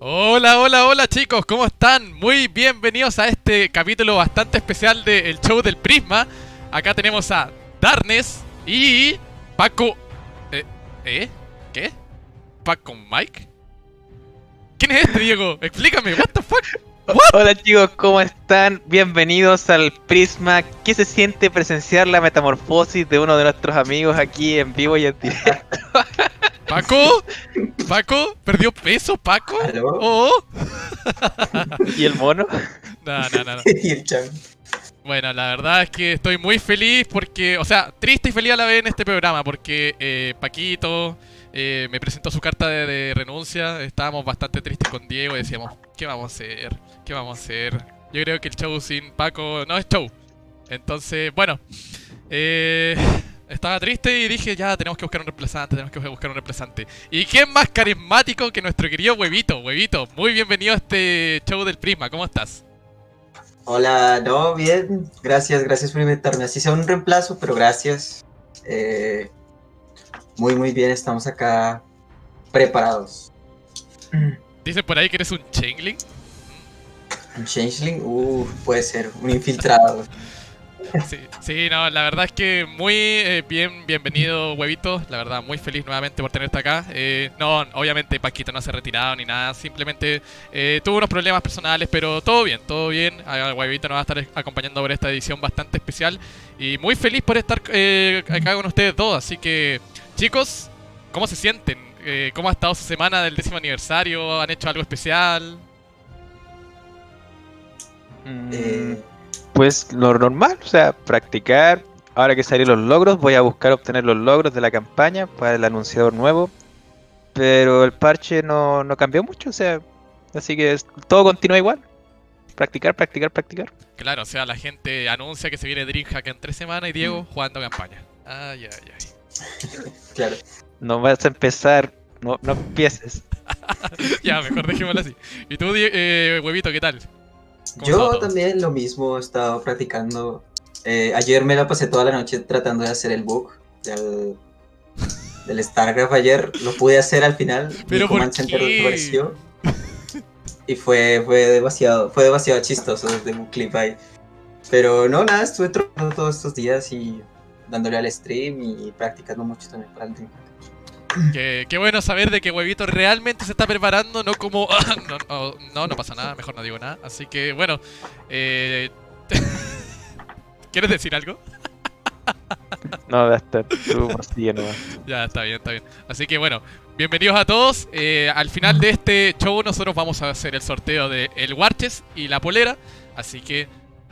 Hola, hola, hola chicos, ¿cómo están? Muy bienvenidos a este capítulo bastante especial del show del Prisma. Acá tenemos a Darnes y Paco... Eh, ¿Eh? ¿Qué? ¿Paco Mike? ¿Quién es este, Diego? Explícame, what the fuck? Hola chicos, ¿cómo están? Bienvenidos al Prisma. ¿Qué se siente presenciar la metamorfosis de uno de nuestros amigos aquí en vivo y en directo? ¿Paco? ¿Paco? ¿Perdió peso, Paco? ¿Aló? ¿Oh? ¿Y el mono? No, no, no, no. y el chan. Bueno, la verdad es que estoy muy feliz porque, o sea, triste y feliz a la vez en este programa porque eh, Paquito eh, me presentó su carta de, de renuncia. Estábamos bastante tristes con Diego y decíamos, ¿qué vamos a hacer? ¿Qué vamos a hacer? Yo creo que el show sin Paco no es show. Entonces, bueno, eh, estaba triste y dije, ya, tenemos que buscar un reemplazante, tenemos que buscar un reemplazante. ¿Y quién más carismático que nuestro querido Huevito? Huevito, muy bienvenido a este show del Prisma, ¿cómo estás? Hola, no, bien. Gracias, gracias por invitarme. Así sea un reemplazo, pero gracias. Eh, muy, muy bien. Estamos acá preparados. Dicen por ahí que eres un changeling. Un changeling, uh, puede ser. Un infiltrado. Sí, sí, no, la verdad es que muy eh, bien, bienvenido, huevito. La verdad, muy feliz nuevamente por tenerte acá. Eh, no, obviamente Paquito no se ha retirado ni nada, simplemente eh, tuvo unos problemas personales, pero todo bien, todo bien. Ah, Huevito nos va a estar acompañando por esta edición bastante especial y muy feliz por estar eh, acá con ustedes dos. Así que, chicos, ¿cómo se sienten? Eh, ¿Cómo ha estado su semana del décimo aniversario? ¿Han hecho algo especial? Mm, Pues lo normal, o sea, practicar. Ahora que salieron los logros, voy a buscar obtener los logros de la campaña para el anunciador nuevo. Pero el parche no, no cambió mucho, o sea, así que es- todo continúa igual. Practicar, practicar, practicar. Claro, o sea, la gente anuncia que se viene Dreamhack en tres semanas y Diego jugando campaña. Ay, ay, ay. claro. No vas a empezar, no, no empieces. ya, mejor dejémoslo así. ¿Y tú, eh, huevito, qué tal? ¿Cómo Yo todo? también lo mismo. He estado practicando. Eh, ayer me la pasé toda la noche tratando de hacer el book del, del StarCraft. Ayer lo pude hacer al final. Mi ¿Pero por qué? Y fue, fue demasiado, fue demasiado chistoso desde un clip ahí. Pero no, nada, estuve trabajando todos estos días y dándole al stream y practicando mucho también para el. Qué, qué bueno saber de que Huevito realmente se está preparando, no como... no, no, no, no pasa nada, mejor no digo nada. Así que, bueno. Eh... ¿Quieres decir algo? No, basta, tú. Ya, está bien, está bien. Así que bueno, bienvenidos a todos. Eh, al final de este show nosotros vamos a hacer el sorteo de el Warches y la polera. Así que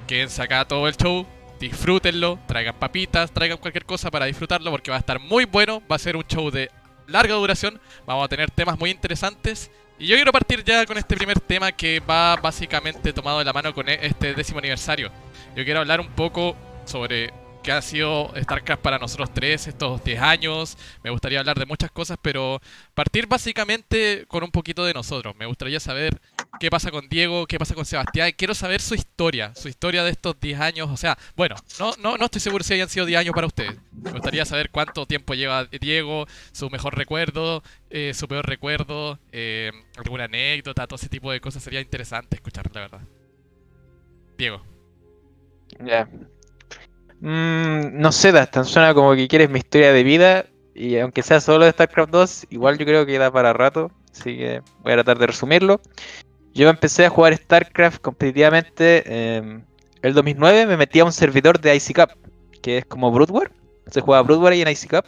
quédense acá todo el show, disfrútenlo, traigan papitas, traigan cualquier cosa para disfrutarlo porque va a estar muy bueno. Va a ser un show de larga duración, vamos a tener temas muy interesantes. Y yo quiero partir ya con este primer tema que va básicamente tomado de la mano con e- este décimo aniversario. Yo quiero hablar un poco sobre qué ha sido StarCraft para nosotros tres estos 10 años. Me gustaría hablar de muchas cosas, pero partir básicamente con un poquito de nosotros. Me gustaría saber qué pasa con Diego, qué pasa con Sebastián. Quiero saber su historia, su historia de estos 10 años. O sea, bueno, no, no, no estoy seguro si hayan sido 10 años para ustedes. Me gustaría saber cuánto tiempo lleva Diego, su mejor recuerdo, eh, su peor recuerdo, eh, alguna anécdota, todo ese tipo de cosas. Sería interesante escuchar, la verdad. Diego. Ya. Mm, no sé, Dastan, suena como que quieres mi historia de vida. Y aunque sea solo de StarCraft 2, igual yo creo que da para rato. Así que voy a tratar de resumirlo. Yo empecé a jugar StarCraft competitivamente eh, el 2009. Me metí a un servidor de Icy Cup, que es como Broodwar. Se juega Broodwar ahí en Icy Cup.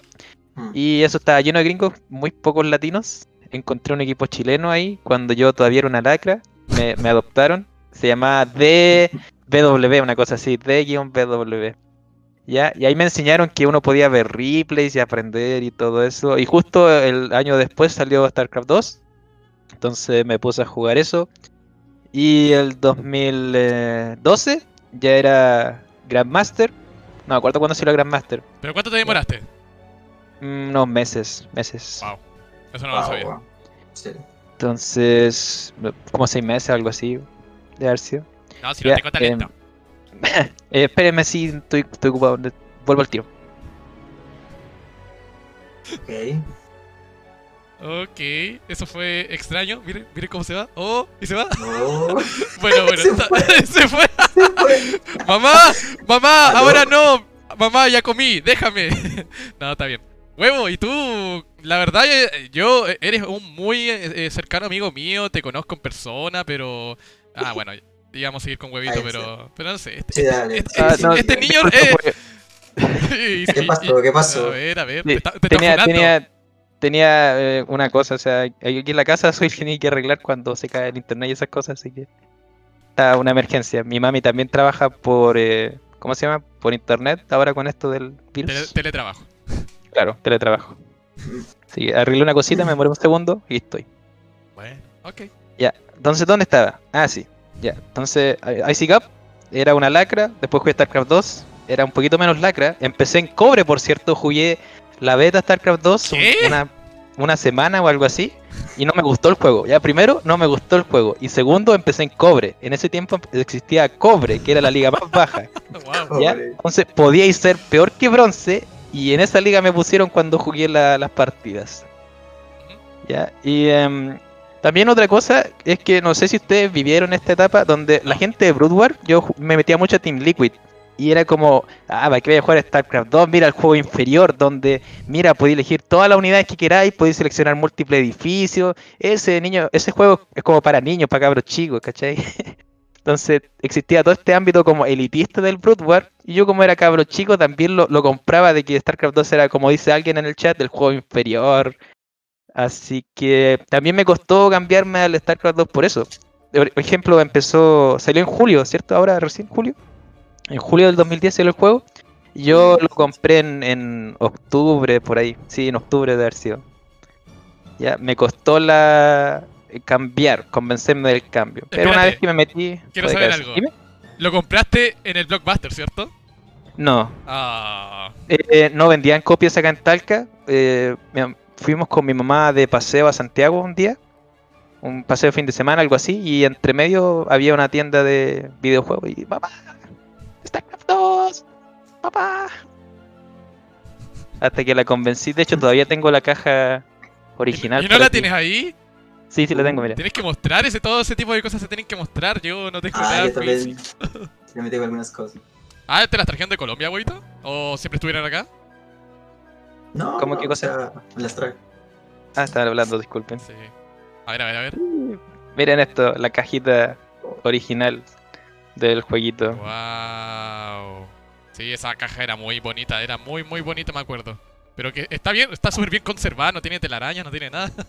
Mm. Y eso estaba lleno de gringos, muy pocos latinos. Encontré un equipo chileno ahí cuando yo todavía era una lacra. Me, me adoptaron. Se llamaba DBW, una cosa así, D-BW. Ya, y ahí me enseñaron que uno podía ver replays y aprender y todo eso. Y justo el año después salió StarCraft 2. Entonces me puse a jugar eso. Y el 2012 ya era Grandmaster. No me acuerdo cuándo salió Grandmaster. ¿Pero cuánto te demoraste? Mm, Unos meses, meses. Wow. Eso no lo sabía. wow. Sí. Entonces, como seis meses, algo así. De haber sido. No, si no Ya, tengo talento. Eh, espérenme si estoy, estoy ocupado. Vuelvo al tiro. Ok. Ok, eso fue extraño. Miren, miren cómo se va. Oh, y se va. No. Bueno, bueno, Se está- fue. se fue. Se fue. Mamá, mamá, ¿Aló? ahora no. Mamá, ya comí, déjame. no, está bien. Huevo, y tú, la verdad, yo eres un muy eh, eh, cercano amigo mío, te conozco en persona, pero. Ah, bueno, íbamos a seguir con huevito, Ay, pero. Pero no sé. Este, Sí, dale. este- Ah, no, este sí. niño. disculpa, eh, ¿Qué pasó? ¿Qué pasó? A ver, a ver, Sí, te está, te tenía, tenía, tenía eh, una cosa, o sea, aquí en la casa soy tenía que arreglar cuando se cae el internet y esas cosas, así que está una emergencia. Mi mami también trabaja por, eh, ¿cómo se llama? Por internet, ahora con esto del virus. Tele- teletrabajo. Claro, teletrabajo. Así que arreglé una cosita, me demoré un segundo y estoy. Bueno, ok. Ya, entonces, ¿dónde estaba? Ah, sí, ya. Entonces, I- Icy Cup era una lacra, después jugué StarCraft 2, era un poquito menos lacra. Empecé en cobre, por cierto, jugué la beta StarCraft 2 un- ¿Qué? una, una semana o algo así, y no me gustó el juego. Ya, primero, no me gustó el juego, y segundo, empecé en cobre. En ese tiempo existía cobre, que era la liga más baja. Wow. ¿ya? Entonces, podíais ser peor que bronce, y en esa liga me pusieron cuando jugué la- las partidas. ¿ya? Y em, también otra cosa es que no sé si ustedes vivieron esta etapa donde la gente de Brood War, yo me metía mucho a Team Liquid. Y era como, ah, ¿para qué voy a jugar StarCraft 2? Mira el juego inferior donde, mira, podéis elegir todas las unidades que queráis, podéis seleccionar múltiples edificios. Ese niño, ese juego es como para niños, para cabros chicos, ¿cachai? Entonces existía todo este ámbito como elitista del Brood War. Y yo como era cabro chico también lo, lo compraba de que StarCraft 2 era, como dice alguien en el chat, del juego inferior. Así que también me costó cambiarme al StarCraft 2 por eso. Por ejemplo, empezó, salió en julio, ¿cierto? Ahora recién julio. En julio del 2010 salió el juego. Yo lo compré en, en octubre, por ahí. Sí, en octubre de haber sido. Ya, me costó la cambiar, convencerme del cambio. Pero una vez que me metí... quiero saber cabeza. algo. Dime. Lo compraste en el Blockbuster, ¿cierto? No, Ah. Eh, no vendían copias acá en Talca. eh, fuimos con mi mamá de paseo a Santiago un día. Un paseo de fin de semana, algo así. Y entre medio había una tienda de videojuegos. Y papá, StarCraft 2, papá. Hasta que la convencí. De hecho, todavía tengo la caja original. ¿Y no la tienes ahí? Sí, sí, la tengo, mira. Tienes que mostrar ese todo ese tipo de cosas se tienen que mostrar. Yo no tengo Ah, nada yo también. Le metí algunas cosas. Ah, ¿te las trajeron de Colombia, güeyito? ¿O siempre estuvieron acá? No, ¿Cómo no, qué o cosa? las trae. Ah, estaban hablando, disculpen. Sí. A ver, a ver, a ver. Miren esto, la cajita original del jueguito. Wow. Sí, esa caja era muy bonita, era muy, muy bonita, me acuerdo. Pero que está bien, está súper bien conservada, no tiene telarañas, no tiene nada.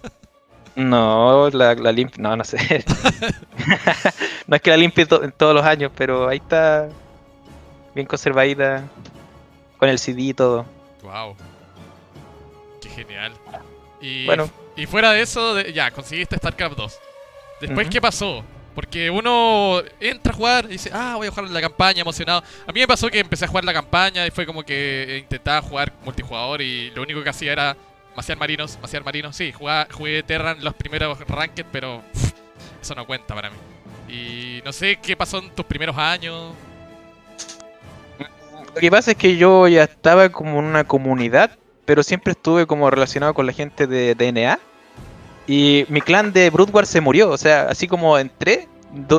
No, la, la limpio, no, no sé. no es que la limpie to- todos los años, pero ahí está bien conservadita, con el CD y todo. Wow. Qué genial. Y, Bueno. y fuera de eso, de- ya, conseguiste StarCraft 2. Después, Ujú. ¿qué pasó? Porque uno entra a jugar y dice, ah, voy a jugar la campaña, emocionado. A mí me pasó que empecé a jugar la campaña y fue como que intentaba jugar multijugador y lo único que hacía era maciar marinos, maciar marinos. Sí, jugaba, jugué Terran los primeros ranked, pero eso no cuenta para mí. Y no sé qué pasó en tus primeros años. Lo que pasa es que yo ya estaba como en una comunidad, pero siempre estuve como relacionado con la gente de DNA. Y mi clan de Brood War se murió, o sea, así como entré,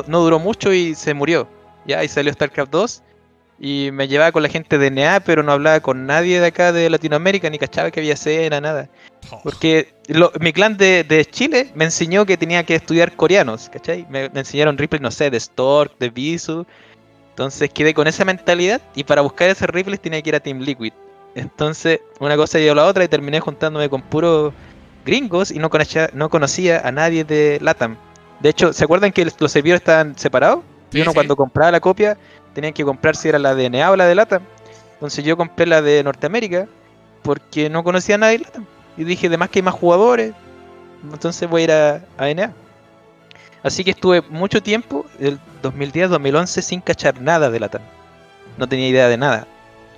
no duró mucho y se murió. Ya, y salió StarCraft 2. Y me llevaba con la gente de DNA, pero no hablaba con nadie de acá de Latinoamérica, ni cachaba que había escena, nada. Oh, Porque lo- mi clan de, de Chile me enseñó que tenía que estudiar coreanos, ¿cachai? Me, me enseñaron replays, no sé, de Stork, de Bisu. Entonces quedé con esa mentalidad y para buscar esos replays tenía que ir a Team Liquid. Entonces una cosa llevó a la otra y terminé juntándome con puros gringos y no conocía, no conocía a nadie de LATAM. De hecho, ¿se acuerdan que los servidores estaban separados? Sí, y uno sí. cuando compraba la copia tenía que comprar si era la de NA o la de LATAM. Entonces yo compré la de Norteamérica porque no conocía a nadie de LATAM. Y dije, además que hay más jugadores, entonces voy a ir a, a NA. Así que estuve mucho tiempo, el 2010-2011, sin cachar nada de LATAM. No tenía idea de nada.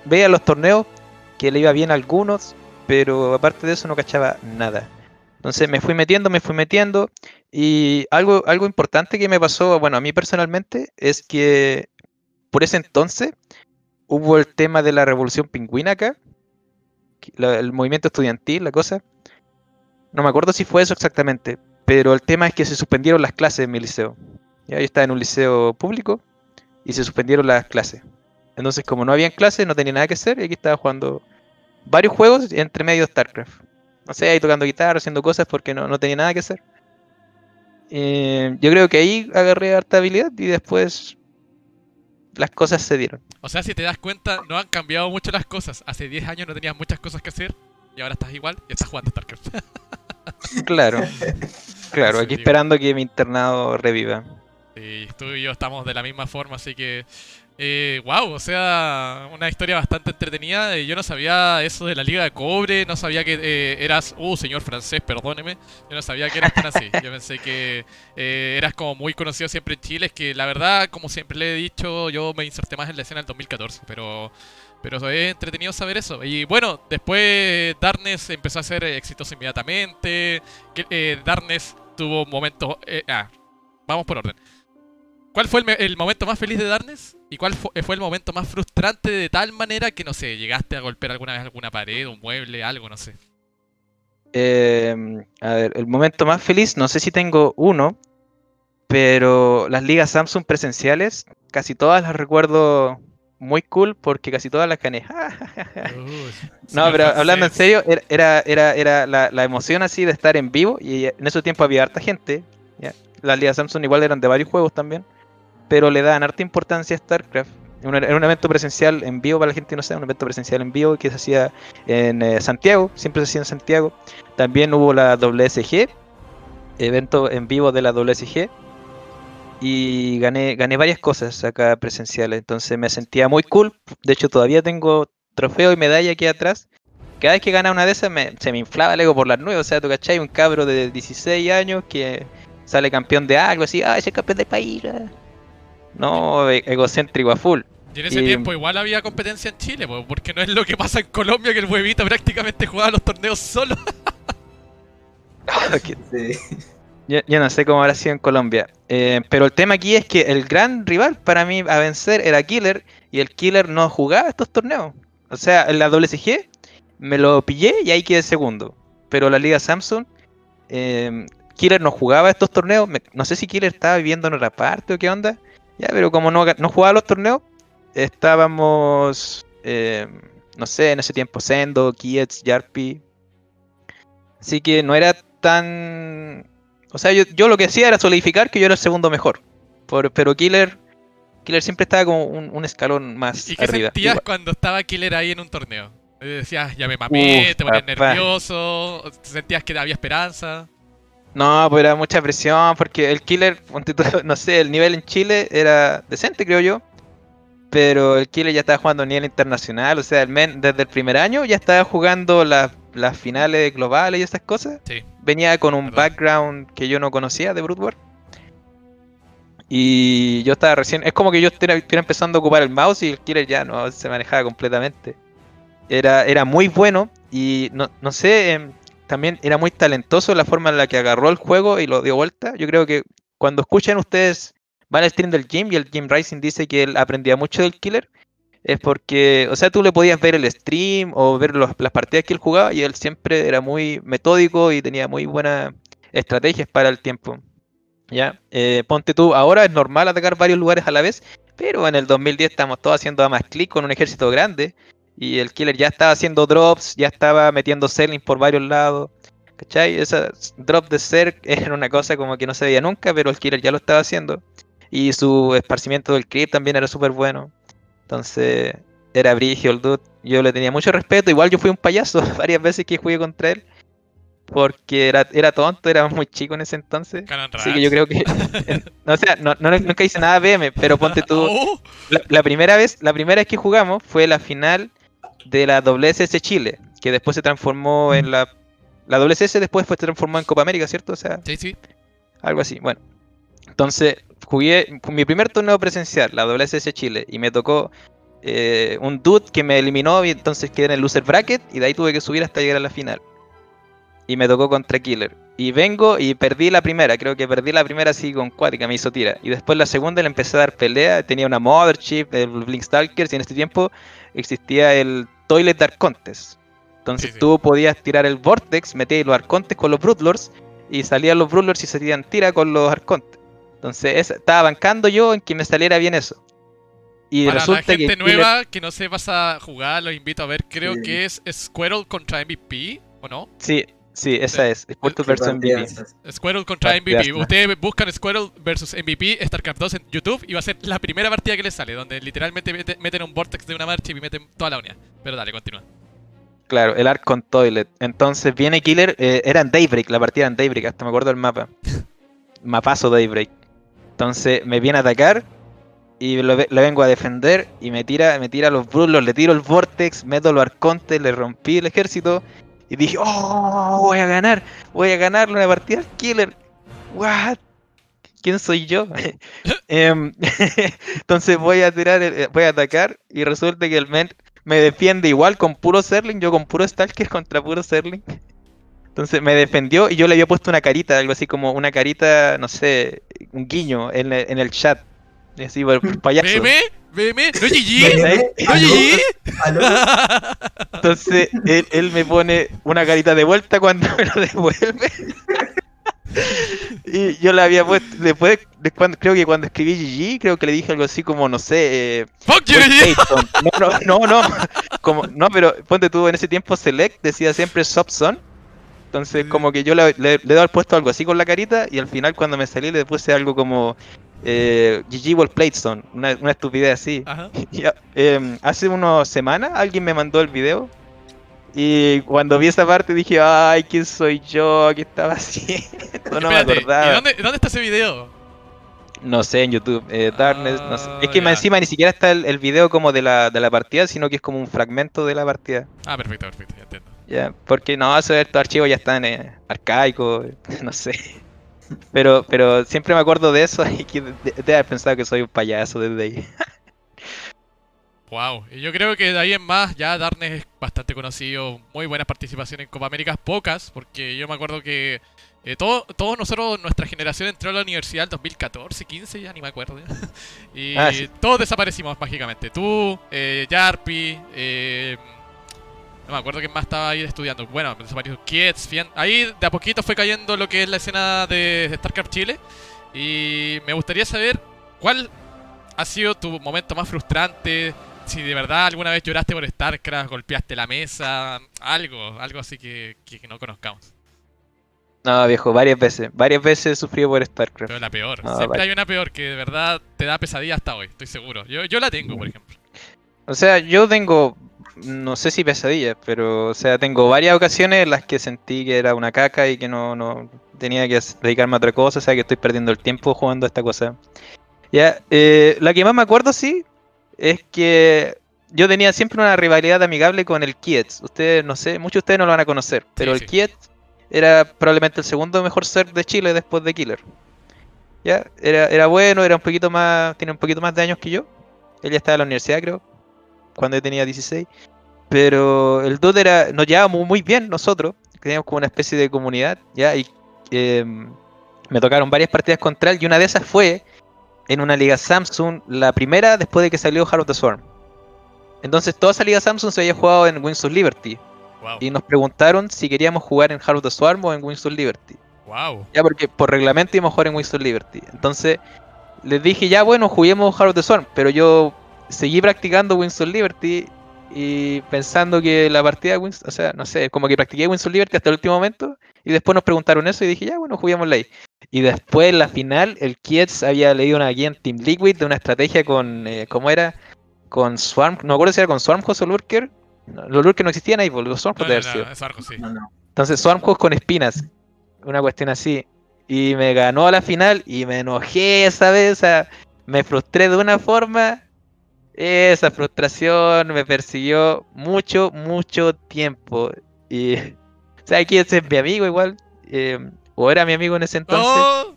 Veía los torneos, que le iba bien a algunos, pero aparte de eso no cachaba nada. Entonces me fui metiendo, me fui metiendo. Y algo, algo importante que me pasó, bueno, a mí personalmente, es que por ese entonces hubo el tema de la revolución pingüina acá, el movimiento estudiantil, la cosa. No me acuerdo si fue eso exactamente, pero el tema es que se suspendieron las clases en mi liceo. Ya yo estaba en un liceo público y se suspendieron las clases. Entonces, como no habían clases, no tenía nada que hacer y aquí estaba jugando varios juegos entre medio StarCraft. No sé, ahí tocando guitarra, haciendo cosas porque no, no tenía nada que hacer. Eh, yo creo que ahí agarré harta habilidad y después las cosas se dieron. O sea, si te das cuenta, no han cambiado mucho las cosas. Hace 10 años no tenías muchas cosas que hacer y ahora estás igual y estás jugando StarCraft. Claro, claro, Sí, aquí esperando que mi internado reviva. Y tú y yo estamos de la misma forma, así que. Eh, wow, o sea, una historia bastante entretenida. Eh, Yo no sabía eso de la Liga de Cobre, no sabía que eh, eras. Uh, señor francés, perdóneme. Yo no sabía que eras tan así. Yo pensé que eh, eras como muy conocido siempre en Chile. Es que la verdad, como siempre le he dicho, yo me inserté más en la escena en el 2014, pero. Pero es entretenido saber eso. Y bueno, después Darkness empezó a ser exitoso inmediatamente. Eh, Darkness tuvo momentos. ah, vamos por orden. ¿Cuál fue el, el momento más feliz de Darkness? ¿Y cuál fu- fue, el momento más frustrante de tal manera que, no sé, llegaste a golpear alguna vez alguna pared, un mueble, algo, no sé? Eh, a ver, el momento más feliz, no sé si tengo uno, pero las ligas Samsung presenciales, casi todas las recuerdo muy cool porque casi todas las gané. No, Señor pero hablando en serio, era, era, era, era la, la emoción así de estar en vivo y en ese tiempo había harta gente. ¿ya? Las ligas Samsung igual eran de varios juegos también, pero le daban harta importancia a StarCraft. Era un evento presencial en vivo para la gente que no sé, un evento presencial en vivo que se hacía en eh, Santiago, siempre se hacía en Santiago. También hubo la WSG, evento en vivo de la WSG. Y gané, gané varias cosas acá presenciales, entonces me sentía muy cool. De hecho, todavía tengo trofeo y medalla aquí atrás. Cada vez que ganaba una de esas me- se me inflaba el ego por las nubes. O sea, tú cachai, un cabro de 16 años que sale campeón de algo así, ah, es campeón de país. ah". No, e- egocéntrico a full. Y en ese y- tiempo igual había competencia en Chile, po, porque no es lo que pasa en Colombia que el huevito prácticamente jugaba los torneos solo. Sí. Yo, yo no sé cómo habrá sido en Colombia. Eh, pero el tema aquí es que el gran rival para mí a vencer era Killer y el Killer no jugaba estos torneos. O sea, en la WCG me lo pillé y ahí quedé segundo. Pero la Liga Samsung, eh, Killer no jugaba estos torneos. me- no sé si Killer estaba viviendo en otra parte o qué onda. Ya, pero como no, no jugaba los torneos, estábamos, eh, no sé, en ese tiempo Sendo, Kiets, Yarpi. Así que no era tan... O sea, yo, yo lo que hacía era solidificar que yo era el segundo mejor. Por- pero Killer, Killer siempre estaba como un, un escalón más ¿Y qué arriba. sentías Igual- cuando estaba Killer ahí en un torneo? Eh, Decías, ya me mamé, Uf, te ponías papá. nervioso, sentías que había esperanza. No, pues era mucha presión porque el Killer, no sé, el nivel en Chile era decente, creo yo. Pero el Killer ya estaba jugando a nivel internacional, o sea, el men desde el primer año ya estaba jugando las, las finales globales y esas cosas. Sí. Venía con un background que yo no conocía de Brood War. Y yo estaba recién, es como que yo estuviera, estuviera empezando a ocupar el mouse y el Killer ya no se manejaba completamente. Era, era muy bueno y no, no sé, em, también era muy talentoso la forma en la que agarró el juego y lo dio vuelta. Yo creo que cuando escuchan ustedes, van al stream del Jim y el Jim Rising dice que él aprendía mucho del Killer. Es porque, o sea, tú le podías ver el stream o ver las partidas que él jugaba y él siempre era muy metódico y tenía muy buenas estrategias para el tiempo. ¿Ya? Eh, ponte tú, ahora es normal atacar varios lugares a la vez, pero en el 2010 estamos todos haciendo a más clic con un ejército grande y el killer ya estaba haciendo drops, ya estaba metiendo selling por varios lados. ¿Cachai? Esa drop de Zerg era una cosa como que no se veía nunca, pero el killer ya lo estaba haciendo. Y su esparcimiento del creep también era súper bueno. Entonces, era brigio el dude. Yo le tenía mucho respeto. Igual yo fui un payaso varias veces que jugué contra él. Porque era, era tonto, era muy chico en ese entonces. Así que yo creo que. no, o sea, no, no- nunca hice nada BM, pero ponte tú. La, la primera vez, la primera vez que jugamos fue la final de la WSS Chile, que después se transformó en la. La WSS después fue, se transformó en Copa América, ¿cierto? O sea, sí, sí. algo así. Bueno, entonces jugué mi primer torneo presencial, la WSS Chile, y me tocó eh, un dude que me eliminó y entonces quedé en el loser bracket y de ahí tuve que subir hasta llegar a la final. Y me tocó contra Killer. Y vengo y perdí la primera, creo que perdí la primera así con cuática, me hizo tira. Y después la segunda le empecé a dar pelea, tenía una Mothership, el Blink Stalkers, y en este tiempo existía el Toilet Dark Contest. Entonces Sí, sí. tú podías tirar el Vortex, metías los arcontes con los Broodlords y salían los Broodlords y se tiran tira con los arcontes. Entonces esa- estaba bancando yo en que me saliera bien eso. Y Para la resulta gente que Killer- nueva que no sepas a jugar, los invito a ver. Creo Sí. que es Squirrel contra MVP, ¿o no? Sí, sí, esa es. Squirtle vs MVP. Squirrel contra MVP. Partidazo. Ustedes buscan Squirrel versus MVP, StarCraft 2 en YouTube y va a ser la primera partida que les sale, donde literalmente mete- meten un vortex de una marcha y meten toda la unidad. Pero dale, continúa. Claro, el Arcon Toilet. Entonces viene Killer, eh, era en Daybreak, la partida en Daybreak, hasta me acuerdo del mapa. Mapazo Daybreak. Entonces me viene a atacar y lo, lo vengo a defender y me tira, me tira los brulos, le tiro el Vortex, meto los arcontes, le rompí el ejército y dije, oh, voy a ganar, voy a ganar una partida Killer. What? ¿Quién soy yo? Em, Entonces voy a tirar, eh, voy a atacar y resulta que el men me defiende igual con puro Serling, yo con puro Stalker contra puro Serling. Entonces me defendió y yo le había puesto una carita, algo así como una carita, no sé, un guiño en el chat. Así, por, por payaso. ¿BM? ¿BM? ¿No GG? Veme, ¿No GG? Entonces él, él me pone una carita de vuelta cuando me lo devuelve. y yo le había puesto, después, de cuando, creo que cuando escribí GG, creo que le dije algo así como, no sé, eh, ¡Fuck you, GG! No, no, no, no. Como, no, pero ponte tú en ese tiempo Select decía siempre Subson. Entonces, Sí. como que yo le, le, le he dado puesto algo así con la carita y al final cuando me salí le puse algo como eh, GG World Playstone, una, una estupidez así. Ajá. Y, em, hace unas semanas alguien me mandó el video y cuando vi esa parte dije, ay, ¿quién soy yo? ¿Qué estaba haciendo? No me Espérate, ¿y acordaba. dónde, dónde está ese video? No sé, en YouTube. eh, Darkness, no sé. Es que Ah, ya. encima ni siquiera está el, el video como de la, de la partida, sino que es como un fragmento de la partida. Ah, perfecto, perfecto, ya entiendo. Ya, porque no, eso, estos archivos ya están eh, arcaicos, no sé. Pero, pero siempre me acuerdo de eso y que de, de haber pensado que soy un payaso desde ahí. Wow, y yo creo que de ahí en más ya Darnes es bastante conocido, muy buenas participaciones en Copa América, pocas, porque yo me acuerdo que eh, todo- todos nosotros, nuestra generación entró a la universidad en 2014, 15, ya ni me acuerdo. y Ah, sí. todos desaparecimos mágicamente. Tú, eh, Yarpi, eh, no me acuerdo quién más estaba ahí estudiando. Bueno, desapareció Kiets, Fian. Ahí de a poquito fue cayendo lo que es la escena de, StarCraft Chile. Y me gustaría saber cuál ha sido tu momento más frustrante. Si de verdad alguna vez lloraste por StarCraft, golpeaste la mesa, algo, algo así que, que- que no conozcamos. No, viejo, varias veces. Varias veces he sufrido por StarCraft. Pero la peor. No, Siempre vale. hay una peor que de verdad te da pesadilla hasta hoy, estoy seguro. Yo, yo la tengo, por ejemplo. O sea, yo tengo, no sé si pesadillas, pero, o sea, tengo varias ocasiones en las que sentí que era una caca y que no, no tenía que dedicarme a otra cosa, o sea, que estoy perdiendo el tiempo jugando a esta cosa. Ya, eh, la que más me acuerdo, sí, es que yo tenía siempre una rivalidad amigable con el Kietz. Ustedes, no sé, muchos de ustedes no lo van a conocer, pero Sí, el sí. Kietz era probablemente el segundo mejor ser de Chile después de Killer. Ya, era, era bueno, era un poquito más, tiene un poquito más de años que yo. Él ya estaba en la universidad, creo cuando yo tenía 16. Pero el dude era, nos llevábamos muy bien nosotros, teníamos como una especie de comunidad, ¿ya? Y em, me tocaron varias partidas contra él y una de esas fue en una liga Samsung, la primera después de que salió Heart of the Swarm. Entonces toda esa liga Samsung se había jugado en Wings of Liberty Wow. y nos preguntaron si queríamos jugar en Heart of the Swarm o en Wings of Liberty. Wow. Ya, porque por reglamento íbamos a jugar en Wings of Liberty. Entonces les dije, ya bueno, juguemos Heart of the Swarm. Pero yo seguí practicando Wings of Liberty y pensando que la partida de Wings, o sea, no sé, como que practiqué Wings of Liberty hasta el último momento. Y después nos preguntaron eso y dije, ya bueno, juguémosla ahí. Y después en la final, el Kietz había leído una guía en Team Liquid de una estrategia con, eh, ¿cómo era? Con Swarm, no me acuerdo si era con Swarmhost o Lurker. No, los Lurker no existían ahí, porque los No, Swarmhost no, no, sí. No, no. Entonces Swarmhost con espinas. Una cuestión así. Y me ganó a la final y me enojé esa vez. o sea, me frustré de una forma. Esa frustración me persiguió mucho, mucho tiempo. Y. O sea, aquí ese es mi amigo igual. eh, o era mi amigo en ese entonces. ¡Oh!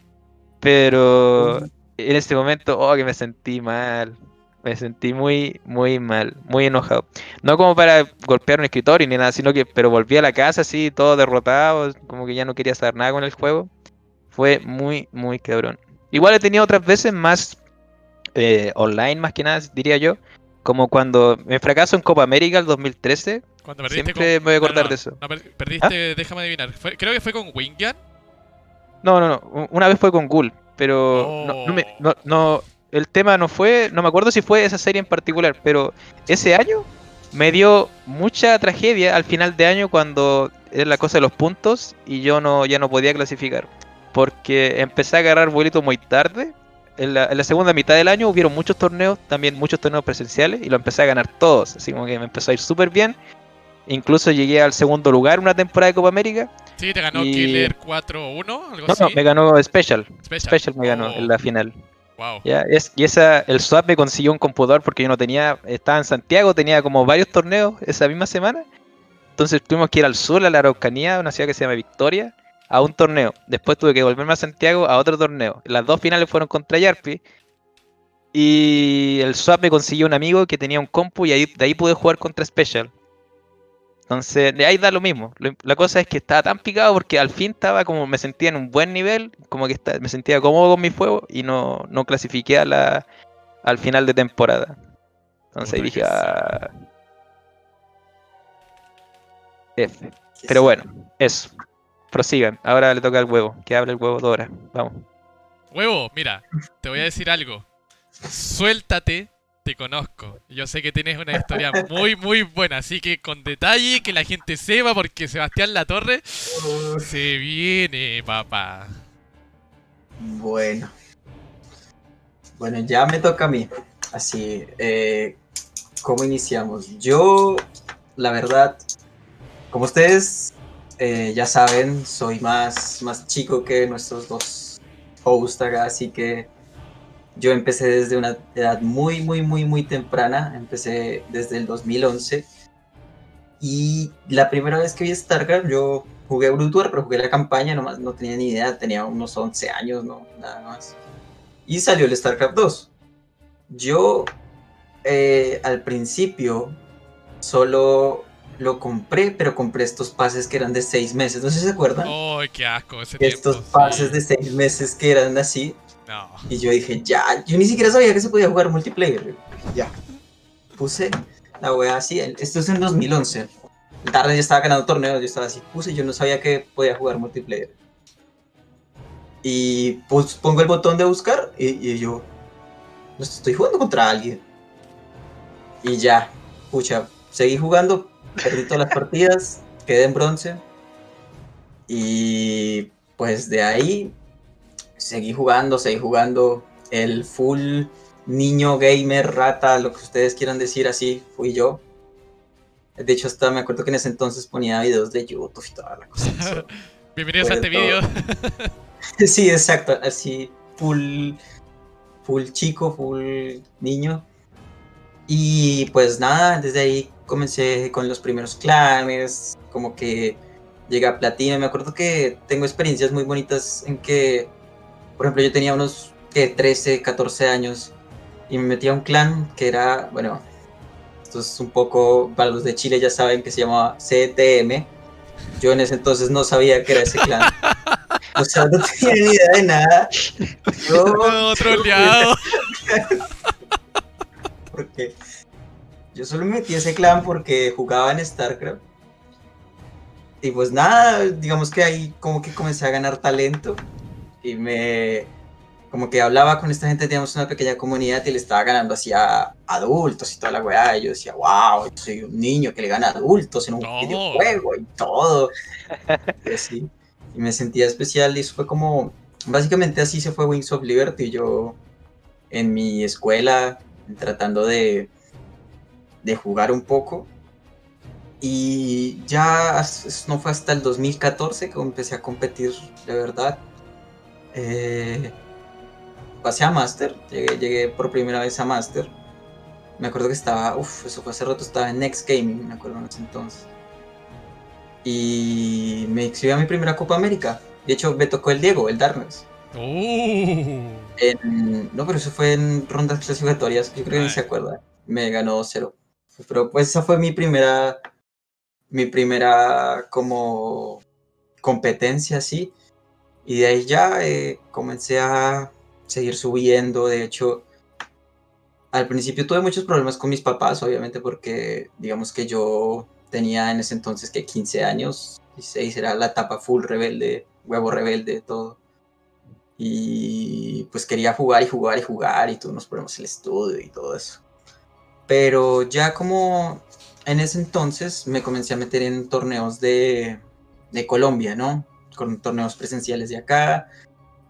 Pero en ese momento, oh, que me sentí mal. Me sentí muy, muy mal, muy enojado. No como para golpear un escritorio ni nada, sino que, pero volví a la casa así, todo derrotado, como que ya no quería hacer nada con el juego. Fue muy, muy cabrón. Igual he tenido otras veces más eh, online, más que nada, diría yo. Como cuando me fracaso en Copa América el 2013, Cuando perdiste Siempre me voy a acordar no, de eso. ¿Ah? no, perdiste, déjame adivinar. Fue- creo que fue con Wingan. No, no, no. Una vez fue con Ghoul, pero no, no me- Oh. no- no- el tema no fue, no me acuerdo si fue esa serie en particular, pero ese año me dio mucha tragedia al final de año cuando era la cosa de los puntos y yo no ya no podía clasificar, porque empecé a agarrar vuelito muy tarde. En la, en la segunda mitad del año hubieron muchos torneos, también muchos torneos presenciales y lo empecé a ganar todos, así como que me empezó a ir súper bien. Incluso llegué al segundo lugar una temporada de Copa América. Sí, te ganó Y- Killer 4-1, algo No, así. no, me ganó Special. Special. Special me ganó Oh, en la final. Wow. Ya, es, y esa, el swap me consiguió un computador porque yo no tenía, estaba en Santiago, tenía como varios torneos esa misma semana. Entonces tuvimos que ir al sur, a la Araucanía, una ciudad que se llama Victoria, a un torneo. Después tuve que volverme a Santiago a otro torneo. Las dos finales fueron contra Yarpi. Y el swap me consiguió un amigo que tenía un compu y ahí, de ahí pude jugar contra Special. Entonces, de ahí da lo mismo. Lo- la cosa es que estaba tan picado porque al fin estaba como me sentía en un buen nivel, como que me sentía cómodo con mi juego y no, no clasifiqué a la, al final de temporada. Entonces dije, ah, F. Pero bueno, eso. Prosigan. Ahora le toca al huevo. Que hable el huevo Dora. Vamos. Huevo, mira, te voy a decir algo. Suéltate, te conozco. Yo sé que tienes una historia muy, muy buena, así que con detalle, que la gente sepa, porque Sebastián Latorre se viene, papá. Bueno. Bueno, ya me toca a mí. Así, eh, ¿cómo iniciamos? Yo, la verdad, como ustedes eh, ya saben, soy más, más chico que nuestros dos hosts acá, así que yo empecé desde una edad muy, muy, muy, muy temprana. Empecé desde el 2011. Y la primera vez que vi StarCraft, yo jugué Brood War, pero jugué la campaña, nomás no tenía ni idea, tenía unos 11 años, no, nada más. Y salió el StarCraft 2. Yo eh, al principio solo lo compré, pero compré estos pases que eran de 6 meses, no sé si se acuerdan. ¡Ay, qué asco ese estos tiempo! pases sí. de 6 meses que eran así. No. Y yo dije, ya, yo ni siquiera sabía que se podía jugar multiplayer. Ya. Puse la wea así. el- Esto es en 2011. Tarde ya estaba ganando torneos, yo estaba así. Puse, yo no sabía que podía jugar multiplayer. Y pues pongo el botón de buscar y, y yo, no estoy jugando contra alguien. Y ya, pucha, seguí jugando, perdí todas las partidas, quedé en bronce. Y pues de ahí seguí jugando, seguí jugando el full niño gamer, rata, lo que ustedes quieran decir así, fui yo. De hecho, hasta me acuerdo que en ese entonces ponía videos de YouTube y toda la cosa. Bienvenidos a este de video. sí, exacto, así full, full chico, full niño. Y pues nada, desde ahí comencé con los primeros clanes, como que llegué a platino. Me acuerdo que tengo experiencias muy bonitas en que, por ejemplo, yo tenía unos que 13, 14 años y me metí a un clan que era, bueno, esto es un poco, para los de Chile ya saben que se llamaba CTM. Yo en ese entonces no sabía que era ese clan. O sea, no tenía ni idea de nada. Yo, No, troleado. porque yo solo me metí a ese clan porque jugaba en StarCraft. Y pues nada, digamos que ahí como que comencé a ganar talento. Y me. Como que hablaba con esta gente, teníamos una pequeña comunidad y le estaba ganando así a adultos y toda la weá. Y yo decía, wow, yo soy un niño que le gana a adultos en un No. videojuego y todo. Y así. Y me sentía especial y eso fue como. Básicamente así se fue Wings of Liberty. Yo en mi escuela tratando de, de jugar un poco. Y ya no fue hasta el 2014 que empecé a competir de verdad. Eh, pasé a Master, llegué, llegué por primera vez a Master. Me acuerdo que estaba, uff, eso fue hace rato, estaba en Next Gaming, me acuerdo en ese entonces. Y me inscribí a mi primera Copa América. De hecho, me tocó el Diego, el Darkness. En- no, pero eso fue en rondas clasificatorias, yo creo que ni Ay. se acuerda. Me ganó 2-0. Pero pues esa fue mi primera, mi primera como competencia así. Y de ahí ya eh, comencé a seguir subiendo. De hecho, al principio tuve muchos problemas con mis papás, obviamente, porque digamos que yo tenía en ese entonces que 15 años, 16 era la etapa full rebelde, huevo rebelde, todo. Y pues quería jugar y jugar y jugar y todos nos ponemos el estudio y todo eso. Pero ya como en ese entonces me comencé a meter en torneos de, de Colombia, ¿no? Con torneos presenciales de acá.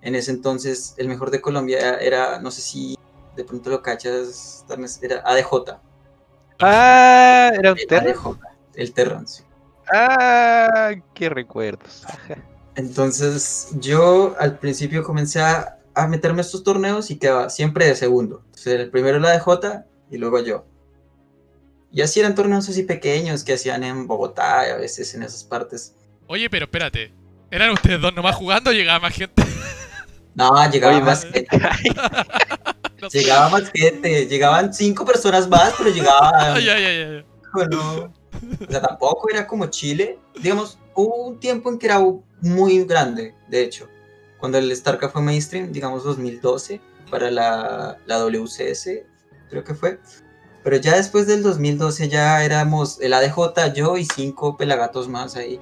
En ese entonces el mejor de Colombia era, no sé si de pronto lo cachas, era ADJ. Ah, era un Terran. ADJ, el Terran, sí. Ah, qué recuerdos. Entonces yo al principio comencé a, a meterme a estos torneos y quedaba siempre de segundo. Entonces el primero la ADJ y luego yo. Y así eran torneos así pequeños que hacían en Bogotá y a veces en esas partes. Oye, pero espérate. ¿Eran ustedes dos nomás jugando o llegaba más gente? No, llegaba más gente. llegaba más gente. Llegaban cinco personas más, pero llegaba. Ay, ay, ay, bueno, o sea, tampoco era como Chile. Digamos, hubo un tiempo en que era muy grande, de hecho. Cuando el StarCraft fue mainstream, digamos 2012, para la, la WCS, creo que fue. Pero ya después del 2012 ya éramos el ADJ, yo y cinco pelagatos más ahí.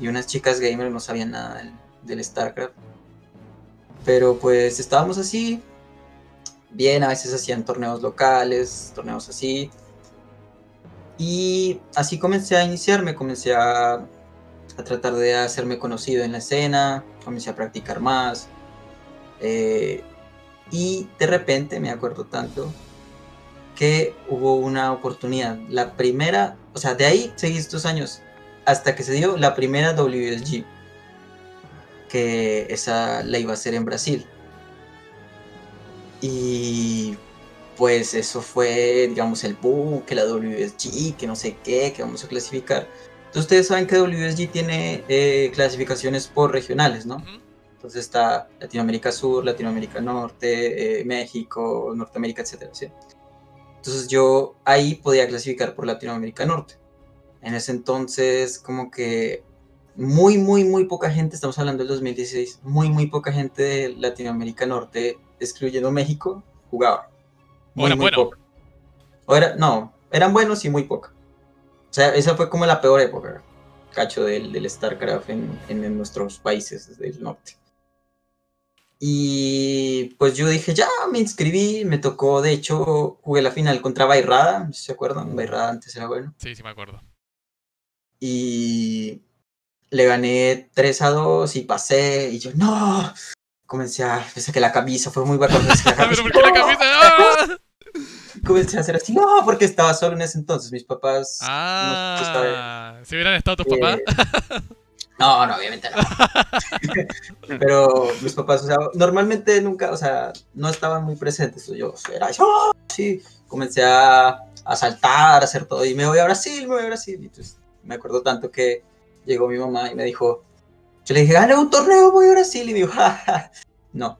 Y unas chicas gamers no sabían nada del, StarCraft. Pero pues estábamos así. Bien, a veces hacían torneos locales, torneos así. Y así comencé a iniciarme, comencé a, a tratar de hacerme conocido en la escena, comencé a practicar más. Eh, y de repente me acuerdo tanto que hubo una oportunidad. La primera, o sea, de ahí seguí estos años hasta que se dio la primera WSG, que esa la iba a hacer en Brasil. Y pues eso fue, digamos, el boom, que la WSG, que no sé qué, que vamos a clasificar. Entonces ustedes saben que WSG tiene eh, clasificaciones por regionales, ¿no? Entonces está Latinoamérica Sur, Latinoamérica Norte, eh, México, Norteamérica, etcétera, ¿sí? Entonces yo ahí podía clasificar por Latinoamérica Norte. En ese entonces como que muy, muy, muy poca gente, estamos hablando del 2016, muy, muy poca gente de Latinoamérica Norte, excluyendo México, jugaba. Muy, muy bueno. O era, no, eran buenos y muy poca. O sea, esa fue como la peor época, cacho, del, del StarCraft en, en nuestros países del norte. Y pues yo dije, ya me inscribí, me tocó, de hecho, jugué la final contra Bairrada, ¿se acuerdan? Bairrada antes era bueno. Sí, sí me acuerdo. Y le gané 3 a 2 y pasé, y yo, no, comencé a, pensé que la camisa fue muy bacana. Pero ¿por qué la camisa? ¡Ah! Comencé a hacer así, no, porque estaba solo en ese entonces, mis papás... Ah, si hubieran estado tus papás. No, no, obviamente no. Pero mis papás, o sea, normalmente nunca, o sea, no estaban muy presentes. Yo era, yo, sí, comencé a, a saltar, a hacer todo. Y me voy a Brasil, me voy a Brasil. Y entonces, me acuerdo tanto que llegó mi mamá y me dijo, yo le dije, gane un torneo, voy a Brasil. Y me dijo, ja, no.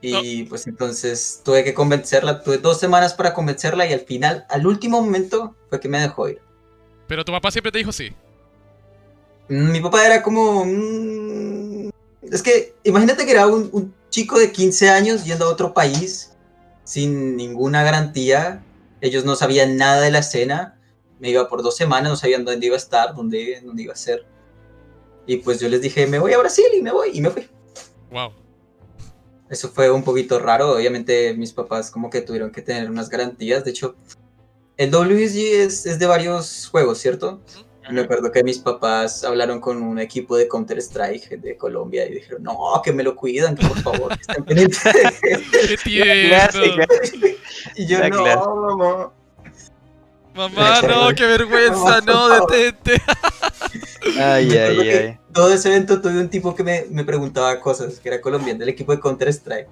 Y pues entonces tuve que convencerla, tuve dos semanas para convencerla y al final, al último momento, fue que me dejó ir. Pero tu papá siempre te dijo sí. Mi papá era como... Es que imagínate que era un, chico de 15 años yendo a otro país sin ninguna garantía. Ellos no sabían nada de la escena. Me iba por dos semanas, no sabían dónde iba a estar, dónde, dónde iba a ser. Y pues yo les dije, me voy a Brasil y me voy, y me fui. Wow. Eso fue un poquito raro. Obviamente mis papás como que tuvieron que tener unas garantías. De hecho, el WSG es, es de varios juegos, ¿cierto? Me acuerdo que mis papás hablaron con un equipo de Counter-Strike de Colombia y dijeron, no, que me lo cuidan, que por favor, que estén pendientes. ¡Qué y yo, no, mamá. Mamá, no, qué vergüenza, no, detente. ay, ay, ay. Todo ese evento tuve un tipo que me, me preguntaba cosas, que era colombiano, del equipo de Counter-Strike.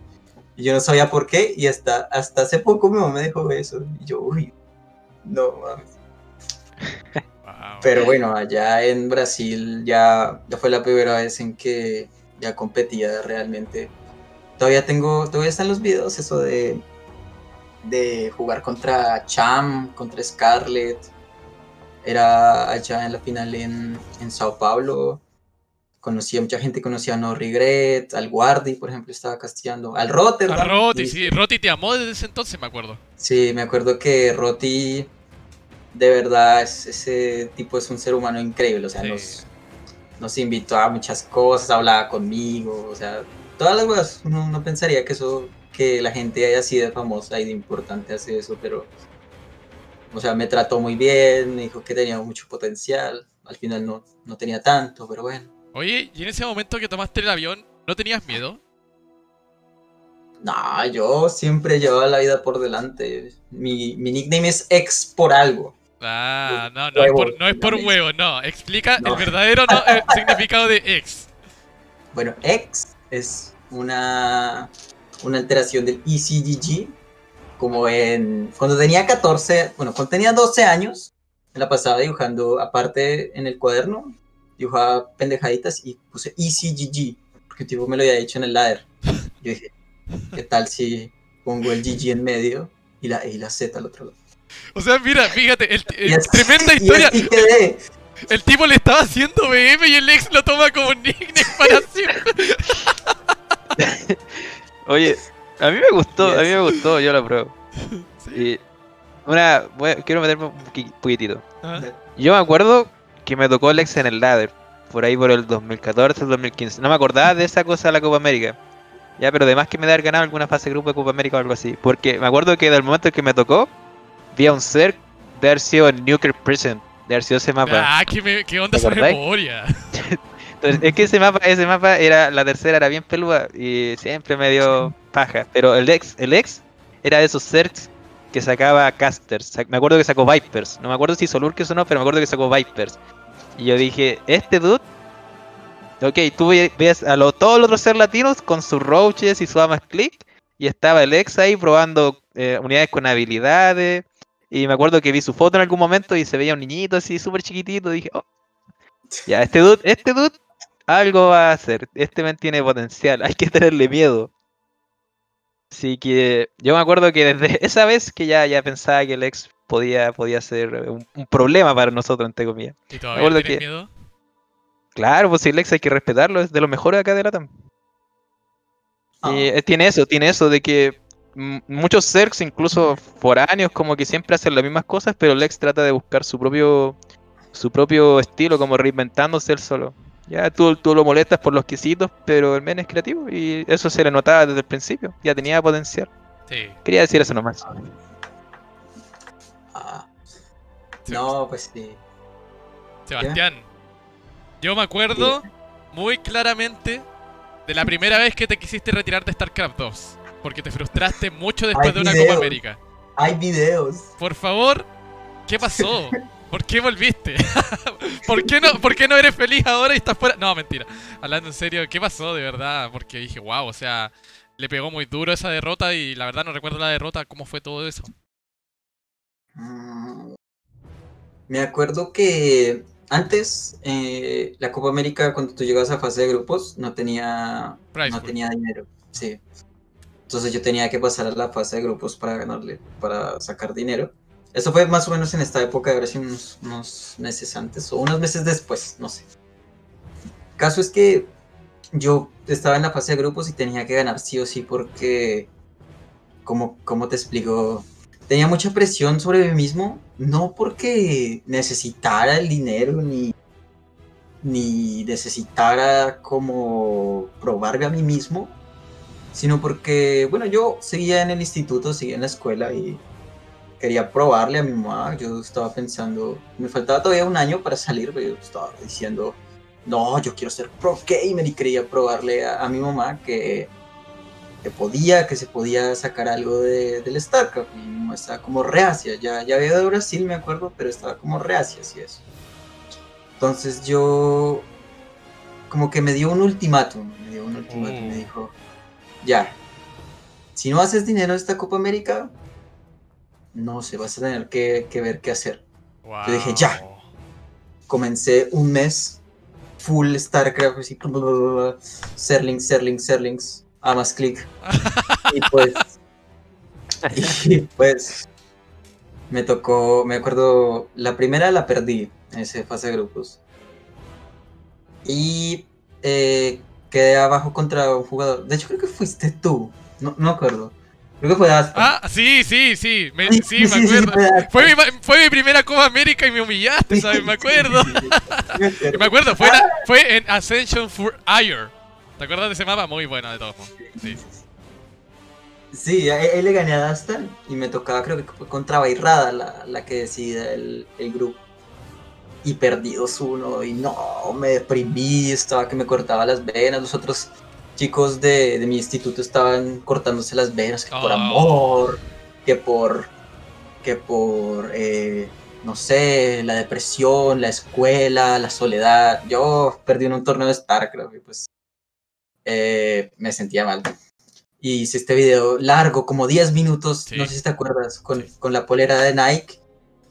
Y yo no sabía por qué, y hasta, hasta hace poco mi mamá me dijo eso. Y yo, uy, no mames. Pero bueno, allá en Brasil ya, ya fue la primera vez en que ya competía realmente. Todavía tengo, todavía están los videos eso de, de jugar contra Cham, contra Scarlett. Era allá en la final en, en Sao Paulo. Conocía mucha gente, conocía a No Regret, al Guardi, por ejemplo, estaba castellando, al Rotterdam. Al Roti, sí, Roti te amó desde ese entonces, me acuerdo. Sí, me acuerdo que Roti de verdad, es- ese tipo es un ser humano increíble. O sea, Sí. nos, nos invitó a muchas cosas, hablaba conmigo, o sea, todas las cosas. Uno no pensaría que eso, que la gente haya sido famosa y de importante hace eso, pero, o sea, me trató muy bien, me dijo que tenía mucho potencial. Al final no, no tenía tanto, pero bueno. Oye, y en ese momento que tomaste el avión, ¿no tenías miedo? No, yo siempre llevaba la vida por delante. Mi, mi nickname es ex por algo. Ah, no, no es por, no es por huevo, no. Explica No. el verdadero no- significado de ex. Bueno, ex es una, una alteración del ECGG. Como en. Cuando tenía 14, bueno, cuando tenía 12 años, me la pasaba dibujando, aparte en el cuaderno, dibujaba pendejaditas y puse ECGG, porque un tipo me lo había dicho en el ladder. Yo dije, ¿qué tal si pongo el GG en medio y la E y la Z al otro lado? O sea, mira, fíjate, el, el- así- tremenda historia. El tipo le estaba haciendo BM y el ex lo toma como nickname para siempre. Oye, a mí me gustó, a mí me gustó, yo lo. Sí. Y una, voy a- quiero meterme un poqui- poquitito. Yo me acuerdo que me tocó el ex en el ladder, por ahí por el 2014, 2015. No me acordaba de esa cosa de la Copa América. Ya, pero además que me de haber ganado alguna fase de grupo de Copa América o algo así. Porque me acuerdo que del momento en que me tocó, vi a un ser de haber sido en Nuclear Prison, de haber sido ese mapa. Ah, ¿qué, me- qué onda ¿Te esa memoria? Entonces, es que ese mapa, ese mapa era, la tercera era bien peluda y siempre me dio paja. Pero el ex, el ex era de esos certs que sacaba casters. Me acuerdo que sacó Vipers. No me acuerdo si hizo Lurkers o no, pero me acuerdo que sacó Vipers. Y yo dije, este dude. Ok, tú ve- ves a lo- todos los otros ser latinos con sus roaches y su amas click. Y estaba el ex ahí probando eh, unidades con habilidades. Y me acuerdo que vi su foto en algún momento y se veía un niñito así súper chiquitito. Dije, oh, ya, este dude, este dude algo va a hacer. Este man tiene potencial, hay que tenerle miedo. Así que yo me acuerdo que desde esa vez que ya, ya pensaba que el ex podía, podía ser un, un problema para nosotros, entre comillas. ¿Y todavía acuerdo tienes que- miedo? Claro, pues si el ex hay que respetarlo, es de los mejores acá de Latam. Ah, Y eh, tiene eso, tiene eso de que muchos Zergs, incluso foráneos, como que siempre hacen las mismas cosas, pero Lex trata de buscar su propio su propio estilo, como reinventándose él solo. Ya tú, tú lo molestas por los quesitos, pero el men es creativo y eso se le notaba desde el principio. Ya tenía potencial. Sí. Quería decir eso nomás. ah, no, pues sí. Sebastián, yo me acuerdo muy claramente de la primera vez que te quisiste retirar de StarCraft 2. Porque te frustraste mucho después Hay de una videos. Copa América. Hay videos. Por favor, ¿qué pasó? ¿Por qué volviste? ¿Por qué, no, ¿Por qué no eres feliz ahora y estás fuera? No, mentira. Hablando en serio, ¿qué pasó de verdad? Porque dije, wow, o sea, le pegó muy duro esa derrota y la verdad no recuerdo la derrota, cómo fue todo eso. Mm, Me acuerdo que antes eh, la Copa América, cuando tú llegabas a fase de grupos, no tenía, no pool. tenía dinero. Sí. Entonces yo tenía que pasar a la fase de grupos para ganarle, para sacar dinero. Eso fue más o menos en esta época, ahora sí unos, unos meses antes o unos meses después, no sé. Caso es que yo estaba en la fase de grupos y tenía que ganar sí o sí porque, como, como te explico, tenía mucha presión sobre mí mismo, no porque necesitara el dinero ni, ni necesitara como probarme a mí mismo, sino porque, bueno, yo seguía en el instituto, seguía en la escuela y quería probarle a mi mamá. Yo estaba pensando, me faltaba todavía un año para salir, pero yo estaba diciendo, no, yo quiero ser pro gamer y quería probarle a, a mi mamá que, que podía, que se podía sacar algo de, del StarCraft. Y mi mamá estaba como reacia, ya, ya había ido a Brasil, me acuerdo, pero estaba como reacia, así eso. Entonces yo, como que me dio un ultimátum, me dio un ultimátum, me Mm. dijo, ya, si no haces dinero esta Copa América, no sé, vas a tener que, que ver qué hacer. Wow. Yo dije, ya. Comencé un mes full StarCraft, así, Serlings, Serlings, Serlings, Amas Click. Y pues, y pues, me tocó, me acuerdo, la primera la perdí en esa fase de grupos. Y eh, quedé abajo contra un jugador. De hecho, creo que fuiste tú, no, no me acuerdo. Creo que fue Aston. Ah, sí, sí, sí. Me, Sí, sí, sí, me acuerdo. fue mi, fue mi primera Copa América y me humillaste, ¿sabes? Me acuerdo. Y me acuerdo, fue, en- fue en Ascension for Ire. ¿Te acuerdas de ese mapa? Muy bueno, de todos modos. Sí. Sí, ahí le gané a Dastan y me tocaba, creo que fue contra Bairrada la, la que decide el, el grupo. Y perdí 2-1 y no, me deprimí, estaba que me cortaba las venas. Los otros chicos de, de mi instituto estaban cortándose las venas, que por Oh. amor, que por, que por, eh, no sé, la depresión, la escuela, la soledad. Yo perdí en un torneo de StarCraft y pues eh, me sentía mal. Y hice este video largo, como 10 minutos, Sí. no sé si te acuerdas, con, con la polera de Nike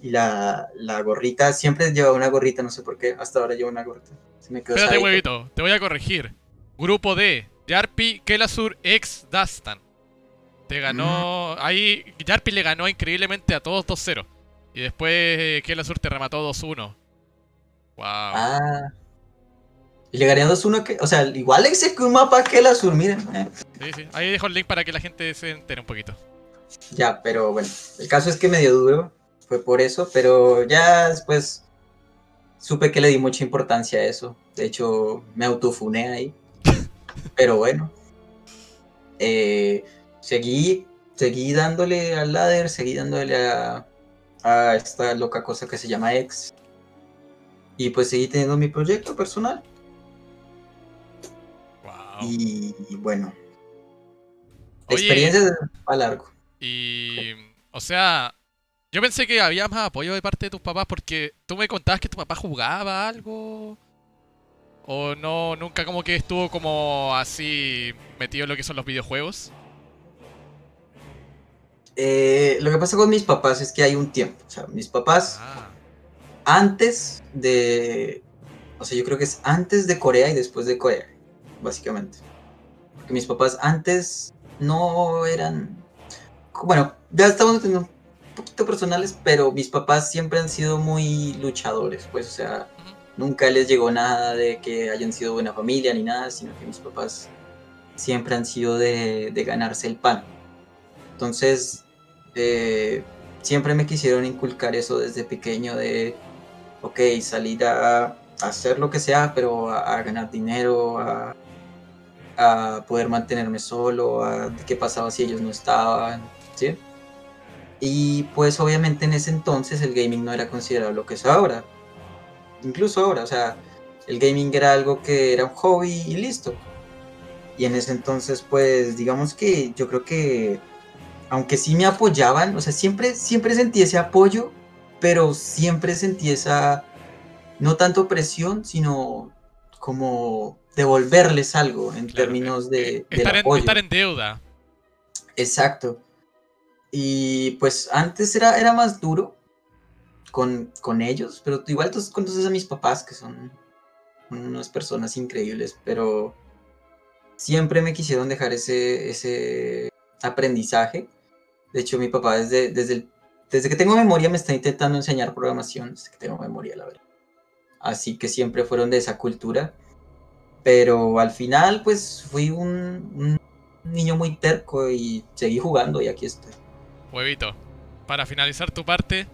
y la, la gorrita. Siempre llevaba una gorrita, no sé por qué, hasta ahora llevo una gorrita. Se me quedó Espérate, huevito, te voy a corregir. Grupo D, Yarpi, Kelasur, ex Dastan. Te ganó. Ahí, Yarpi le ganó increíblemente a todos 2-0. Y después eh, Kelasur te remató 2-1. Wow. Ah. Y le gané 2-1 que, o sea, igual hice que un mapa que la sur, miren. eh. Sí, sí. Ahí dejo el link para que la gente se entere un poquito. Ya, pero bueno, el caso es que me dio duro, fue por eso, pero ya después supe que le di mucha importancia a eso. De hecho, me autofuné ahí. Pero bueno, eh, seguí, seguí dándole al ladder, seguí dándole a, a esta loca cosa que se llama X. Y pues seguí teniendo mi proyecto personal. Wow. Y, bueno, Oye, experiencias a largo. Y. O sea. Yo pensé que había más apoyo de parte de tus papás porque tú me contabas que tu papá jugaba algo. O no, nunca como que estuvo como así metido en lo que son los videojuegos. Eh, lo que pasa con mis papás es que hay un tiempo. O sea, mis papás Ah, antes de. O sea, yo creo que es antes de Corea y después de Corea, básicamente. Porque mis papás antes no eran. Bueno, ya estamos teniendo poquito personales, pero mis papás siempre han sido muy luchadores, pues, o sea, nunca les llegó nada de que hayan sido buena familia ni nada, sino que mis papás siempre han sido de, de ganarse el pan. Entonces, eh, siempre me quisieron inculcar eso desde pequeño de, ok, salir a, a hacer lo que sea, pero a, a ganar dinero, a, a poder mantenerme solo, a qué pasaba si ellos no estaban, ¿sí? Y pues obviamente en ese entonces el gaming no era considerado lo que es ahora. Incluso ahora, o sea, el gaming era algo que era un hobby y listo. Y en ese entonces, pues, digamos que yo creo que, aunque sí me apoyaban, o sea, siempre, siempre sentí ese apoyo, pero siempre sentí esa, no tanto presión, sino como devolverles algo en claro, términos eh, de, eh, del estar, en, apoyo. estar en deuda. Exacto. Y pues antes era, era más duro con, con ellos, pero igual tú conoces a mis papás, que son unas personas increíbles, pero siempre me quisieron dejar ese, ese aprendizaje. De hecho, mi papá desde, desde, el- desde que tengo memoria me está intentando enseñar programación, desde que tengo memoria, la verdad. Así que siempre fueron de esa cultura. Pero al final, pues fui un, un niño muy terco y seguí jugando y aquí estoy. Huevito, para finalizar tu parte,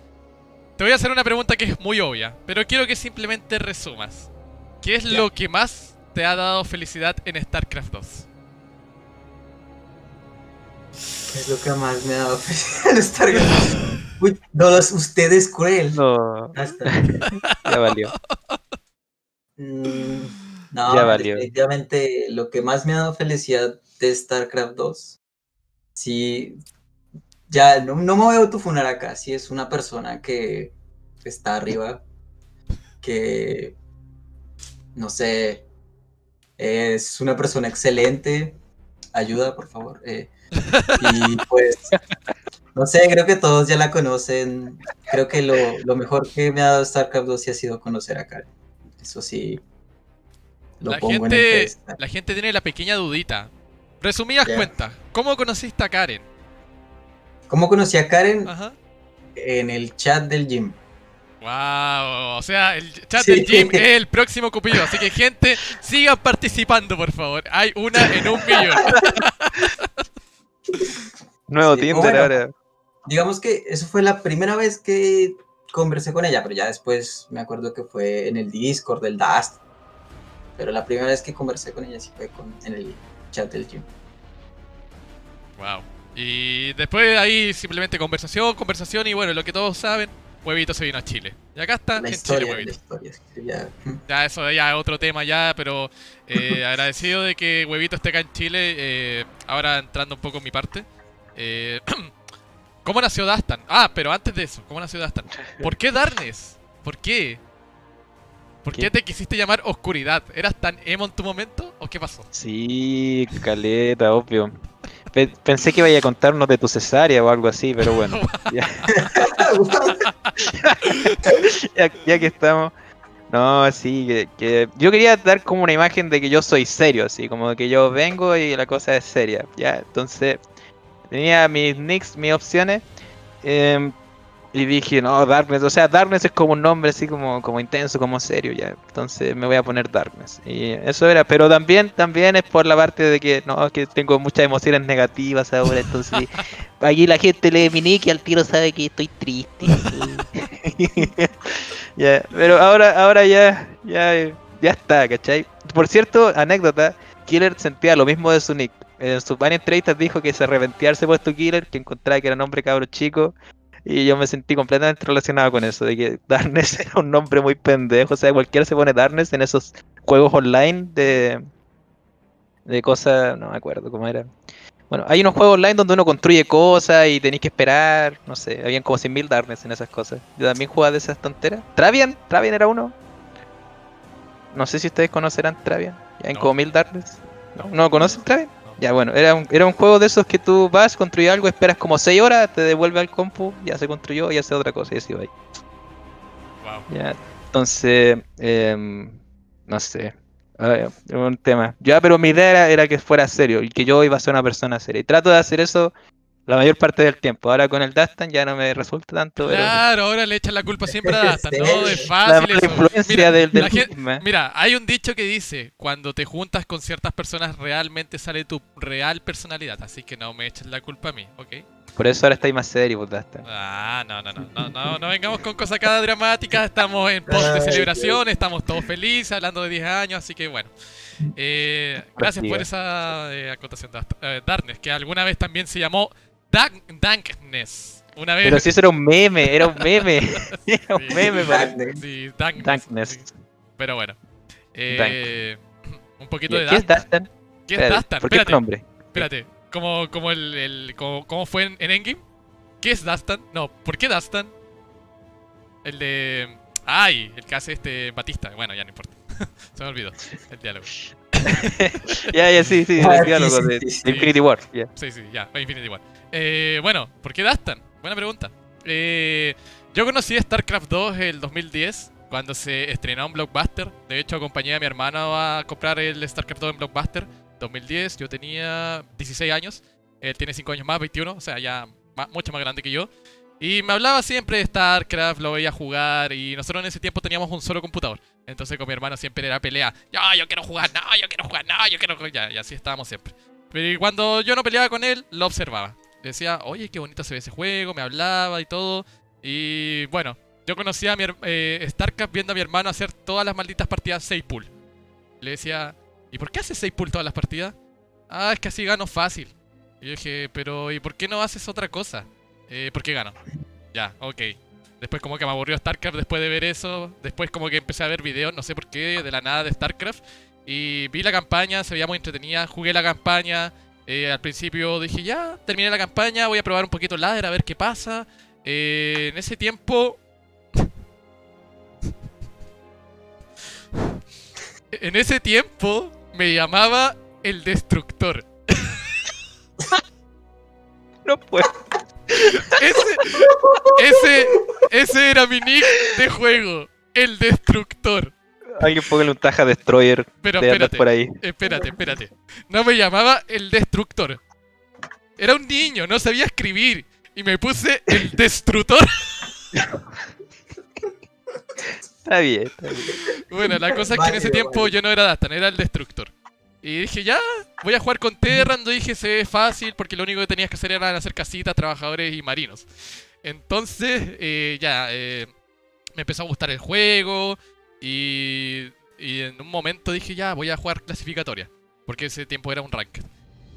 te voy a hacer una pregunta que es muy obvia, pero quiero que simplemente resumas. ¿Qué es Ya. lo que más te ha dado felicidad en StarCraft 2? ¿Qué es lo que más me ha dado felicidad en estar Uy, no, los- usted es cruel. No, ya valió. Mm, no, Ya valió. definitivamente lo que más me ha dado felicidad de StarCraft 2, sí, ya no, no me voy a autofunar acá, sí es una persona que está arriba, que, no sé, es una persona excelente, ayuda por favor, eh, y pues, no sé, creo que todos ya la conocen, creo que lo, lo mejor que me ha dado StarCraft 2 sí ha sido conocer a Karen, eso sí. Lo La pongo en gente, pedestal. la gente tiene la pequeña dudita. Resumidas cuentas, ¿cómo conociste a Karen? ¿Cómo conocí a Karen? Ajá. En el chat del gym. Wow, o sea, el chat Sí. del gym es el próximo cupido, así que gente, sigan participando, por favor. Hay una en un millón. Nuevo Sí, Tinder bueno, ahora. Digamos que eso fue la primera vez que conversé con ella, pero ya después me acuerdo que fue en el Discord del Dust. Pero la primera vez que conversé con ella sí fue con, en el chat del gym. Wow. Y después ahí simplemente conversación, conversación y bueno, lo que todos saben, Huevito se vino a Chile. Y acá está La en historia, Chile Huevito. historia. ya- Ya eso ya es otro tema ya, pero eh, agradecido de que Huevito esté acá en Chile. eh, ahora entrando un poco en mi parte. Eh, ¿Cómo nació Dastan? Ah, pero antes de eso, ¿cómo nació Dastan? ¿Por qué Darkness? ¿Por qué? ¿Por qué ¿Qué? te quisiste llamar Oscuridad? ¿Eras tan emo en tu momento o qué pasó? Sí, caleta, obvio. Pe- pensé que iba a contarnos de tu cesárea o algo así, pero bueno. ya, ya- ya que estamos. No, sí, que, que yo quería dar como una imagen de que yo soy serio, así, como que yo vengo y la cosa es seria. Ya, entonces tenía mis nicks, mis opciones. em, y dije, no, Darkness, o sea, Darkness es como un nombre así como, como intenso, como serio, ya. Entonces me voy a poner Darkness. Y eso era, pero también, también es por la parte de que, no, que tengo muchas emociones negativas ahora, entonces aquí la gente lee mi nick y al tiro sabe que estoy triste. ya, pero ahora, ahora ya, ya, ya está, ¿cachai? Por cierto, anécdota, Killer sentía lo mismo de su nick. En sus varias entrevistas dijo que se arrepentía de haberse puesto Killer, que encontraba que era nombre cabro chico. Y yo me sentí completamente relacionado con eso, de que Darkness era un nombre muy pendejo. O sea, cualquiera se pone Darkness en esos juegos online de. de cosas. no me acuerdo cómo era. Bueno, hay unos juegos online donde uno construye cosas y tenéis que esperar. No sé, habían como 100.000 Darkness en esas cosas. Yo también jugaba de esas tonteras. ¿Travian? ¿Travian era uno? No sé si ustedes conocerán Travian. Ya hay No. como 1000 Darkness. No. ¿No conocen Travian? Ya bueno, era un, era un juego de esos que tú vas, construyes algo, esperas como 6 horas, te devuelve al compu, ya se construyó y hace otra cosa y así va. ahí. Wow. Ya, entonces, em, no sé, ver, un tema. Ya, pero mi idea era, era que fuera serio y que yo iba a ser una persona seria. Y trato de hacer eso la mayor parte del tiempo. Ahora con el Dastan ya no me resulta tanto, pero Claro, ahora le echan la culpa siempre a Dastan, Sí. ¿no? Es la fácil mala eso. influencia Mira, del, del la. Mira, hay un dicho que dice, cuando te juntas con ciertas personas realmente sale tu real personalidad, así que no me eches la culpa a mí, ¿ok? Por eso ahora estáis más serio, pues, Dastan. Ah, no, no, no, no, no, no vengamos con cosas acá dramáticas, estamos en post de celebración, estamos todos felices, hablando de 10 años, así que bueno. Eh, gracias por esa eh, acotación, eh, Darkness, que alguna vez también se llamó Dank Dankness. Una vez... Pero si eso era un meme, era un meme. Era un Sí. meme, Darkness. Sí, Dankness. Dankness. sí. Pero bueno. Eh, un poquito de ¿Qué es Dastan. Dastan? ¿Qué es Espérate, Dastan? ¿Por qué Espérate, nombre? espérate. Como, como el, el como, ¿Cómo fue en, en Endgame? ¿Qué es Dastan? No, ¿por qué Dastan? El de... Ay, el que hace este Batista. Bueno, ya no importa. Se me olvidó el diálogo. Ya, ya, sí, sí, Ah, el diálogo de. Infinity War. ya. Sí, sí, ya, Infinity War. Eh, bueno, ¿por qué Dastan? Buena pregunta. Eh, yo conocí StarCraft 2 el 2010, cuando se estrenó en Blockbuster. De hecho, acompañé a mi hermano a comprar el StarCraft 2 en Blockbuster. 2010, yo tenía 16 años. Él tiene 5 años más, 21, o sea, ya ma- mucho más grande que yo. Y me hablaba siempre de StarCraft, lo veía jugar y nosotros en ese tiempo teníamos un solo computador. Entonces con mi hermano siempre era pelea. Yo, yo quiero jugar, no, yo quiero jugar, no, yo quiero jugar. Ya, y así estábamos siempre. Pero cuando yo no peleaba con él, lo observaba. Decía, oye, qué bonito se ve ese juego, me hablaba y todo. Y bueno, yo conocía a mi eh, StarCraft viendo a mi hermano hacer todas las malditas partidas 6 pool. Le decía, ¿y por qué haces 6 pool todas las partidas? Ah, es que así gano fácil. Y yo dije, pero ¿y por qué no haces otra cosa? Eh, ¿Por qué gano? Ya, ok. Después como que me aburrió StarCraft después de ver eso. Después como que empecé a ver videos, no sé por qué, de la nada de StarCraft. Y vi la campaña, se veía muy entretenida, jugué la campaña. eh, al principio dije, ya, terminé la campaña, voy a probar un poquito el ladder a ver qué pasa. Eh, en ese tiempo... en ese tiempo me llamaba el Destructor. No puedo. Ese, ese, ese era mi nick de juego, el Destructor. Alguien póngale un taja destroyer Pero de espérate, por ahí. espérate, espérate. No me llamaba el Destructor. Era un niño, no sabía escribir. Y me puse el Destructor. Está bien, está bien. Bueno, la cosa es que en ese tiempo yo no era Dastan, era el Destructor. Y dije, ya, voy a jugar con Terran. Yo dije, se ve fácil porque lo único que tenías que hacer era hacer casitas, trabajadores y marinos. Entonces, eh, ya, eh, me empezó a gustar el juego y, y en un momento dije, ya, voy a jugar clasificatoria. Porque ese tiempo era un rank.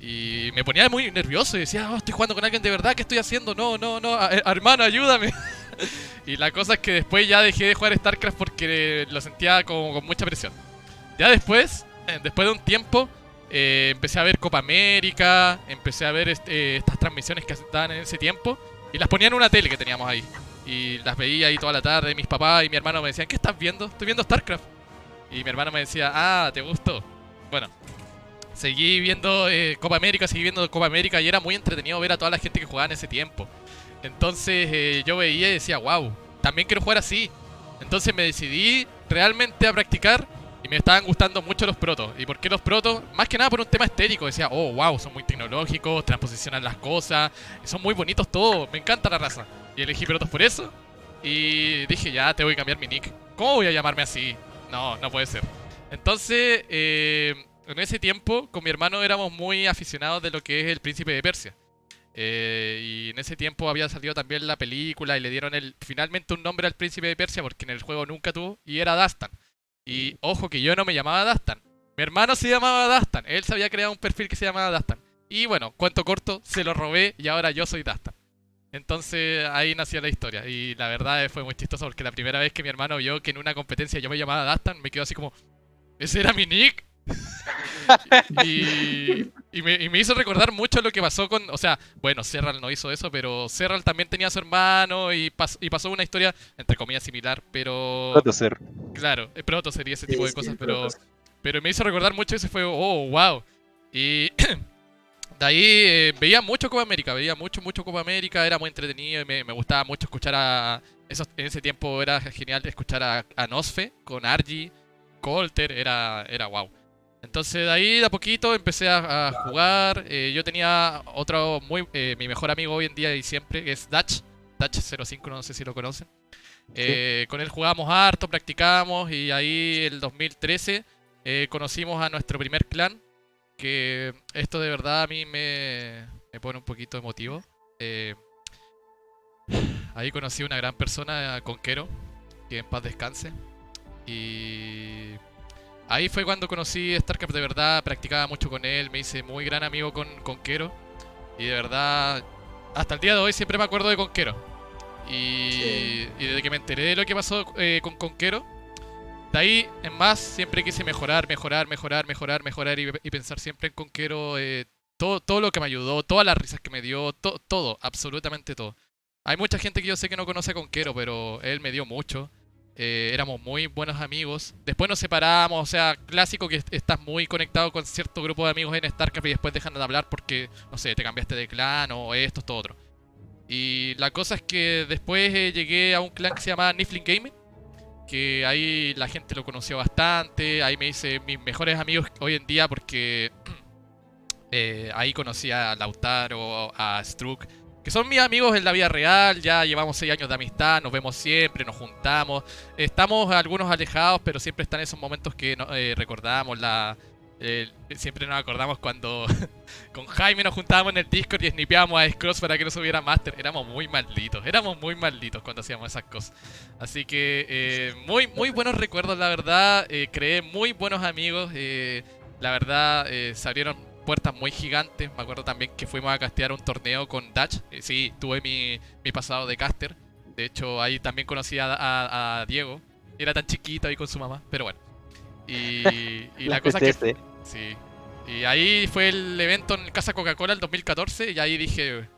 Y me ponía muy nervioso y decía, oh, estoy jugando con alguien de verdad, ¿qué estoy haciendo? No, no, no, eh, hermano, ayúdame. y la cosa es que después ya dejé de jugar StarCraft porque lo sentía como con mucha presión. Ya después, después de un tiempo, eh, empecé a ver Copa América, empecé a ver eh, estas transmisiones que estaban en ese tiempo y las ponía en una tele que teníamos ahí. Y las veía ahí toda la tarde, mis papás y mi hermano me decían, ¿qué estás viendo? Estoy viendo StarCraft. Y mi hermano me decía, ah, ¿te gustó? Bueno, seguí viendo eh, Copa América, seguí viendo Copa América y era muy entretenido ver a toda la gente que jugaba en ese tiempo. Entonces yo veía y decía, wow, también quiero jugar así. Entonces me decidí realmente a practicar y me estaban gustando mucho los protos. ¿Y por qué los protos? Más que nada por un tema estético. Decía, oh, wow, son muy tecnológicos, transposicionan las cosas, son muy bonitos todos, me encanta la raza. Y elegí protos por eso. Y dije, ya, te voy a cambiar mi nick. ¿Cómo voy a llamarme así? No, no puede ser. Entonces, eh, en ese tiempo, con mi hermano éramos muy aficionados de lo que es el príncipe de Persia. Eh, y en ese tiempo había salido también la película y le dieron el, finalmente un nombre al príncipe de Persia porque en el juego nunca tuvo y era Dastan. Y ojo que yo no me llamaba Dastan. Mi hermano se llamaba Dastan. Él se había creado un perfil que se llamaba Dastan. Y bueno, cuento corto, se lo robé y ahora yo soy Dastan. Entonces ahí nació la historia. Y la verdad fue muy chistoso porque la primera vez que mi hermano vio que en una competencia yo me llamaba Dastan, me quedó así como, ¿ese era mi nick? y, y me, y me hizo recordar mucho lo que pasó con. O sea, bueno, Serral no hizo eso, pero Serral también tenía a su hermano y, pas- y pasó una historia, entre comillas, similar, pero. Protoser. Claro, eh, proto sería ese tipo de Sí, cosas, pero. Pero me hizo recordar mucho ese fue, oh, wow. Y de ahí eh, veía mucho Copa América, veía mucho, mucho Copa América, era muy entretenido y me, me gustaba mucho escuchar a... Esos, en ese tiempo era genial escuchar a, a Nosfe con Argy, Colter, era, era wow. Entonces de ahí de a poquito empecé a, a jugar. eh, yo tenía otro muy... eh, mi mejor amigo hoy en día y siempre, que es Dutch. Dutch05, no sé si lo conocen. Eh, Con él jugábamos harto, practicábamos y ahí el 2013 eh, conocimos a nuestro primer clan. Que esto de verdad a mí me, me pone un poquito emotivo. Ahí conocí a una gran persona, a Conquero, que en paz descanse. Y ahí fue cuando conocí StarCraft de verdad, practicaba mucho con él, me hice muy gran amigo con Conquero. Y de verdad, hasta el día de hoy siempre me acuerdo de Conquero. Y, Sí. y desde que me enteré de lo que pasó eh, con Conquero, de ahí en más siempre quise mejorar, mejorar, mejorar, mejorar, mejorar y, y pensar siempre en Conquero, eh, todo, todo lo que me ayudó, todas las risas que me dio, to- todo, absolutamente todo. Hay mucha gente que yo sé que no conoce a Conquero, pero él me dio mucho. Eh, éramos muy buenos amigos. Después nos separamos, o sea, clásico que est- estás muy conectado con cierto grupo de amigos en StarCraft y después dejan de hablar porque, no sé, te cambiaste de clan o esto, esto, otro. Y la cosa es que después eh, llegué a un clan que se llama Niflin Gaming, que ahí la gente lo conoció bastante, ahí me hice mis mejores amigos hoy en día porque eh, ahí conocí a Lautaro, a Struck, son mis amigos en la vida real, ya llevamos 6 años de amistad, nos vemos siempre, nos juntamos, estamos algunos alejados, pero siempre están esos momentos que eh, recordamos, la, eh, siempre nos acordamos cuando con Jaime nos juntábamos en el Discord y snipeábamos a Scrolls para que no subiera Master, éramos muy malditos, éramos muy malditos cuando hacíamos esas cosas. Así que eh, muy, muy buenos recuerdos, la verdad, eh, creé muy buenos amigos, la verdad se abrieron puertas muy gigantes. Me acuerdo también que fuimos a castear un torneo con Dutch. Eh, sí, tuve mi, mi pasado de caster. De hecho, ahí también conocí a, a- a Diego. Era tan chiquito ahí con su mamá, pero bueno. Y, y la cosa que... Sí. Y ahí fue el evento en Casa Coca-Cola el 2014 y ahí dije,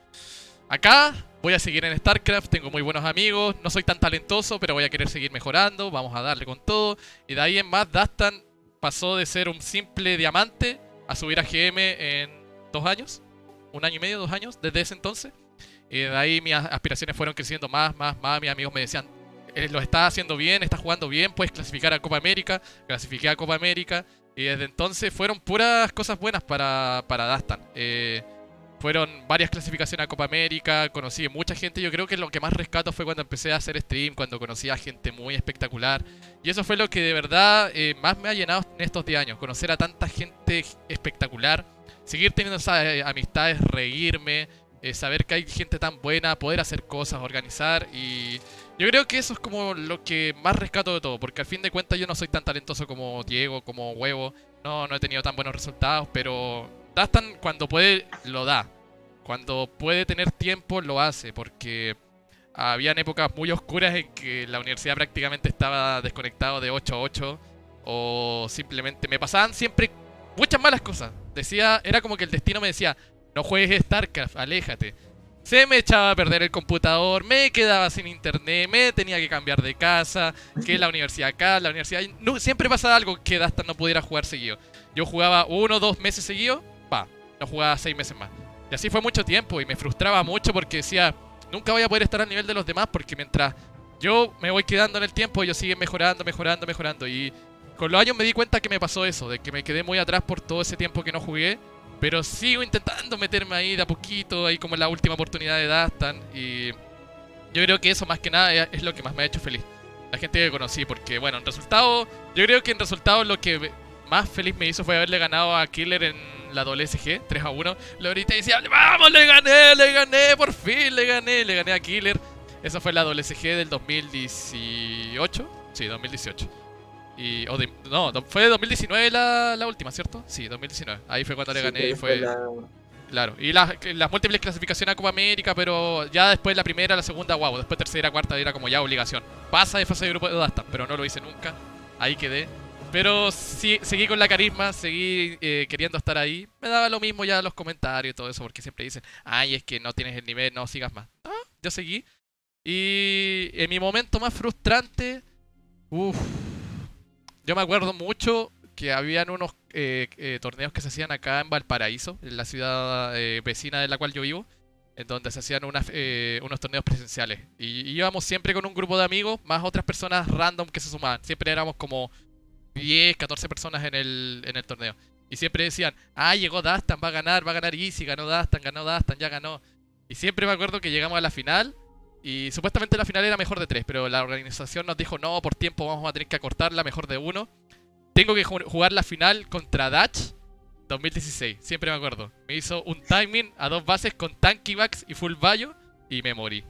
acá voy a seguir en StarCraft, tengo muy buenos amigos, no soy tan talentoso, pero voy a querer seguir mejorando, vamos a darle con todo. Y de ahí en más, Dastan pasó de ser un simple diamante a subir a GM en dos años, un año y medio, dos años, desde ese entonces. Y de ahí mis aspiraciones fueron creciendo más, más, más. Mis amigos me decían, "Eh, lo estás haciendo bien, estás jugando bien, puedes clasificar a Copa América. Clasifiqué a Copa América. Y desde entonces fueron puras cosas buenas para, para Dastan. Eh, fueron varias clasificaciones a Copa América, conocí mucha gente. Yo creo que lo que más rescato fue cuando empecé a hacer stream, cuando conocí a gente muy espectacular. Y eso fue lo que de verdad eh, más me ha llenado en estos 10 años. Conocer a tanta gente espectacular, seguir teniendo esas eh, amistades, reírme, eh, saber que hay gente tan buena, poder hacer cosas, organizar. Y yo creo que eso es como lo que más rescato de todo, porque al fin de cuentas yo no soy tan talentoso como Diego, como Huevo. No, no he tenido tan buenos resultados, pero Dastan cuando puede lo da. Cuando puede tener tiempo lo hace, porque habían épocas muy oscuras en que la universidad prácticamente estaba desconectado de 8 a 8 o simplemente me pasaban siempre muchas malas cosas. Decía, era como que el destino me decía, no juegues StarCraft, aléjate. Se me echaba a perder el computador, me quedaba sin internet, me tenía que cambiar de casa, que la universidad acá, la universidad... Siempre pasaba algo que Dastan no pudiera jugar seguido. Yo jugaba uno o dos meses seguidos jugaba seis meses más. Y así fue mucho tiempo y me frustraba mucho porque decía, nunca voy a poder estar al nivel de los demás porque mientras yo me voy quedando en el tiempo, ellos siguen mejorando, mejorando, mejorando. Y con los años me di cuenta que me pasó eso, de que me quedé muy atrás por todo ese tiempo que no jugué. Pero sigo intentando meterme ahí de a poquito, ahí como en la última oportunidad de Dastan. Y yo creo que eso más que nada es lo que más me ha hecho feliz. La gente que conocí, porque bueno, en resultado, yo creo que en resultado lo que más feliz me hizo fue haberle ganado a Killer en la WSG 3 a 1. Lo grité y decía, vamos, le gané, le gané, por fin le gané, le gané a Killer. Esa fue la WSG del 2018. Sí, 2018. Y, no, fue de 2019 la, la, última, ¿cierto? Sí, 2019. Ahí fue cuando le gané y fue... Claro, y las, las múltiples clasificaciones a Copa América, pero ya después la primera, la segunda, wow, después tercera, cuarta era como ya obligación. Pasa de fase de grupo de Dasta, pero no lo hice nunca. Ahí quedé. Pero sí, seguí con la carisma, seguí eh, queriendo estar ahí. Me daba lo mismo ya los comentarios y todo eso, porque siempre dicen, ay, es que no tienes el nivel, no sigas más. Ah, yo seguí. Y en mi momento más frustrante, uff, yo me acuerdo mucho que habían unos eh, eh, torneos que se hacían acá en Valparaíso, en la ciudad vecina de la cual yo vivo, en donde se hacían unos torneos presenciales. Y íbamos siempre con un grupo de amigos, más otras personas random que se sumaban. Siempre éramos como 10, 14 personas en el, en el torneo. Y siempre decían, ah, llegó Dastan, va a ganar, va a ganar Easy, ganó Dastan, ganó Dastan, ya ganó. Y siempre me acuerdo que llegamos a la final y supuestamente la final era mejor de 3, pero la organización nos dijo, no, por tiempo vamos a tener que acortarla, mejor de 1. Tengo que jugar la final contra Dutch 2016, siempre me acuerdo. Me hizo un timing a dos bases con Tanky Backs y Full Bayo y me morí.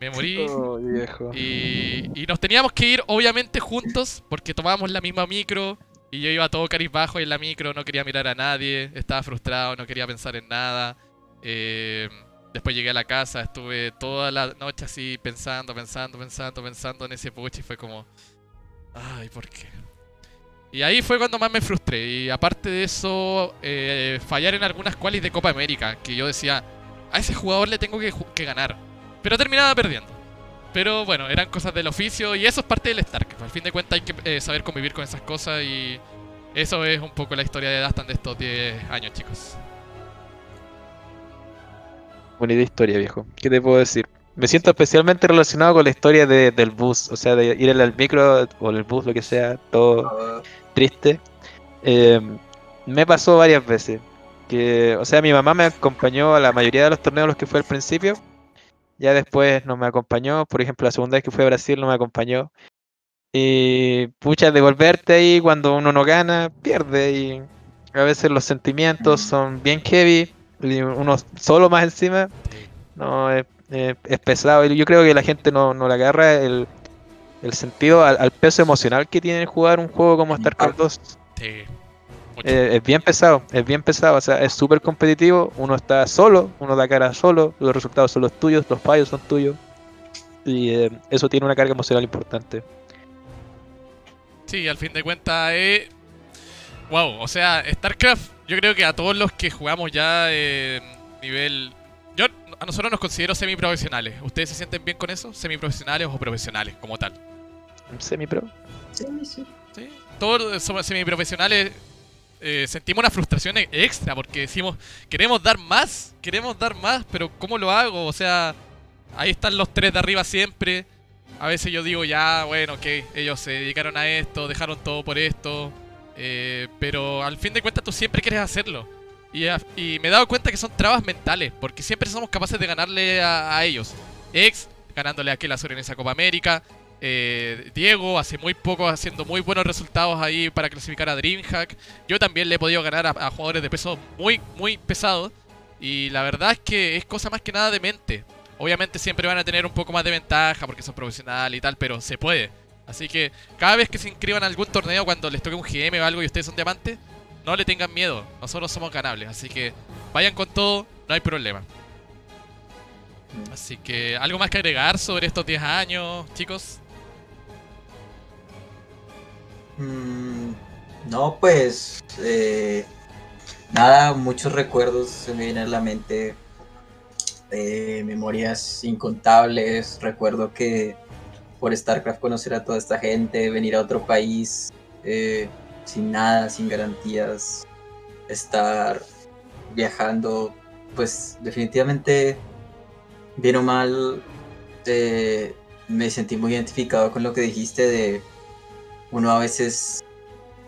Me morí. Oh, viejo. Y, y, nos teníamos que ir, obviamente, juntos, porque tomábamos la misma micro. Y yo iba todo cariz bajo en la micro, no quería mirar a nadie, estaba frustrado, no quería pensar en nada. Eh, después llegué a la casa, estuve toda la noche así pensando, pensando, pensando, pensando en ese push y fue como. Ay, ¿por qué? Y ahí fue cuando más me frustré. Y aparte de eso, eh, fallar en algunas qualis de Copa América, que yo decía, a ese jugador le tengo que, que ganar. Pero terminaba perdiendo. Pero bueno, eran cosas del oficio y eso es parte del Stark. Al fin de cuentas hay que eh, saber convivir con esas cosas y eso es un poco la historia de Dastan de estos 10 años, chicos. Bonita historia, viejo. ¿Qué te puedo decir? Me siento especialmente relacionado con la historia del bus, o sea, de ir al micro o el bus, lo que sea, todo triste. Eh, me pasó varias veces. Que, o sea, mi mamá me acompañó a la mayoría de los torneos a los que fue al principio ya después no me acompañó, por ejemplo, la segunda vez que fui a Brasil no me acompañó. Y pucha, devolverte ahí cuando uno no gana, pierde. Y a veces los sentimientos son bien heavy, y uno solo más encima, no es, pesado. Y yo creo que la gente no, no le agarra el, el sentido al, peso emocional que tiene jugar un juego como StarCraft 2. Sí. Eh, es bien pesado, es bien pesado, o sea, es súper competitivo, uno está solo, uno da cara solo, los resultados son los tuyos, los fallos son tuyos, y eh, eso tiene una carga emocional importante. Sí, al fin de cuentas es... Wow, o sea, StarCraft, yo creo que a todos los que jugamos ya en nivel... Yo, a nosotros nos considero semiprofesionales. ¿Ustedes se sienten bien con eso? ¿Semiprofesionales o profesionales como tal? ¿Semipro? Sí, sí. Sí, todos somos semiprofesionales eh, sentimos una frustración e- extra porque decimos, queremos dar más, queremos dar más, pero ¿cómo lo hago? O sea, ahí están los tres de arriba siempre. A veces yo digo, ya, bueno, que ellos se dedicaron a esto, dejaron todo por esto. Eh, pero al fin de cuentas tú siempre quieres hacerlo. Y, me he dado cuenta que son trabas mentales, porque siempre somos capaces de ganarle a, a ellos. Ex, ganándole a aquel Azul en esa Copa América. Eh, Diego, hace muy poco haciendo muy buenos resultados ahí para clasificar a DreamHack. Yo también le he podido ganar a, a jugadores de peso muy, muy pesados. Y la verdad es que es cosa más que nada de mente. Obviamente siempre van a tener un poco más de ventaja porque son profesionales y tal, pero se puede. Así que cada vez que se inscriban a algún torneo cuando les toque un GM o algo y ustedes son diamantes, no le tengan miedo. Nosotros somos ganables, así que vayan con todo, no hay problema. Así que, ¿algo más que agregar sobre estos 10 años, chicos? Mm, no, pues eh, nada, muchos recuerdos se me vienen a la mente, eh, memorias incontables. Recuerdo que por StarCraft conocer a toda esta gente, venir a otro país eh, sin nada, sin garantías, estar viajando, pues definitivamente, bien o mal, me sentí muy identificado con lo que dijiste de uno a veces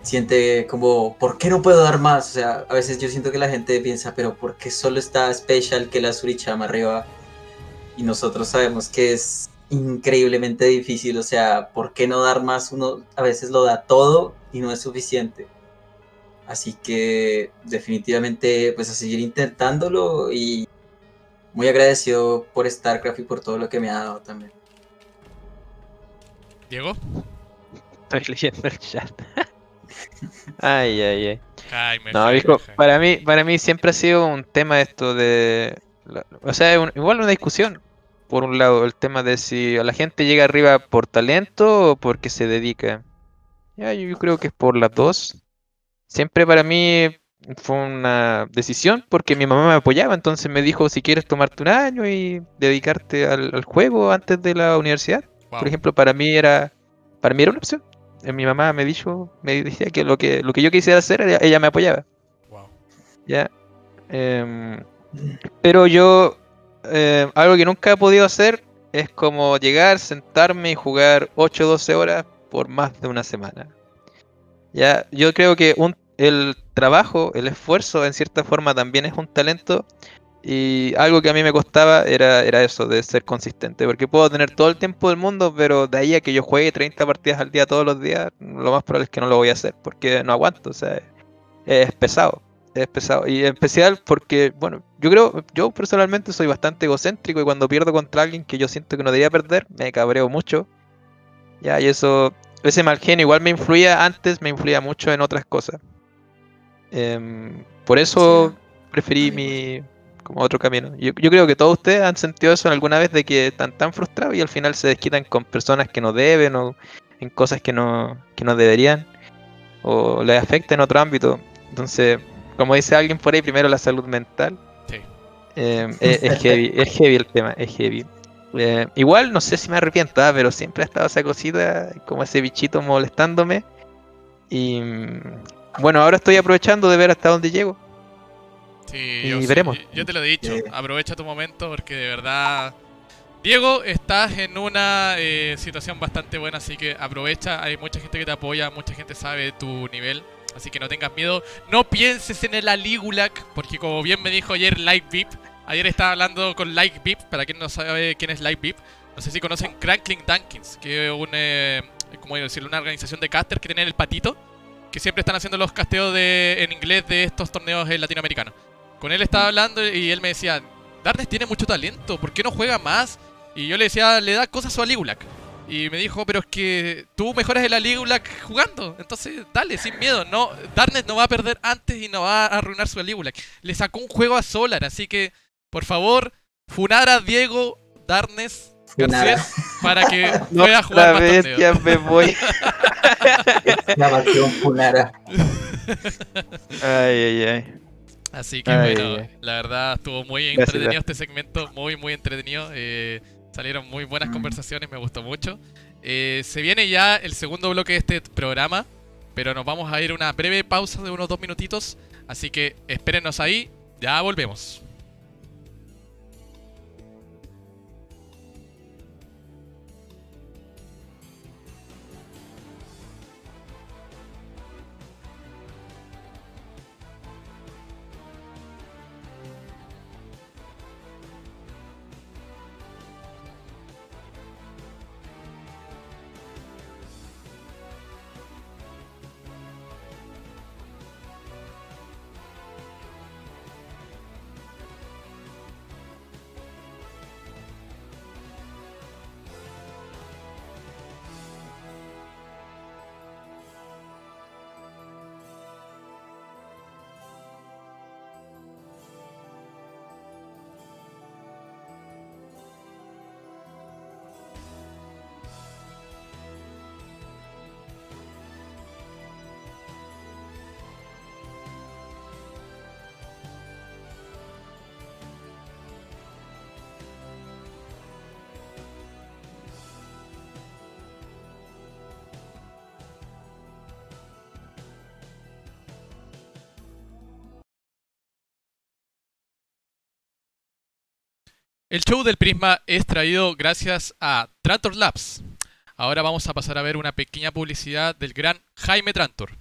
siente como, ¿por qué no puedo dar más? O sea, a veces yo siento que la gente piensa, pero ¿por qué solo está Special que la Surichama arriba? Y nosotros sabemos que es increíblemente difícil, o sea, ¿por qué no dar más? Uno a veces lo da todo y no es suficiente. Así que definitivamente pues a seguir intentándolo y muy agradecido por StarCraft y por todo lo que me ha dado también. Diego. Estoy leyendo el chat. ay, ay, ay. No, viejo, para mí, para mí siempre ha sido un tema esto de... O sea, un- igual una discusión. Por un lado, el tema de si a la gente llega arriba por talento o porque se dedica. Ya, yo, yo creo que es por las dos. Siempre para mí fue una decisión porque mi mamá me apoyaba, entonces me dijo si quieres tomarte un año y dedicarte al, al juego antes de la universidad. Wow. Por ejemplo, para mí era, para mí era una opción. Eh, Mi mamá me dijo, me decía que lo que lo que yo quisiera hacer, ella, ella me apoyaba. Wow. Ya. Em, pero yo, em, algo que nunca he podido hacer es como llegar, sentarme y jugar 8 o 12 horas por más de una semana. Ya, yo creo que un, el trabajo, el esfuerzo, en cierta forma también es un talento. Y algo que a mí me costaba era, era eso, de ser consistente. Porque puedo tener todo el tiempo del mundo, pero de ahí a que yo juegue 30 partidas al día todos los días, lo más probable es que no lo voy a hacer, porque no aguanto. O sea, es pesado. Es pesado. Y en especial porque, bueno, yo creo, yo personalmente soy bastante egocéntrico y cuando pierdo contra alguien que yo siento que no debería perder, me cabreo mucho. Ya, y eso, ese mal genio igual me influía antes, me influía mucho en otras cosas. Em, por eso preferí mi como otro camino. Yo, yo creo que todos ustedes han sentido eso alguna vez de que están tan frustrados y al final se desquitan con personas que no deben o en cosas que no, que no deberían o les afecta en otro ámbito. Entonces, como dice alguien por ahí, primero la salud mental. Sí. Eh, es, es heavy, es heavy el tema, es heavy. Eh, igual no sé si me arrepiento, ah, pero siempre ha estado esa cosita, como ese bichito molestándome. Y mm, bueno, ahora estoy aprovechando de ver hasta dónde llego. Sí, Y yo, sí, veremos. yo te lo he dicho, aprovecha tu momento porque de verdad... Diego, estás en una eh, situación bastante buena, así que aprovecha, hay mucha gente que te apoya, mucha gente sabe tu nivel, así que no tengas miedo. No pienses en el Aligulac, porque como bien me dijo ayer Like Beep, ayer estaba hablando con Like Beep, para quien no sabe quién es Like Beep, no sé si conocen Crackling Dunkins, que es un, eh, ¿cómo decirlo? una organización de casters que tienen el patito, que siempre están haciendo los casteos de, en inglés de estos torneos eh, latinoamericanos. Con él estaba hablando y él me decía, Darnes tiene mucho talento, ¿por qué no juega más? Y yo le decía, le da cosas a su Aligulac. Y me dijo, pero es que tú mejoras el Aligulac jugando. Entonces, dale, sin miedo. No, Darnes no va a perder antes y no va a arruinar su Aligulac. Le sacó un juego a Solar, así que, por favor, funar a Diego Darnes. Garcés para que No, pueda jugar más vez ya me voy. La mansión Funara. Ay, ay, ay. Así que Ay, bueno, la verdad estuvo muy Gracias, entretenido gracias. este segmento, muy muy entretenido. eh, salieron muy buenas Mm. conversaciones, me gustó mucho. Eh, se viene ya el segundo bloque de este programa, pero nos vamos a ir a una breve pausa de unos dos minutitos, así que espérenos ahí, ya volvemos. El show del Prisma es traído gracias a Trantor Labs. Ahora vamos a pasar a ver una pequeña publicidad del gran Jaime Trantor.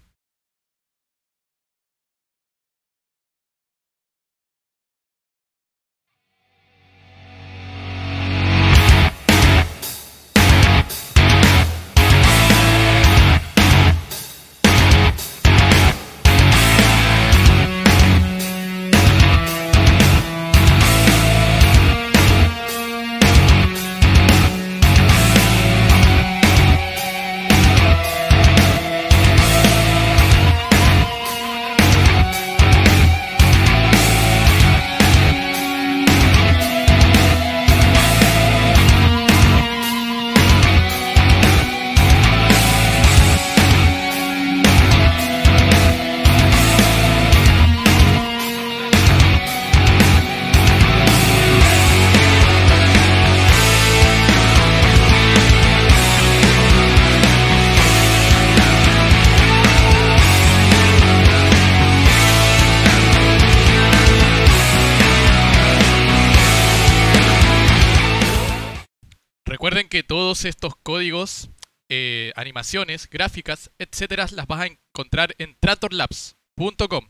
Que todos estos códigos, eh, animaciones, gráficas, etcétera, las vas a encontrar en tratorlabs.com.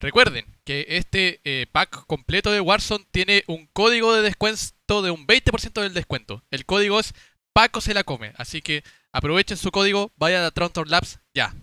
Recuerden que este eh, pack completo de Warzone tiene un código de descuento de un 20% del descuento. El código es Paco se la come. Así que aprovechen su código, vayan a Trator Labs ya.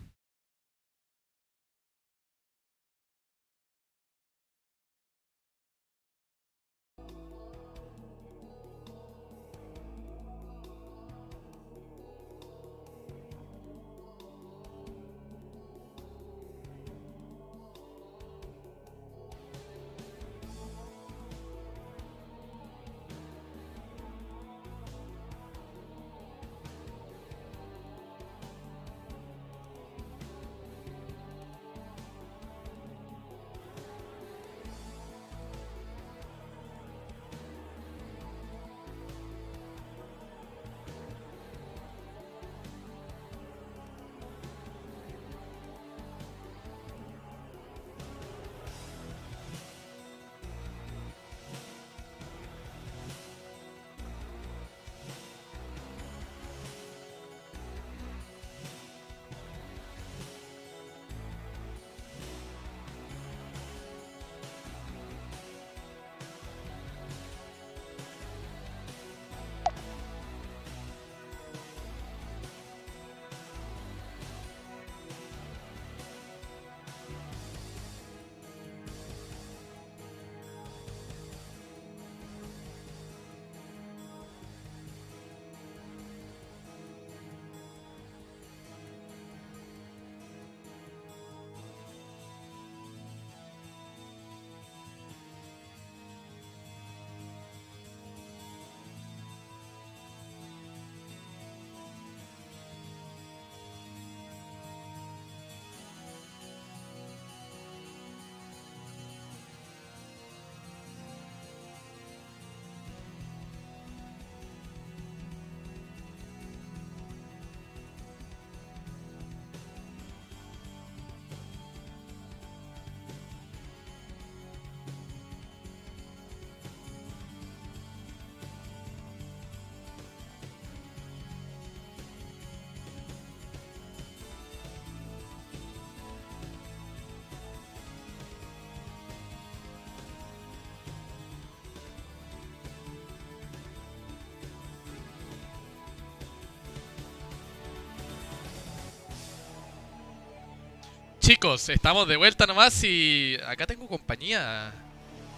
Chicos, estamos de vuelta nomás y acá tengo compañía.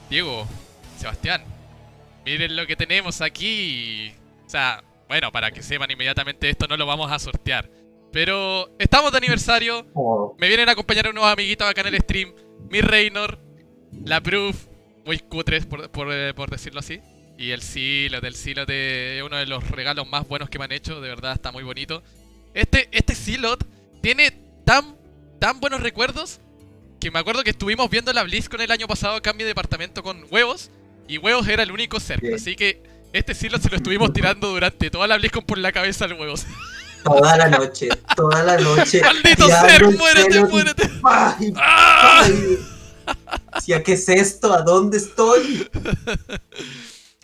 Diego, Sebastián. Miren lo que tenemos aquí. O sea, bueno, para que sepan inmediatamente esto no lo vamos a sortear. Pero estamos de aniversario. Oh, Me vienen a acompañar unos amiguitos acá en el stream. Mi Reynor, la Proof, muy cutres por, por, eh, por decirlo así. Y el Silot, el Silot es uno de los regalos más buenos que me han hecho, de verdad está muy bonito. Este, este Silot tiene tan, tan buenos recuerdos que me acuerdo que estuvimos viendo la BlizzCon el año pasado en mi departamento con huevos y huevos era el único ser. Sí. Así que este Silot se lo estuvimos tirando durante toda la BlizzCon por la cabeza al huevos. toda la noche, toda la noche. ¡Maldito ser! ¡Muérete, muérete! ¡ay! ¡Ah! ¡ay! Decía, ¿qué es esto? ¿A dónde estoy?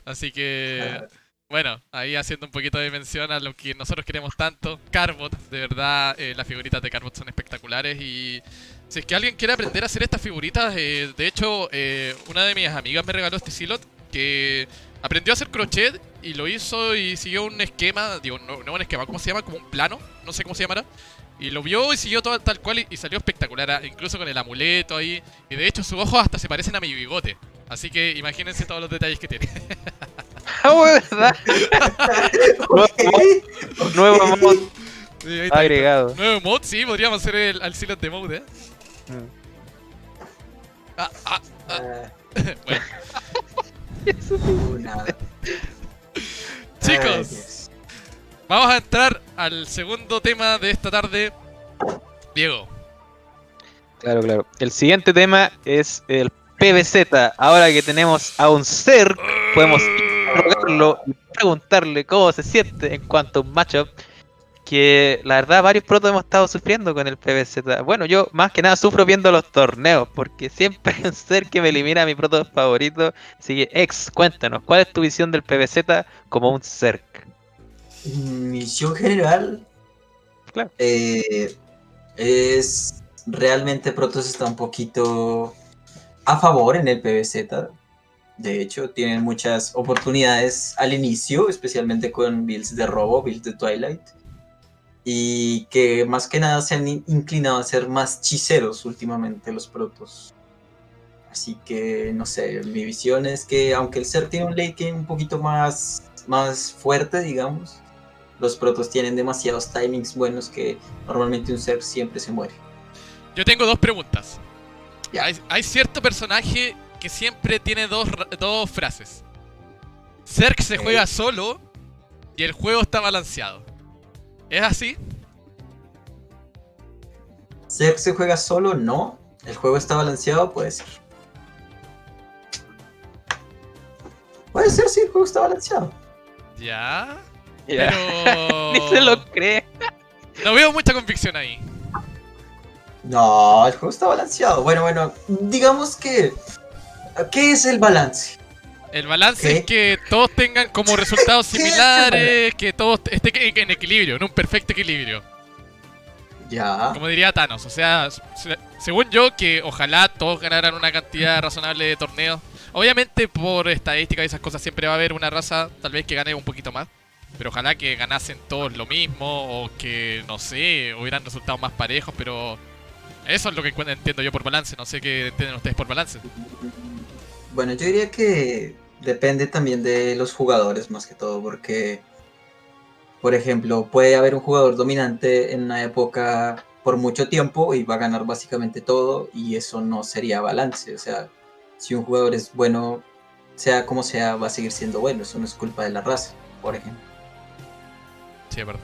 Así que, Ah, bueno, ahí haciendo un poquito de mención a lo que nosotros queremos tanto. Carbot, de verdad, eh, las figuritas de Carbot son espectaculares y si es que alguien quiere aprender a hacer estas figuritas, eh, de hecho, eh, una de mis amigas me regaló este silot que aprendió a hacer crochet y lo hizo y siguió un esquema, digo, no, no un esquema, ¿cómo se llama? Como un plano, no sé cómo se llamará. Y lo vio y siguió todo tal cual y, y salió espectacular, ah, incluso con el amuleto ahí. Y de hecho sus ojos hasta se parecen a mi bigote. Así que imagínense todos los detalles que tiene. Ah, ¿verdad? ok. Nuevo mod Sí, ahí está. agregado. Nuevo mod, sí, podríamos hacer el al de mode, ¿eh? Mm. Ah, ah, Ah, bueno, una- chicos, vamos a entrar al segundo tema de esta tarde. Diego. Claro, claro. El siguiente tema es el PBZ. Ahora que tenemos a un ser, podemos interrogarlo y preguntarle cómo se siente en cuanto a un matchup. Que la verdad, varios protos hemos estado sufriendo con el PBZ. Bueno, yo más que nada sufro viendo los torneos, porque siempre hay un ser que me elimina a mi proto favorito. Así que, ex, cuéntanos, ¿cuál es tu visión del PBZ como un ser? Misión general. Claro. eh, es realmente Protoss está un poquito a favor en el PBZ. De hecho, tienen muchas oportunidades al inicio, especialmente con builds de robo, builds de Twilight. Y que más que nada se han in- inclinado a ser más chiceros últimamente los protos. Así que, no sé, mi visión es que aunque el ser tiene un late game un poquito más, más fuerte, digamos, los protos tienen demasiados timings buenos que normalmente un ser siempre se muere. Yo tengo dos preguntas. Hay cierto personaje que siempre tiene dos, dos frases. Zerg se juega solo y el juego está balanceado. ¿Es así? Ser se juega solo, no. El juego está balanceado, puede ser. Puede ser, sí, el juego está balanceado. Ya. Ya. Pero. Ni se lo cree. No veo mucha convicción ahí. No, el juego está balanceado. Bueno, bueno, digamos que. ¿Qué es el balance? El balance ¿Qué? es que todos tengan como resultados ¿Qué es el similares, que todos estén en equilibrio, en un perfecto equilibrio. Ya. Como diría Thanos, o sea, se- según yo, que ojalá todos ganaran una cantidad razonable de torneos. Obviamente, por estadística y esas cosas, siempre va a haber una raza, tal vez que gane un poquito más. Pero ojalá que ganasen todos lo mismo, o que, no sé, hubieran resultados más parejos, pero. Eso es lo que entiendo yo por balance, no sé qué entienden ustedes por balance. Bueno, yo diría que depende también de los jugadores más que todo, porque, por ejemplo, puede haber un jugador dominante en una época por mucho tiempo y va a ganar básicamente todo y eso no sería balance. O sea, si un jugador es bueno, sea como sea, va a seguir siendo bueno. Eso no es culpa de la raza, por ejemplo. Sí, es verdad.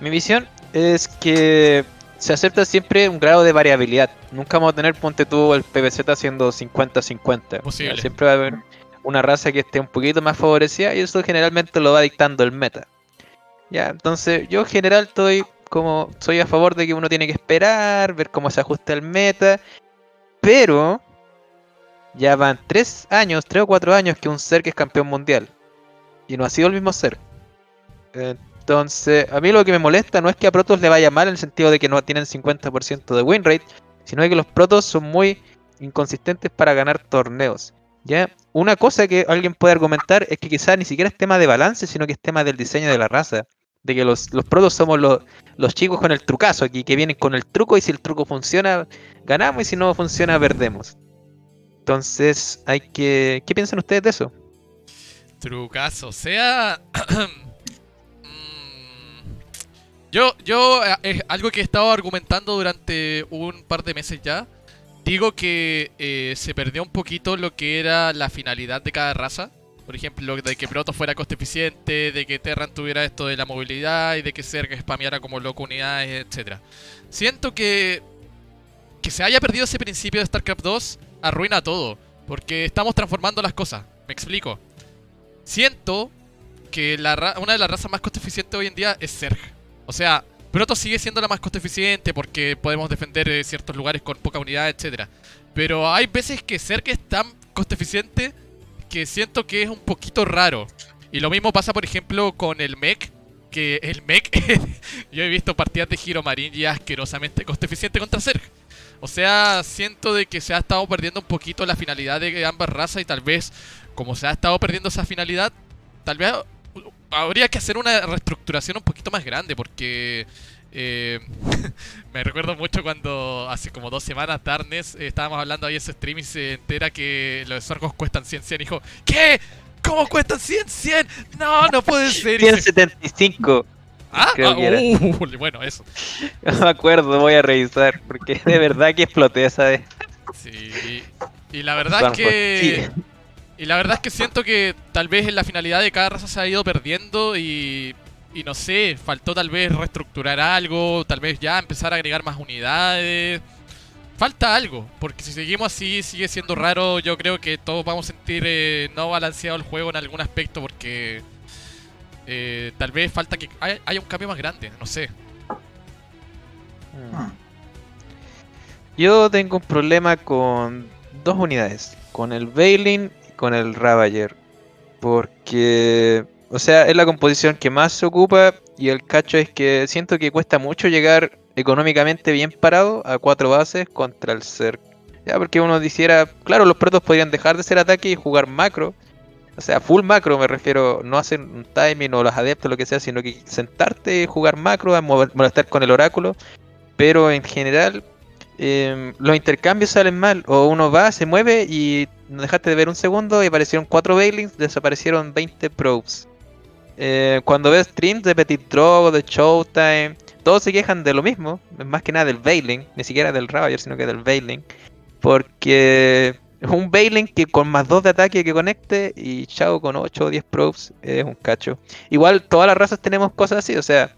Mi visión es que se acepta siempre un grado de variabilidad. Nunca vamos a tener, ponte tú, el PBZ haciendo 50-50. Posible. Ya, Siempre va a haber una raza que esté un poquito más favorecida y eso generalmente lo va dictando el meta. Ya, entonces yo en general estoy como, soy a favor de que uno tiene que esperar, ver cómo se ajusta el meta, pero ya van tres años, tres o cuatro años que un ser que es campeón mundial y no ha sido el mismo ser. Entonces, a mí lo que me molesta no es que a Protoss le vaya mal en el sentido de que no tienen 50% de win rate, sino que los Protoss son muy inconsistentes para ganar torneos. ¿ya? Una cosa que alguien puede argumentar es que quizás ni siquiera es tema de balance, sino que es tema del diseño de la raza. De que los, los Protoss somos los, los chicos con el trucazo aquí, que vienen con el truco y si el truco funciona, ganamos y si no funciona, perdemos. Entonces, hay que... ¿Qué piensan ustedes de eso? Trucazo, sea. yo, yo, eh, es algo que he estado argumentando durante un par de meses ya. Digo que eh, se perdió un poquito lo que era la finalidad de cada raza. Por ejemplo, de que Proto fuera coste eficiente, de que Terran tuviera esto de la movilidad y de que Zerg spameara como loco unidades, etc. Siento que que se haya perdido ese principio de StarCraft 2 arruina todo, porque estamos transformando las cosas. Me explico. Siento que la una de las razas más coste eficientes hoy en día es Zerg. O sea, Protoss sigue siendo la más coste eficiente porque podemos defender eh, ciertos lugares con poca unidad, etcétera. Pero hay veces que Zerg es tan coste eficiente porque siento que es un poquito raro. Y lo mismo pasa, por ejemplo, con el mech. Que el mech, yo he visto partidas de Giro Marín y asquerosamente coste eficiente contra Zerg. O sea, siento de que se ha estado perdiendo un poquito la finalidad de ambas razas y tal vez, como se ha estado perdiendo esa finalidad, tal vez habría que hacer una reestructuración un poquito más grande porque eh, me recuerdo mucho cuando hace como dos semanas Darnes eh, estábamos hablando ahí en ese stream y se entera que los zorgos cuestan 100, 100 y dijo, ¿qué? ¿Cómo cuestan 100, 100? No, no puede ser. 175. Ah, ah uh, bueno, eso. No me acuerdo, voy a revisar porque de verdad que exploté esa vez. Sí, y la verdad es que... Y la verdad es que siento que tal vez la finalidad de cada raza se ha ido perdiendo y, y no sé, faltó tal vez reestructurar algo, tal vez ya empezar a agregar más unidades. Falta algo, porque si seguimos así sigue siendo raro, yo creo que todos vamos a sentir eh, no balanceado el juego en algún aspecto porque eh, tal vez falta que haya, un cambio más grande, no sé. Hmm. Yo tengo un problema con dos unidades, con el Bailin con el Ravager. Porque, o sea, es la composición que más se ocupa y el cacho es que siento que cuesta mucho llegar económicamente bien parado a cuatro bases contra el Zerg. Ya, porque uno dijera, claro, los protos podrían dejar de ser ataque y jugar macro. O sea, full macro me refiero, no hacer un timing o los adeptos, lo que sea, sino que sentarte, jugar macro, a molestar con el oráculo. Pero en general, Em, los intercambios salen mal. O uno va, se mueve y no dejaste de ver un segundo y aparecieron 4 Bailings, desaparecieron 20 probes. Eh, cuando ves streams de Petit Draw, de Showtime, todos se quejan de lo mismo, más que nada del Bailing, ni siquiera del Ravager, sino que del Bailing. Porque es un Bailing que con más 2 de ataque que conecte y chao con 8 o 10 probes es un cacho. Igual todas las razas tenemos cosas así, o sea,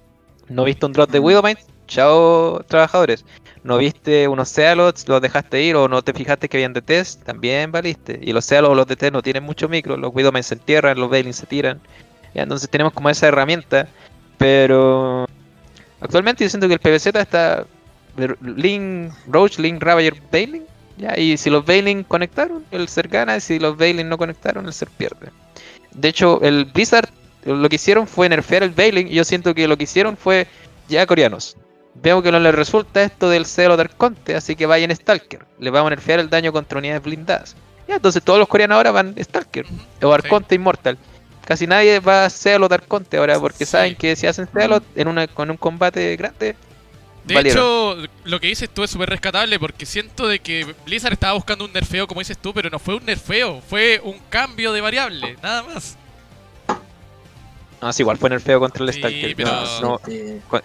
no he visto un drop de Widowmine, chao trabajadores no viste unos Cealots, los dejaste ir o no te fijaste que habían DTs, también valiste. Y los Cealots o los DTs no tienen mucho micro, los Widowmen se entierran, los Bailings se tiran. entonces tenemos como esa herramienta, pero actualmente yo siento que el PVZ está Link, Roach, Link, Ravager, Bailing. Ya, y si los Bailing conectaron, el ser gana, y si los Bailing no conectaron, el ser pierde. De hecho, el Blizzard lo que hicieron fue nerfear el Bailing, y yo siento que lo que hicieron fue ya coreanos Veo que no le resulta esto del celo del Conte, así que vayan Stalker. Le vamos a nerfear el daño contra unidades blindadas. Ya, entonces todos los coreanos ahora van Stalker. O Arconte Immortal. Casi nadie va a Celo de Arconte ahora, porque saben que si hacen Celo en una, con un combate grande. De hecho, lo que dices tú es súper rescatable porque siento de que Blizzard estaba buscando un nerfeo, como dices tú, pero no fue un nerfeo, fue un cambio de variable, nada más. No, sí, igual fue en el feo contra el Stalker. No,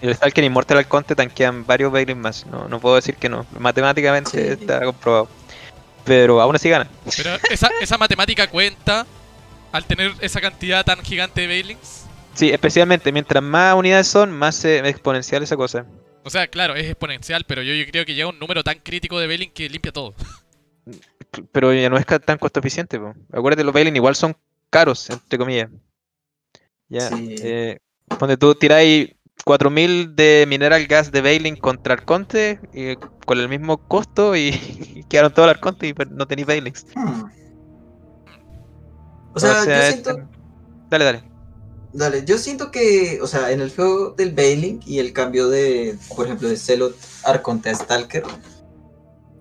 el Stalker y Immortal Conte tanquean varios Bailings más. No, no puedo decir que no. Matemáticamente está comprobado. Pero aún así gana. Pero esa, esa matemática cuenta al tener esa cantidad tan gigante de Bailings. Sí, especialmente mientras más unidades son, más exponencial esa cosa. O sea, claro, es exponencial, pero yo, creo que llega un número tan crítico de Bailing que limpia todo. Pero ya no es tan costo eficiente. Acuérdate, los Bailing igual son caros, entre comillas. Ya. Eh, donde tú tiráis 4000 de mineral gas de Bailing contra Arconte y, con el mismo costo y, quedaron todos el Arconte y no tenéis Bailings. Hmm. O sea, yo siento. Dale, dale. Dale, yo siento que, o sea, en el juego del Bailing y el cambio de, por ejemplo, de Celot Arconte a Stalker,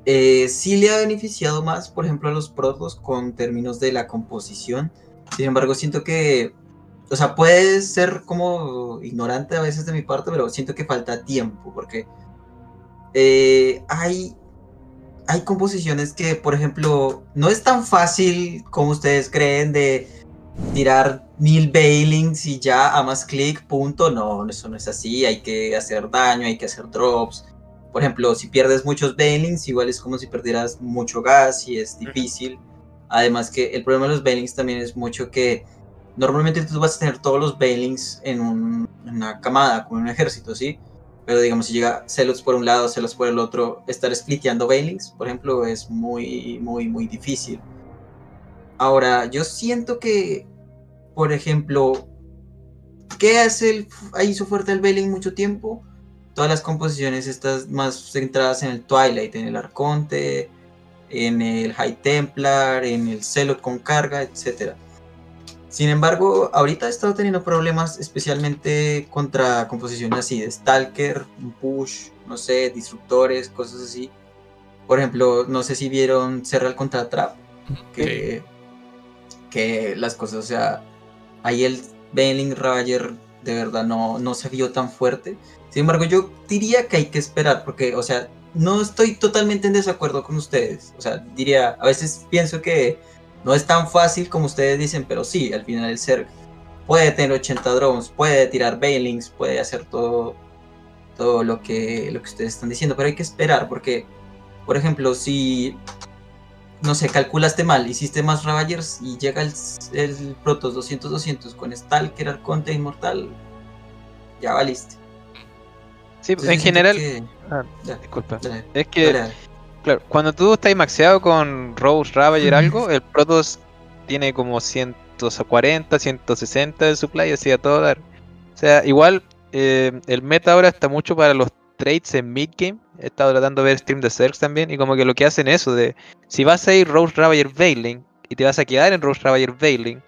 eh, sí le ha beneficiado más, por ejemplo, a los protos con términos de la composición. Sin embargo, siento que o sea, puede ser como ignorante a veces de mi parte, pero siento que falta tiempo, porque eh, hay, hay composiciones que, por ejemplo, no es tan fácil como ustedes creen de tirar mil bailings y ya a más clic, punto. No, eso no es así, hay que hacer daño, hay que hacer drops. Por ejemplo, si pierdes muchos bailings, igual es como si perdieras mucho gas y es difícil. Además que el problema de los bailings también es mucho que normalmente tú vas a tener todos los Bailings en, una camada, como en un ejército, ¿sí? Pero digamos, si llega Celos por un lado, Celos por el otro, estar spliteando Bailings, por ejemplo, es muy, muy, muy difícil. Ahora, yo siento que, por ejemplo, ¿qué hace el, su fuerte el Bailing mucho tiempo? Todas las composiciones estas más centradas en el Twilight, en el Arconte, en el High Templar, en el Celot con carga, etc. Sin embargo, ahorita he estado teniendo problemas especialmente contra composiciones así de Stalker, Push, no sé, Disruptores, cosas así. Por ejemplo, no sé si vieron Serral contra Trap, que, que las cosas, o sea, ahí el Benling Ravager de verdad no, no se vio tan fuerte. Sin embargo, yo diría que hay que esperar, porque, o sea, no estoy totalmente en desacuerdo con ustedes. O sea, diría, a veces pienso que no es tan fácil como ustedes dicen, pero sí, al final el ser puede tener 80 drones, puede tirar bailings, puede hacer todo, todo lo, que, lo que ustedes están diciendo, pero hay que esperar, porque, por ejemplo, si, no sé, calculaste mal, hiciste más Ravagers y llega el, el Protoss 200-200 con Stalker, Arconte, Inmortal, ya valiste. Sí, en general. Ah, disculpa. es que, claro, cuando tú estás maxeado con Rose, Ravager, algo, el Protoss tiene como 140, 160 de supply, así a todo dar. O sea, igual eh, el meta ahora está mucho para los trades en mid-game. He estado tratando de ver stream de Zergs también. Y como que lo que hacen es eso de si vas a ir Rose Ravager Veiling y te vas a quedar en Rose Ravager Veiling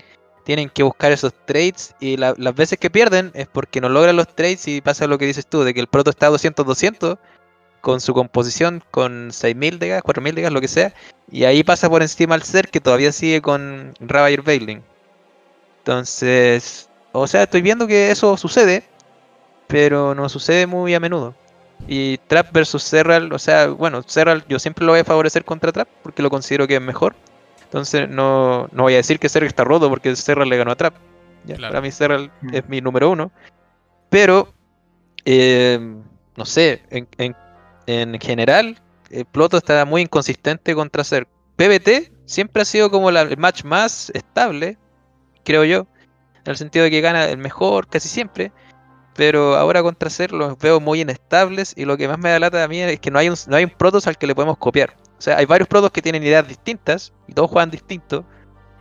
tienen que buscar esos trades y las veces que pierden es porque no logran los trades y pasa lo que dices tú, de que el proto está 200-200 con su composición con 6000 de gas, 4000 de gas, lo que sea, y ahí pasa por encima al ser que todavía sigue con Ravager Veiling. Entonces, o sea, estoy viendo que eso sucede, pero no sucede muy a menudo. Y Trap versus Serral, o sea, bueno, Serral yo siempre lo voy a favorecer contra Trap porque lo considero que es mejor. Entonces no, no voy a decir que Serral está roto porque Serral le ganó a Trap. Para mí Serral mm. es mi número uno. Pero, eh, no sé, en, en, en general, el Ploto está muy inconsistente contra Ser. PBT siempre ha sido como el match más estable, creo yo. En el sentido de que gana el mejor casi siempre. Pero ahora contra Ser los veo muy inestables. Y lo que más me da lata a mí es que no hay un, no hay un Protoss al que le podemos copiar. O sea, hay varios protos que tienen ideas distintas y todos juegan distinto.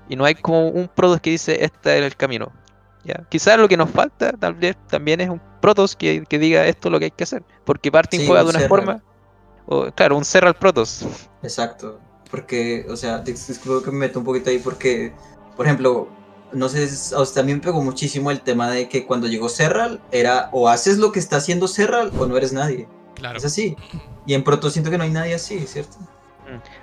Y no hay como un protos que dice este es el camino. ¿Ya? Quizás lo que nos falta tal vez también es un protos que, diga esto es lo que hay que hacer. Porque Parting juega de una forma. O, claro, un Serral Protos. Exacto. Porque, o sea, disculpo que me meto un poquito ahí porque, por ejemplo, no sé, a usted también pegó muchísimo el tema de que cuando llegó Serral era o haces lo que está haciendo Serral o no eres nadie. Claro. Es así. Y en Proto siento que no hay nadie así, ¿cierto?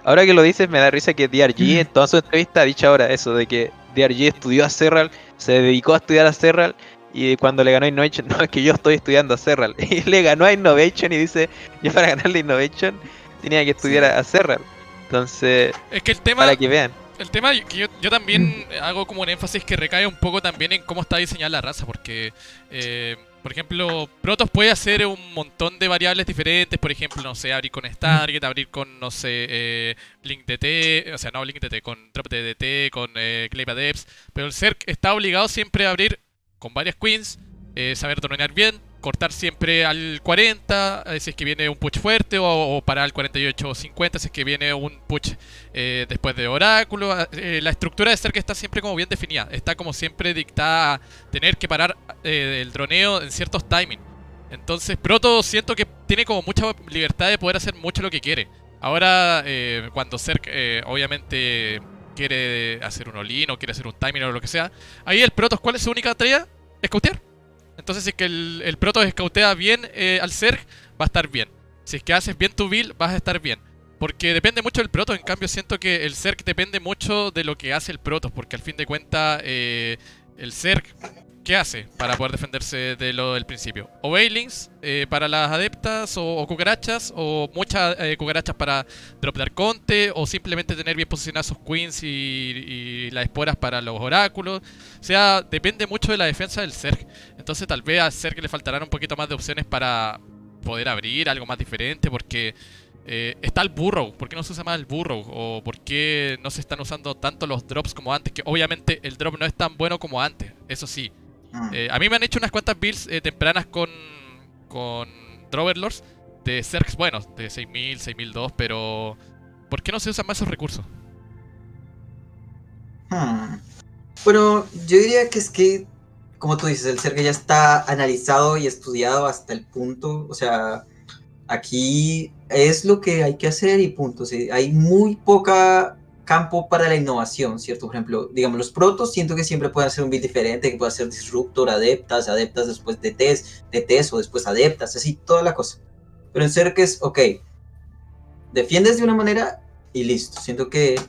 Ahora que lo dices, me da risa que DRG en toda su entrevista ha dicho ahora eso, de que DRG estudió a Serral, se dedicó a estudiar a Serral, y cuando le ganó a Innovation, no, es que yo estoy estudiando a Serral. Y le ganó a Innovation y dice, yo para ganarle Innovation tenía que estudiar a Serral. Entonces, es que el tema, para que vean. El tema que yo, también hago como un énfasis que recae un poco también en cómo está diseñada la raza, porque... Eh, por ejemplo, Protoss puede hacer un montón de variables diferentes. Por ejemplo, no sé, abrir con Stargate, abrir con, no sé, eh, Link DT, o sea, no Link DT, con Drop DT, con eh, Depths. Pero el CERC está obligado siempre a abrir con varias queens, eh, saber dronear bien, cortar siempre al 40 eh, si es que viene un push fuerte o, para el 48 o 50 si es que viene un push eh, después de oráculo. Ah, eh, la estructura de que está siempre como bien definida, está como siempre dictada a tener que parar el droneo en ciertos timings. Entonces Proto siento que tiene como mucha libertad de poder hacer mucho lo que quiere. Ahora cuando Zerg obviamente quiere hacer un olin o quiere hacer un timing o lo que sea, ahí el Proto, ¿cuál es su única tarea? Es entonces, si es que el, el proto escautea bien eh, al Zerg, va a estar bien. Si es que haces bien tu build, vas a estar bien. Porque depende mucho del proto, en cambio siento que el Zerg depende mucho de lo que hace el proto, porque al fin de cuentas eh, el Zerg ¿qué hace para poder defenderse de lo del principio? O Bailings eh, para las adeptas, o, cucarachas, o muchas eh, cucarachas para drop de arconte, o simplemente tener bien posicionados sus queens y, las esporas para los oráculos. O sea, depende mucho de la defensa del Zerg. Entonces tal vez al Zerg le faltarán un poquito más de opciones para poder abrir algo más diferente, porque... Eh, está el Burrow, ¿por qué no se usa más el Burrow? ¿O por qué no se están usando tanto los drops como antes? Que obviamente el drop no es tan bueno como antes, eso sí. Mm. Eh, a mí me han hecho unas cuantas builds eh, tempranas con, con Droverlords de Zergs buenos, de 6000, 6002, pero ¿por qué no se usan más esos recursos? Hmm. Bueno, yo diría que es que, como tú dices, el Zerg ya está analizado y estudiado hasta el punto, o sea, aquí es lo que hay que hacer y punto. ¿sí? Hay muy poca campo para la innovación, ¿cierto? Por ejemplo, digamos, los protos siento que siempre pueden hacer un bit diferente, que puede ser disruptor, adeptas, adeptas después de test, de test o después adeptas, así, toda la cosa. Pero en serio que es, ok, defiendes de una manera y listo. Siento que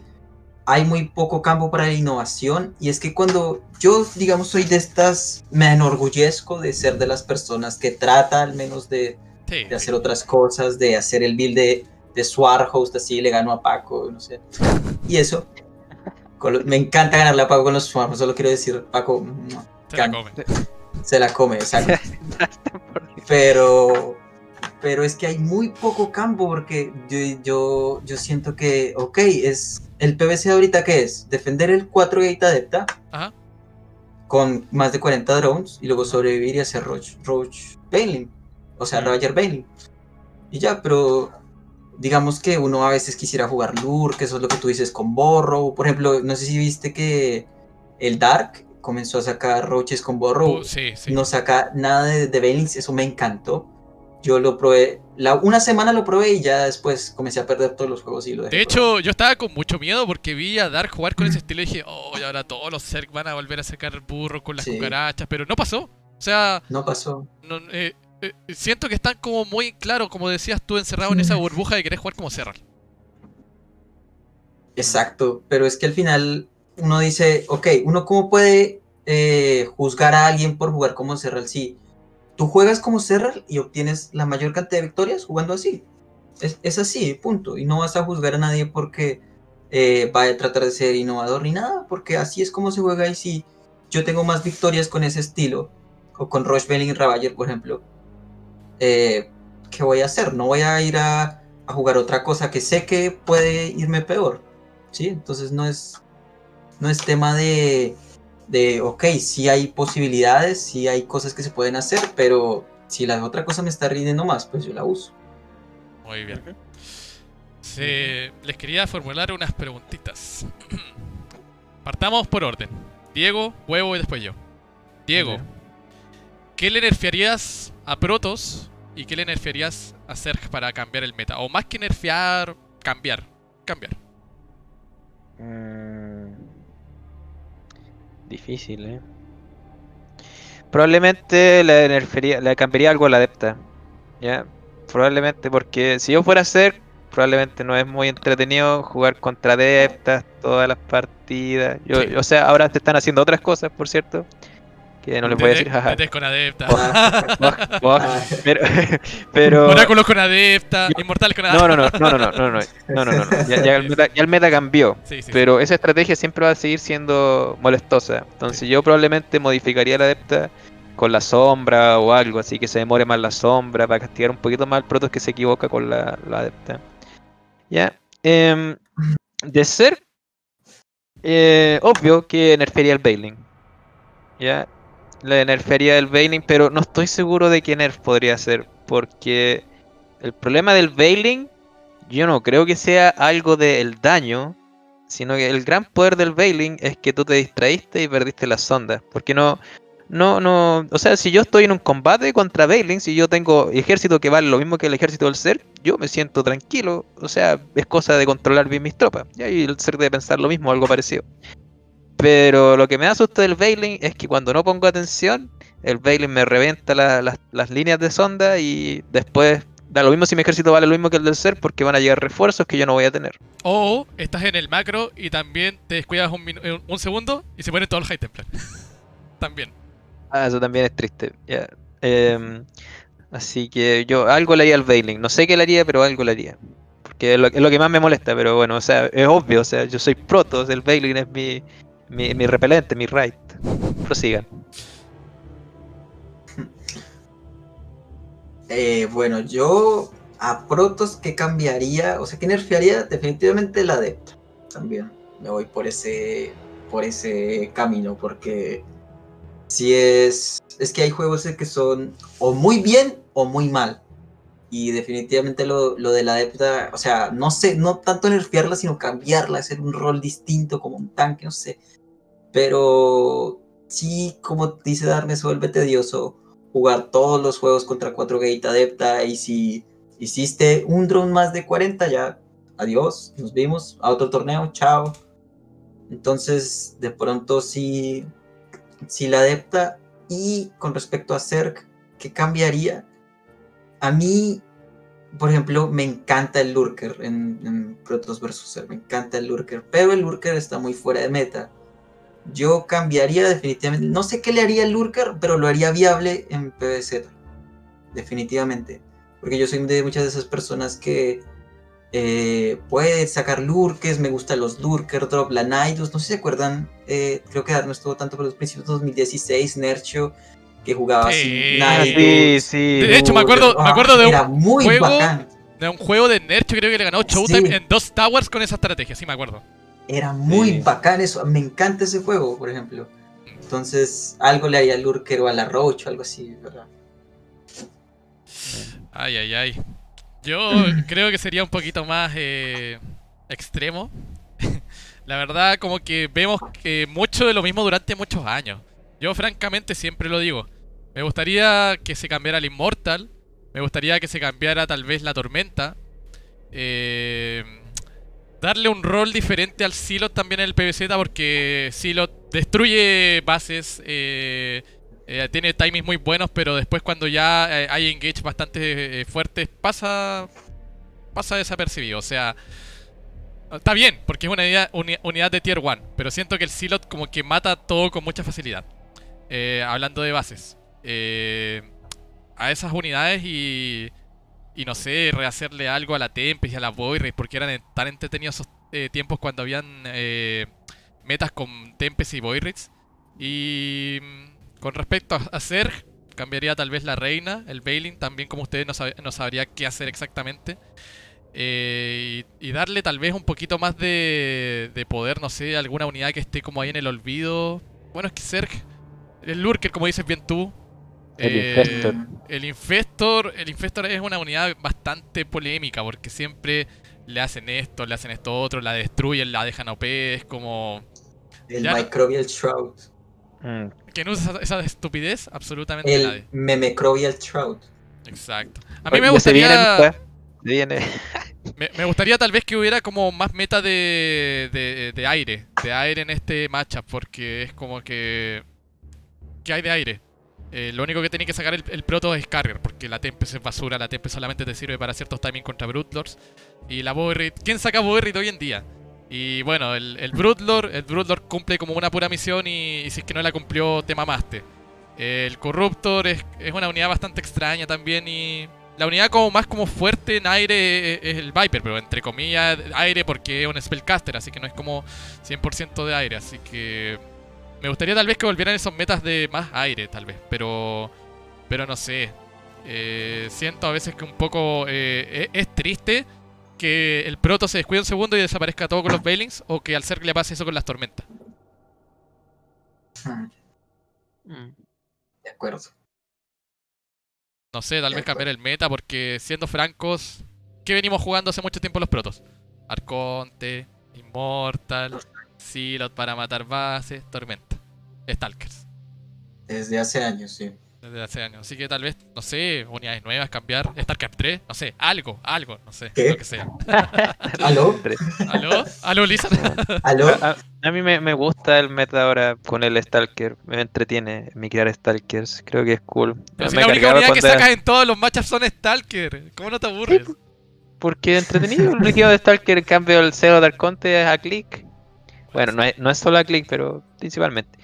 hay muy poco campo para la innovación y es que cuando yo, digamos, soy de estas, me enorgullezco de ser de las personas que trata al menos de, Sí, de hacer otras cosas, de hacer el build de, de Swarhost, así le gano a Paco, no sé. Y eso. lo- me encanta ganarle a Paco con los Swarhost, solo quiero decir, Paco mua, se la come. se la come, exacto. Pero, pero es que hay muy poco campo porque yo, yo, yo siento que, ok, es el PVC ahorita que es defender el 4 gate adepta Ajá. con más de 40 drones y luego sobrevivir y hacer Roach, Roach Bailing, o sea. Ravager Bailing. Y ya, pero digamos que uno a veces quisiera jugar Lure, que eso es lo que tú dices con Borrow. Por ejemplo, no sé si viste que el Dark comenzó a sacar Roaches con Borrow Uh, sí, sí. no saca nada de, de Bailings, eso me encantó. Yo lo probé, la, una semana lo probé y ya después comencé a perder todos los juegos y lo dejé De probar. hecho, yo estaba con mucho miedo porque vi a Dark jugar con ese estilo y dije, oh, y ahora todos los Zerg van a volver a sacar burro con las Sí. cucarachas, pero no pasó. O sea, no pasó. no- eh, eh, siento que están como muy claro, como decías tú, encerrado en esa burbuja de querer jugar como Serral. Exacto, pero es que al final uno dice, ok, uno cómo puede eh, juzgar a alguien por jugar como Serral si tú juegas como Serral y obtienes la mayor cantidad de victorias jugando así. Es, es así, punto. Y no vas a juzgar a nadie porque eh, va a tratar de ser innovador ni nada, porque así es como se juega y si yo tengo más victorias con ese estilo, o con Rush Belling Ravager, por ejemplo, eh, ¿qué voy a hacer? No voy a ir a, a jugar otra cosa que sé que puede irme peor. ¿sí? Entonces no es, no es tema de, de, ok, sí hay posibilidades, sí hay cosas que se pueden hacer, pero si la otra cosa me está rindiendo más, pues yo la uso. Muy bien. Se- les quería formular unas preguntitas. Partamos por orden. Diego, Huevo y después yo. Diego. ¿qué le nerfearías a Protoss y qué le nerfearías a Zerg para cambiar el meta? O más que nerfear, cambiar. Cambiar. Mm, Difícil, ¿eh? Probablemente le, nerfería- le cambiaría algo a la adepta. ¿Ya? Probablemente porque si yo fuera a ser, probablemente no es muy entretenido jugar contra adeptas todas las partidas. Yo, Sí. O sea, ahora te están haciendo otras cosas, por cierto. Que no les voy a decir, jaja. Metes con adepta. Pero, pero Oráculos con adepta. Inmortales con adepta. no, no, no, no, no, no, no, no, no, no, no. Ya, ya el meta, ya el meta cambió. Sí, sí, Pero esa estrategia siempre va a seguir siendo molestosa. Entonces yo probablemente modificaría la adepta con la sombra o algo, así que se demore más la sombra para castigar un poquito más al protos que se equivoca con la, la adepta. Ya. em, de ser eh, obvio que nerfearía el Bailing. Ya. Le nerfearía el Bailing, pero no estoy seguro de qué nerf podría ser. Porque el problema del Bailing yo no creo que sea algo del daño, sino que el gran poder del Bailing es que tú te distraíste y perdiste las sondas. Porque no, no, no, o sea, si yo estoy en un combate contra Bailing, si yo tengo ejército que vale lo mismo que el ejército del ser, yo me siento tranquilo. O sea, es cosa de controlar bien mis tropas. Y ahí el ser debe pensar lo mismo, algo parecido. Pero lo que me da susto del Bailing es que cuando no pongo atención, el Bailing me reventa la- las- las líneas de sonda y después da lo mismo si mi ejército vale lo mismo que el del ser porque van a llegar refuerzos que yo no voy a tener. O estás en el macro y también te descuidas un, un segundo y se ponen todos los High Templar. también. Ah, eso también es triste. ya. Em, así que yo algo le haría al Bailing. No sé qué le haría, pero algo le haría. Porque es lo, es lo que más me molesta, pero bueno, o sea, es obvio. O sea, yo soy Protoss, el Bailing es mi, mi, repelente, mi right. Prosigan. Eh, bueno, yo a Protos que cambiaría, o sea, que nerfearía definitivamente la adepta. También me voy por ese, por ese camino, porque si es, es que hay juegos que son o muy bien o muy mal. Y definitivamente lo, lo de la adepta, o sea, no sé, no tanto nerfearla, sino cambiarla, hacer un rol distinto como un tanque, no sé. Pero sí, como dice Darme, se vuelve tedioso jugar todos los juegos contra 4 Gate Adepta y si hiciste un drone más de 40, ya, adiós, nos vimos, a otro torneo, chao. Entonces, de pronto sí, sí la adepta. Y con respecto a Zerg, ¿qué cambiaría? A mí, por ejemplo, me encanta el Lurker en, en Protoss vs. Zerg, me encanta el Lurker, pero el Lurker está muy fuera de meta. Yo cambiaría definitivamente, no sé qué le haría el Lurker, pero lo haría viable en PvZ, definitivamente. Porque yo soy de muchas de esas personas que eh, puede sacar lurkers, me gustan los lurker drop, la Nidus, no sé si se acuerdan, eh, creo que no estuvo tanto por los principios de 2016, Nercho, que jugaba Sí. así, Nidus, sí, sí. De hecho, me acuerdo, me ah, acuerdo de era un muy juego bacán, de un juego de Nercho, creo que le ganó Showtime Sí. en dos towers con esa estrategia, sí me acuerdo. Era muy Sí. bacán eso, me encanta ese juego, por ejemplo. Entonces, algo le haría al lurker o a la Roach o algo así, ¿verdad? Ay, ay, ay. Yo creo que sería un poquito más eh, extremo. La verdad, como que vemos que mucho de lo mismo durante muchos años. Yo francamente siempre lo digo. Me gustaría que se cambiara el Immortal. Me gustaría que se cambiara tal vez la Tormenta. Eh, darle un rol diferente al Silot también en el PvZ porque Silot destruye bases. eh, eh, tiene timings muy buenos, pero después cuando ya eh, hay engage bastante fuertes pasa pasa desapercibido. O sea, está bien, porque es una unidad, uni- unidad de tier 1, pero siento que el Silot como que mata todo con mucha facilidad. Hablando de bases. A esas unidades y, y no sé, rehacerle algo a la Tempest y a la Void porque eran tan entretenidos eh, tiempos cuando habían eh, metas con Tempest y Void Y mm, con respecto a, Zerg, cambiaría tal vez la reina, el Bailing, también como ustedes no, sab- no sabría qué hacer exactamente. Eh, y, y darle tal vez un poquito más de, de poder, no sé, alguna unidad que esté como ahí en el olvido. Bueno, es que Zerg, el Lurker, como dices bien tú. El eh, Infestor. El Infestor, el Infestor es una unidad bastante polémica porque siempre le hacen esto, le hacen esto otro, la destruyen, la dejan OP, es como... El Ya no- Microbial Shroud, Mm, Que no usa esa, esa estupidez absolutamente nadie. el Memecrobial Shroud. Exacto. A mí me gustaría... Se viene. Me, me gustaría tal vez que hubiera como más meta de, de, de aire. De aire en este matchup. Porque es como que... ¿Qué hay de aire? Eh, lo único que tiene que sacar el, proto es carrier. Porque la Tempest es basura. La Tempest solamente te sirve para ciertos timings contra Broodlords. Y la Bowerrit... ¿Quién saca Bowerrit hoy en día? Y bueno, el, el. El Broodlord cumple como una pura misión. Y, si es que no la cumplió, te mamaste. El Corruptor es, es una unidad bastante extraña también. Y... La unidad como más como fuerte en aire es el Viper, pero entre comillas aire porque es un spellcaster, así que no es como 100% de aire, así que me gustaría tal vez que volvieran esos metas de más aire, tal vez, pero pero no sé. Eh, siento a veces que un poco eh, es, es triste que el proto se descuide un segundo y desaparezca todo con los Bailings o que al ser le pase eso con las tormentas. Mm. de acuerdo. No sé, tal De vez cambiar el meta porque siendo francos, ¿qué venimos jugando hace mucho tiempo los protos? Arconte, Immortal, Silot para matar bases, Tormenta, Stalkers. Desde hace años, sí. Desde hace años. Así que tal vez, no sé, unidades nuevas, cambiar, Starcraft 3, no sé, algo, algo, no sé, ¿Qué? lo que sea. ¿Aló? ¿Aló? ¿Aló, Lisa? ¿Aló? A, a- mí me, me gusta el meta ahora con el Stalker. Me entretiene mi crear Stalkers. Creo que es cool. Pero si me la única unidad que sacas en todos los matchups son Stalker. ¿Cómo no te aburres? Porque es entretenido. El líquido de Stalker, en cambio, el cero de Arconte es a click. Bueno, no es, no es solo a click, pero principalmente.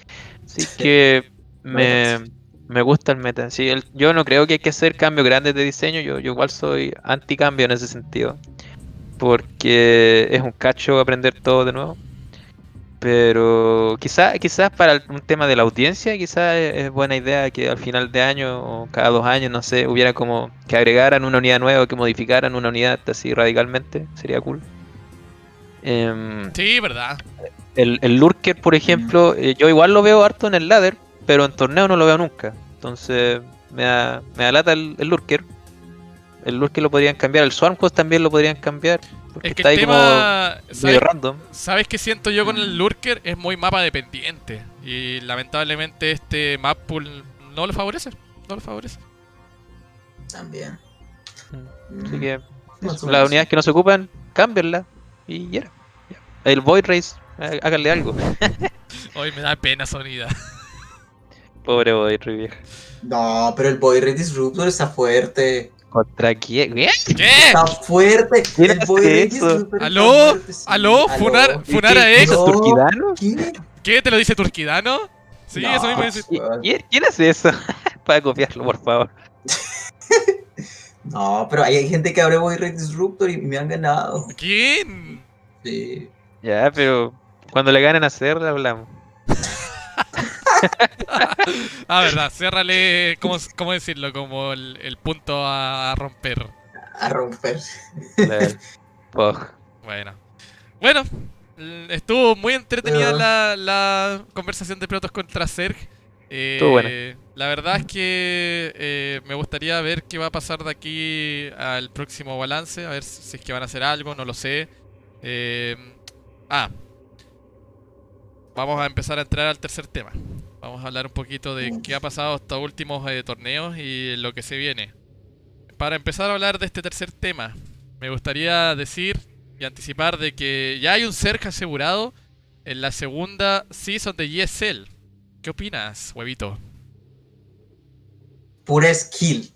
Así que me, me gusta el meta. Sí, el- yo no creo que hay que hacer cambios grandes de diseño. Yo, yo igual soy anti-cambio en ese sentido. Porque es un cacho aprender todo de nuevo. Pero quizás quizás para un tema de la audiencia, quizás es, buena idea que al final de año o cada dos años, no sé, hubiera como que agregaran una unidad nueva o que modificaran una unidad así radicalmente. Sería cool. Em, Sí, verdad. El, el Lurker, por ejemplo, eh, yo igual lo veo harto en el ladder, pero en torneo no lo veo nunca. Entonces me da, me da lata el, el Lurker. El Lurker lo podrían cambiar, el Swarm Host también lo podrían cambiar. Porque Es que está el ahí tema... como ¿sabes medio random. ¿Sabes qué siento yo con el Lurker? Es muy mapa dependiente. Y lamentablemente este map pool no lo favorece. No lo favorece. También. Así que las unidades que no se ocupan, cámbienlas y ya. era, ya. El Void Race, háganle algo. Hoy me da pena esa unidad. Pobre Race, vieja. No, pero el Boy Red Disruptor está fuerte. ¿Contra quién? ¿Qué? ¿Qué? Está fuerte. ¿Quién El hace Boy Red eso? Disruptor ¿Aló? fuerte, sí. ¿Aló? Funar- ¿Y funar a qué- ex. ¿Eso es No. turquidano? ¿Quién? ¿Qué? ¿Te lo dice Turquidano? Sí, No. eso mismo dice. ¿Qui- ¿Quién, quién hace eso? Para copiarlo, por favor. No, pero hay, hay gente que abre Boy Red Disruptor y me han ganado. ¿Quién? Sí. Ya, pero cuando le ganen a hacer, hablamos. Ah, verdad, ciérrale, ¿cómo, cómo decirlo? Como el, el punto a romper. A romper. Bueno. Bueno, l- estuvo muy entretenida la, la conversación de Protoss contra Zerg. Eh, Estuvo buena. La verdad es que eh, me gustaría ver qué va a pasar de aquí al próximo balance. A ver si es que van a hacer algo, no lo sé. Eh, ah. Vamos a empezar a entrar al tercer tema. Vamos a hablar un poquito de qué ha pasado estos últimos eh, torneos y lo que se viene. Para empezar a hablar de este tercer tema, me gustaría decir y anticipar de que ya hay un cerca asegurado en la segunda season de ESL. ¿Qué opinas, huevito? Pura skill.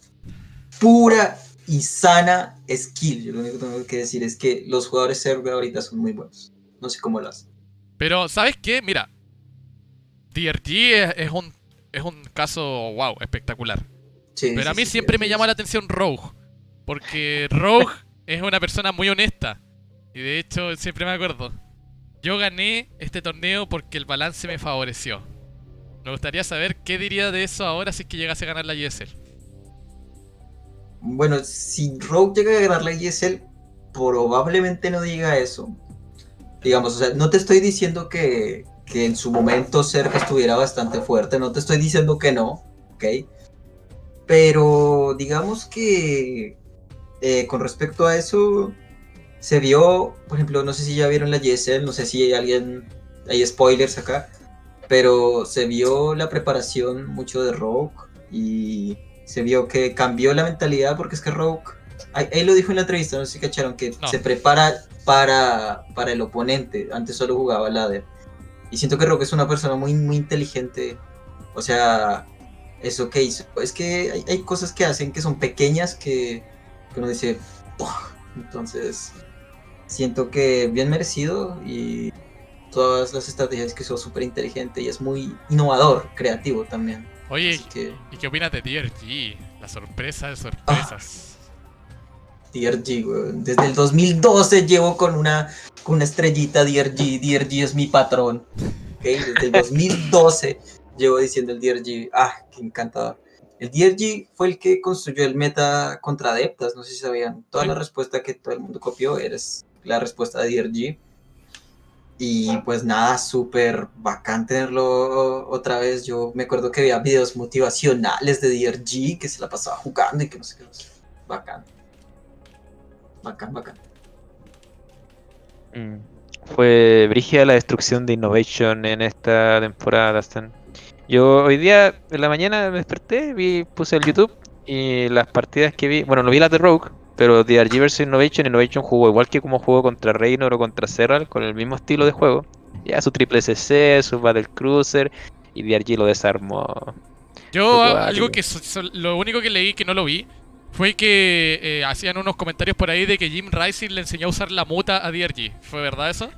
Pura y sana skill. Yo lo único que tengo que decir es que los jugadores server ahorita son muy buenos. No sé cómo lo hacen. Pero, ¿sabes qué? Mira, DRG es, es un, es un caso, wow, espectacular. Sí, Pero sí, a mí sí, siempre me llama la atención Rogue. Porque Rogue es una persona muy honesta. Y de hecho, siempre me acuerdo. Yo gané este torneo porque el balance me favoreció. Me gustaría saber qué diría de eso ahora si es que llegase a ganar la ESL. Bueno, si Rogue llega a ganar la ESL, probablemente no diga eso. Digamos, o sea, no te estoy diciendo que, que en su momento cerca estuviera bastante fuerte, no te estoy diciendo que no, ¿ok? Pero digamos que eh, con respecto a eso, se vio, por ejemplo, no sé si ya vieron la ESL, no sé si hay alguien, hay spoilers acá, pero se vio la preparación mucho de Rogue y se vio que cambió la mentalidad porque es que Rogue, ahí, ahí lo dijo en la entrevista, no sé si cacharon, que No. se prepara para, para el oponente, antes solo jugaba ladder. Y siento que Rogue es una persona muy, muy inteligente, o sea, eso que hizo, es que hay, hay cosas que hacen que son pequeñas que, que uno dice, "Puah". entonces siento que bien merecido y todas las estrategias que hizo súper inteligente y es muy innovador, creativo también. Oye, que ¿y qué opinas de DRG? La sorpresa de sorpresas. DRG. Desde el 2012 llevo con una, estrellita DRG. DRG es mi patrón. ¿ok? Desde el 2012 llevo diciendo el DRG. Ah, qué encantador. El DRG fue el que construyó el meta contra adeptas. No sé si sabían. Toda la respuesta que todo el mundo copió era la respuesta de DRG. Y pues nada, súper bacán tenerlo otra vez. Yo me acuerdo que había videos motivacionales de DRG que se la pasaba jugando y que no sé qué. Bacán. Bacán, bacán. Mm. Fue brígida la destrucción de Innovation en esta temporada, Stan. Yo hoy día, en la mañana, me desperté, vi, puse el YouTube y las partidas que vi, bueno, no vi las de Rogue, pero DRG vs Innovation, Innovation jugó igual que como jugó contra Reynor o contra Serral, con el mismo estilo de juego. Ya su triple CC, su Battle Cruiser, y DRG lo desarmó. Yo algo que so- so- lo único que leí que no lo vi fue que eh, hacían unos comentarios por ahí de que Jim Rising le enseñó a usar la muta a DRG. ¿Fue verdad eso?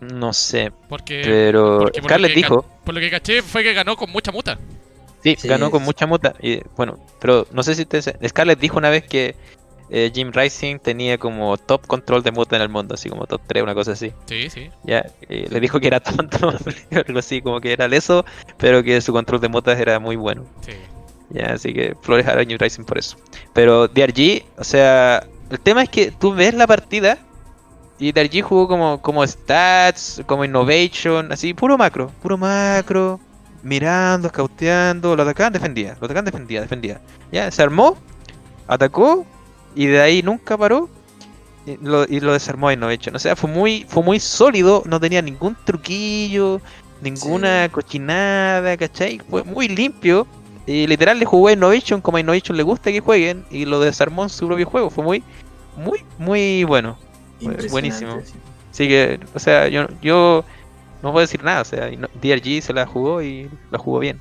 No sé, Porque pero porque por Scarlett dijo, por lo que caché fue que ganó con mucha muta. Sí, Sí, ganó con mucha muta. Y, bueno, pero no sé si te... Scarlett dijo una vez que eh, Jim Rising tenía como top control de muta en el mundo, así como top 3, una cosa así. Sí, sí. Ya, le dijo que era tonto, algo así, como que era leso, pero que su control de mutas era muy bueno. Sí. Ya, así que flores a Jim Rising por eso. Pero DRG, o sea, el tema es que tú ves la partida y DRG jugó como, como stats, como innovation, así, puro macro, puro macro, mirando, scouteando, lo atacaban, defendía, lo atacaban, defendía, defendía. Ya, se armó, atacó y de ahí nunca paró y lo, y lo desarmó a Innovation. O sea, fue muy, fue muy sólido, no tenía ningún truquillo, ninguna cochinada, ¿cachai? Fue muy limpio Y literal le jugó a Innovation como a Innovation le gusta que jueguen y lo desarmó en su propio juego. Fue muy, muy, muy bueno. Buenísimo. sí. Así que, o sea, yo, yo no puedo decir nada. O sea, DRG se la jugó y la jugó bien.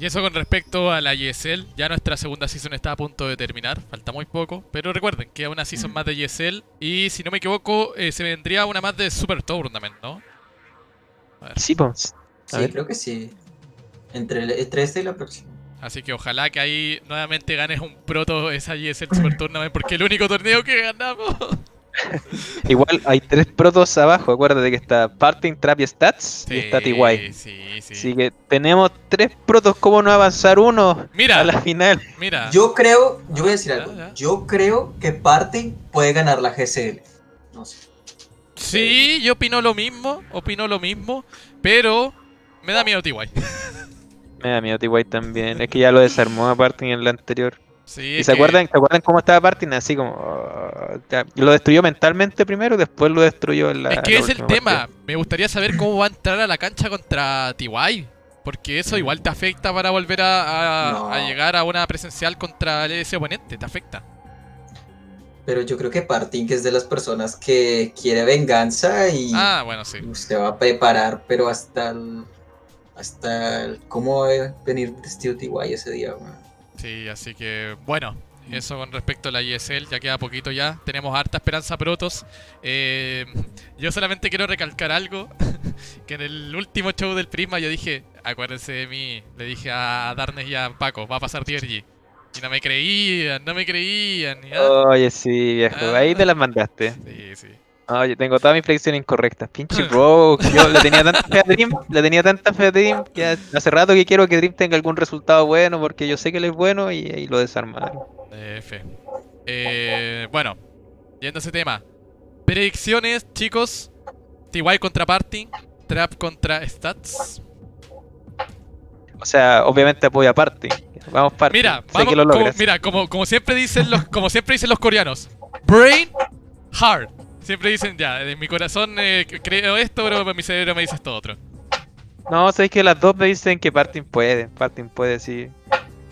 Y eso con respecto a la ESL, ya nuestra segunda season está a punto de terminar, falta muy poco, pero recuerden, queda una season más de ESL y si no me equivoco eh, se vendría una más de Super Tournament, ¿no? A ver, Sí, pues. A Sí, ver. creo que sí. Entre, el- entre este y la próxima. Así que ojalá que ahí nuevamente ganes un proto esa ESL Super Tournament porque es el único torneo que ganamos. Igual hay tres protos abajo. Acuérdate que está Parting, Trap y Stats. y está TY. Sí, sí. Así que tenemos tres protos. ¿Cómo no avanzar uno Mira, a la final? mira. Yo creo, yo voy a decir Ya, algo. ya. Yo creo que Party puede ganar la GCL. No sé. Sí, yo opino lo mismo, opino lo mismo, pero me da miedo TY. Me da miedo TY también. Es que ya lo desarmó a Parting en la anterior. Sí, ¿Y se que- acuerdan, se acuerdan cómo estaba Parting? Así como. oh, ya, lo destruyó mentalmente primero y después lo destruyó en la. Es que la es el tema. partida. Me gustaría saber cómo va a entrar a la cancha contra TY. Porque eso igual te afecta para volver a, a- No. a llegar a una presencial contra ese oponente. Te afecta. Pero yo creo que Party es de las personas que quiere venganza y Ah, bueno, sí. usted va a preparar, pero hasta el. Hasta el. ¿Cómo va a venir vestido TY ese día? weón? Sí, así que bueno. Eso con respecto a la ESL, ya queda poquito ya. Tenemos harta esperanza protos. Eh, yo solamente quiero recalcar algo. Que en el último show del Prisma yo dije, acuérdense de mí. Le dije a Darnes y a Paco, va a pasar DRG. Y no me creían, no me creían. y, ah, Oye, sí, viejo. Ahí te las mandaste. Sí, sí. Oye, tengo todas mis predicciones incorrectas. Pinche Rogue. Yo le tenía tanta fe a Dream. Le tenía tanta fe a Dream. Que hace rato que quiero que Dream tenga algún resultado bueno. Porque yo sé que él es bueno y lo desarmaron. F. Eh, bueno, yendo a ese tema. Predicciones, chicos. TY contra Party. Trap contra Stats. O sea, obviamente apoyo a Party. Vamos Party. Mira, vamos, que lo como, logras. mira, como, como siempre dicen los, como siempre dicen los coreanos. Brain, heart. Siempre dicen ya, en mi corazón eh, creo esto, pero mi cerebro me dice esto otro. No, sabéis que las dos me dicen que Parting puede. Parting puede, sí.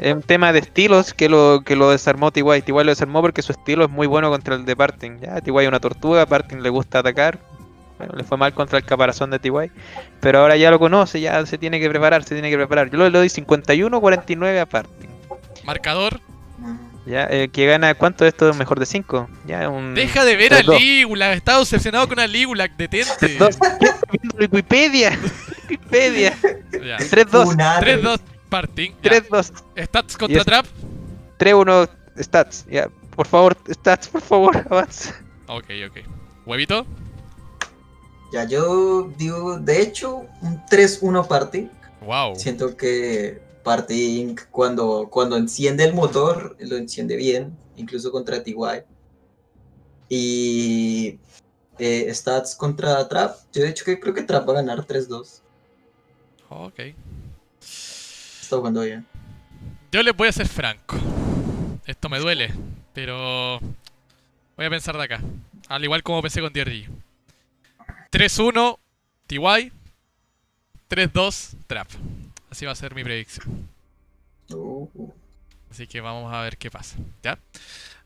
Es un tema de estilos que lo, que lo desarmó TY. TY lo desarmó porque su estilo es muy bueno contra el de Parting. Ya, TY es una tortuga, Parting le gusta atacar. Bueno, le fue mal contra el caparazón de TY. Pero ahora ya lo conoce, ya se tiene que preparar, se tiene que preparar. Yo le doy 51-49 a Parting. Marcador. Ya, eh, que gana, ¿cuánto de esto es mejor de 5? Ya, un. Deja de ver a 3-2. Ligulac, estás obsesionado con a Ligulac, detente. Dos- ¿Qué estás viendo en Wikipedia? Wikipedia. Ya. 3-2. Funado. 3-2 Parting. ya. 3-2. Stats contra es- Trap. 3-1 stats. Ya, por favor, stats, por favor, avanza. Ok, ok. Huevito. Ya yo digo, de hecho, un 3-1 Party. Wow. Siento que Party Inc. cuando, cuando enciende el motor, lo enciende bien, incluso contra TY. Y eh, Stats contra Trap. Yo de hecho que creo que Trap va a ganar 3-2. Ok. Está jugando bien. Yo les voy a ser franco. Esto me duele, pero voy a pensar de acá. Al igual como pensé con DRG. 3-1 TY. 3-2 Trap. Así va a ser mi predicción. Uh. Así que vamos a ver qué pasa. ¿Ya?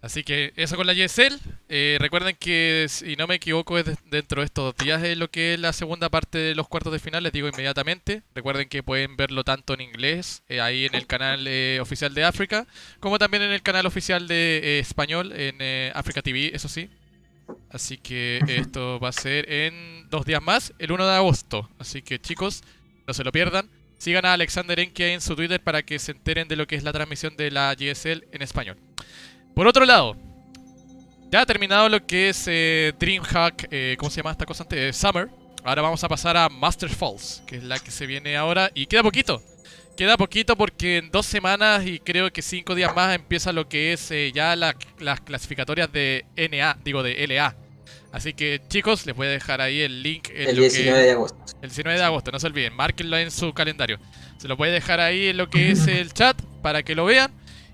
Así que eso con la GSL. Eh, recuerden que, si no me equivoco, es de- dentro de estos días es lo que es la segunda parte de los cuartos de final. Les digo inmediatamente. Recuerden que pueden verlo tanto en inglés, eh, ahí en el canal eh, oficial de África, como también en el canal oficial de español, en África TV, eso sí. Así que esto va a ser en dos días más, el 1 de agosto. Así que chicos, no se lo pierdan. Sigan a Alexander Enke en su Twitter para que se enteren de lo que es la transmisión de la GSL en español. Por otro lado, ya ha terminado lo que es eh, DreamHack, eh, ¿cómo se llama esta cosa antes? Eh, Summer. Ahora vamos a pasar a Master Falls, que es la que se viene ahora. Y queda poquito. Queda poquito porque en dos semanas y creo que cinco días más empieza lo que es ya la- las clasificatorias de NA, digo de LA. Así que chicos, les voy a dejar ahí el link en El lo que- 19 de agosto. el 19 de agosto, no se olviden, márquenlo en su calendario. Se lo voy a dejar ahí en lo que es el chat para que lo vean.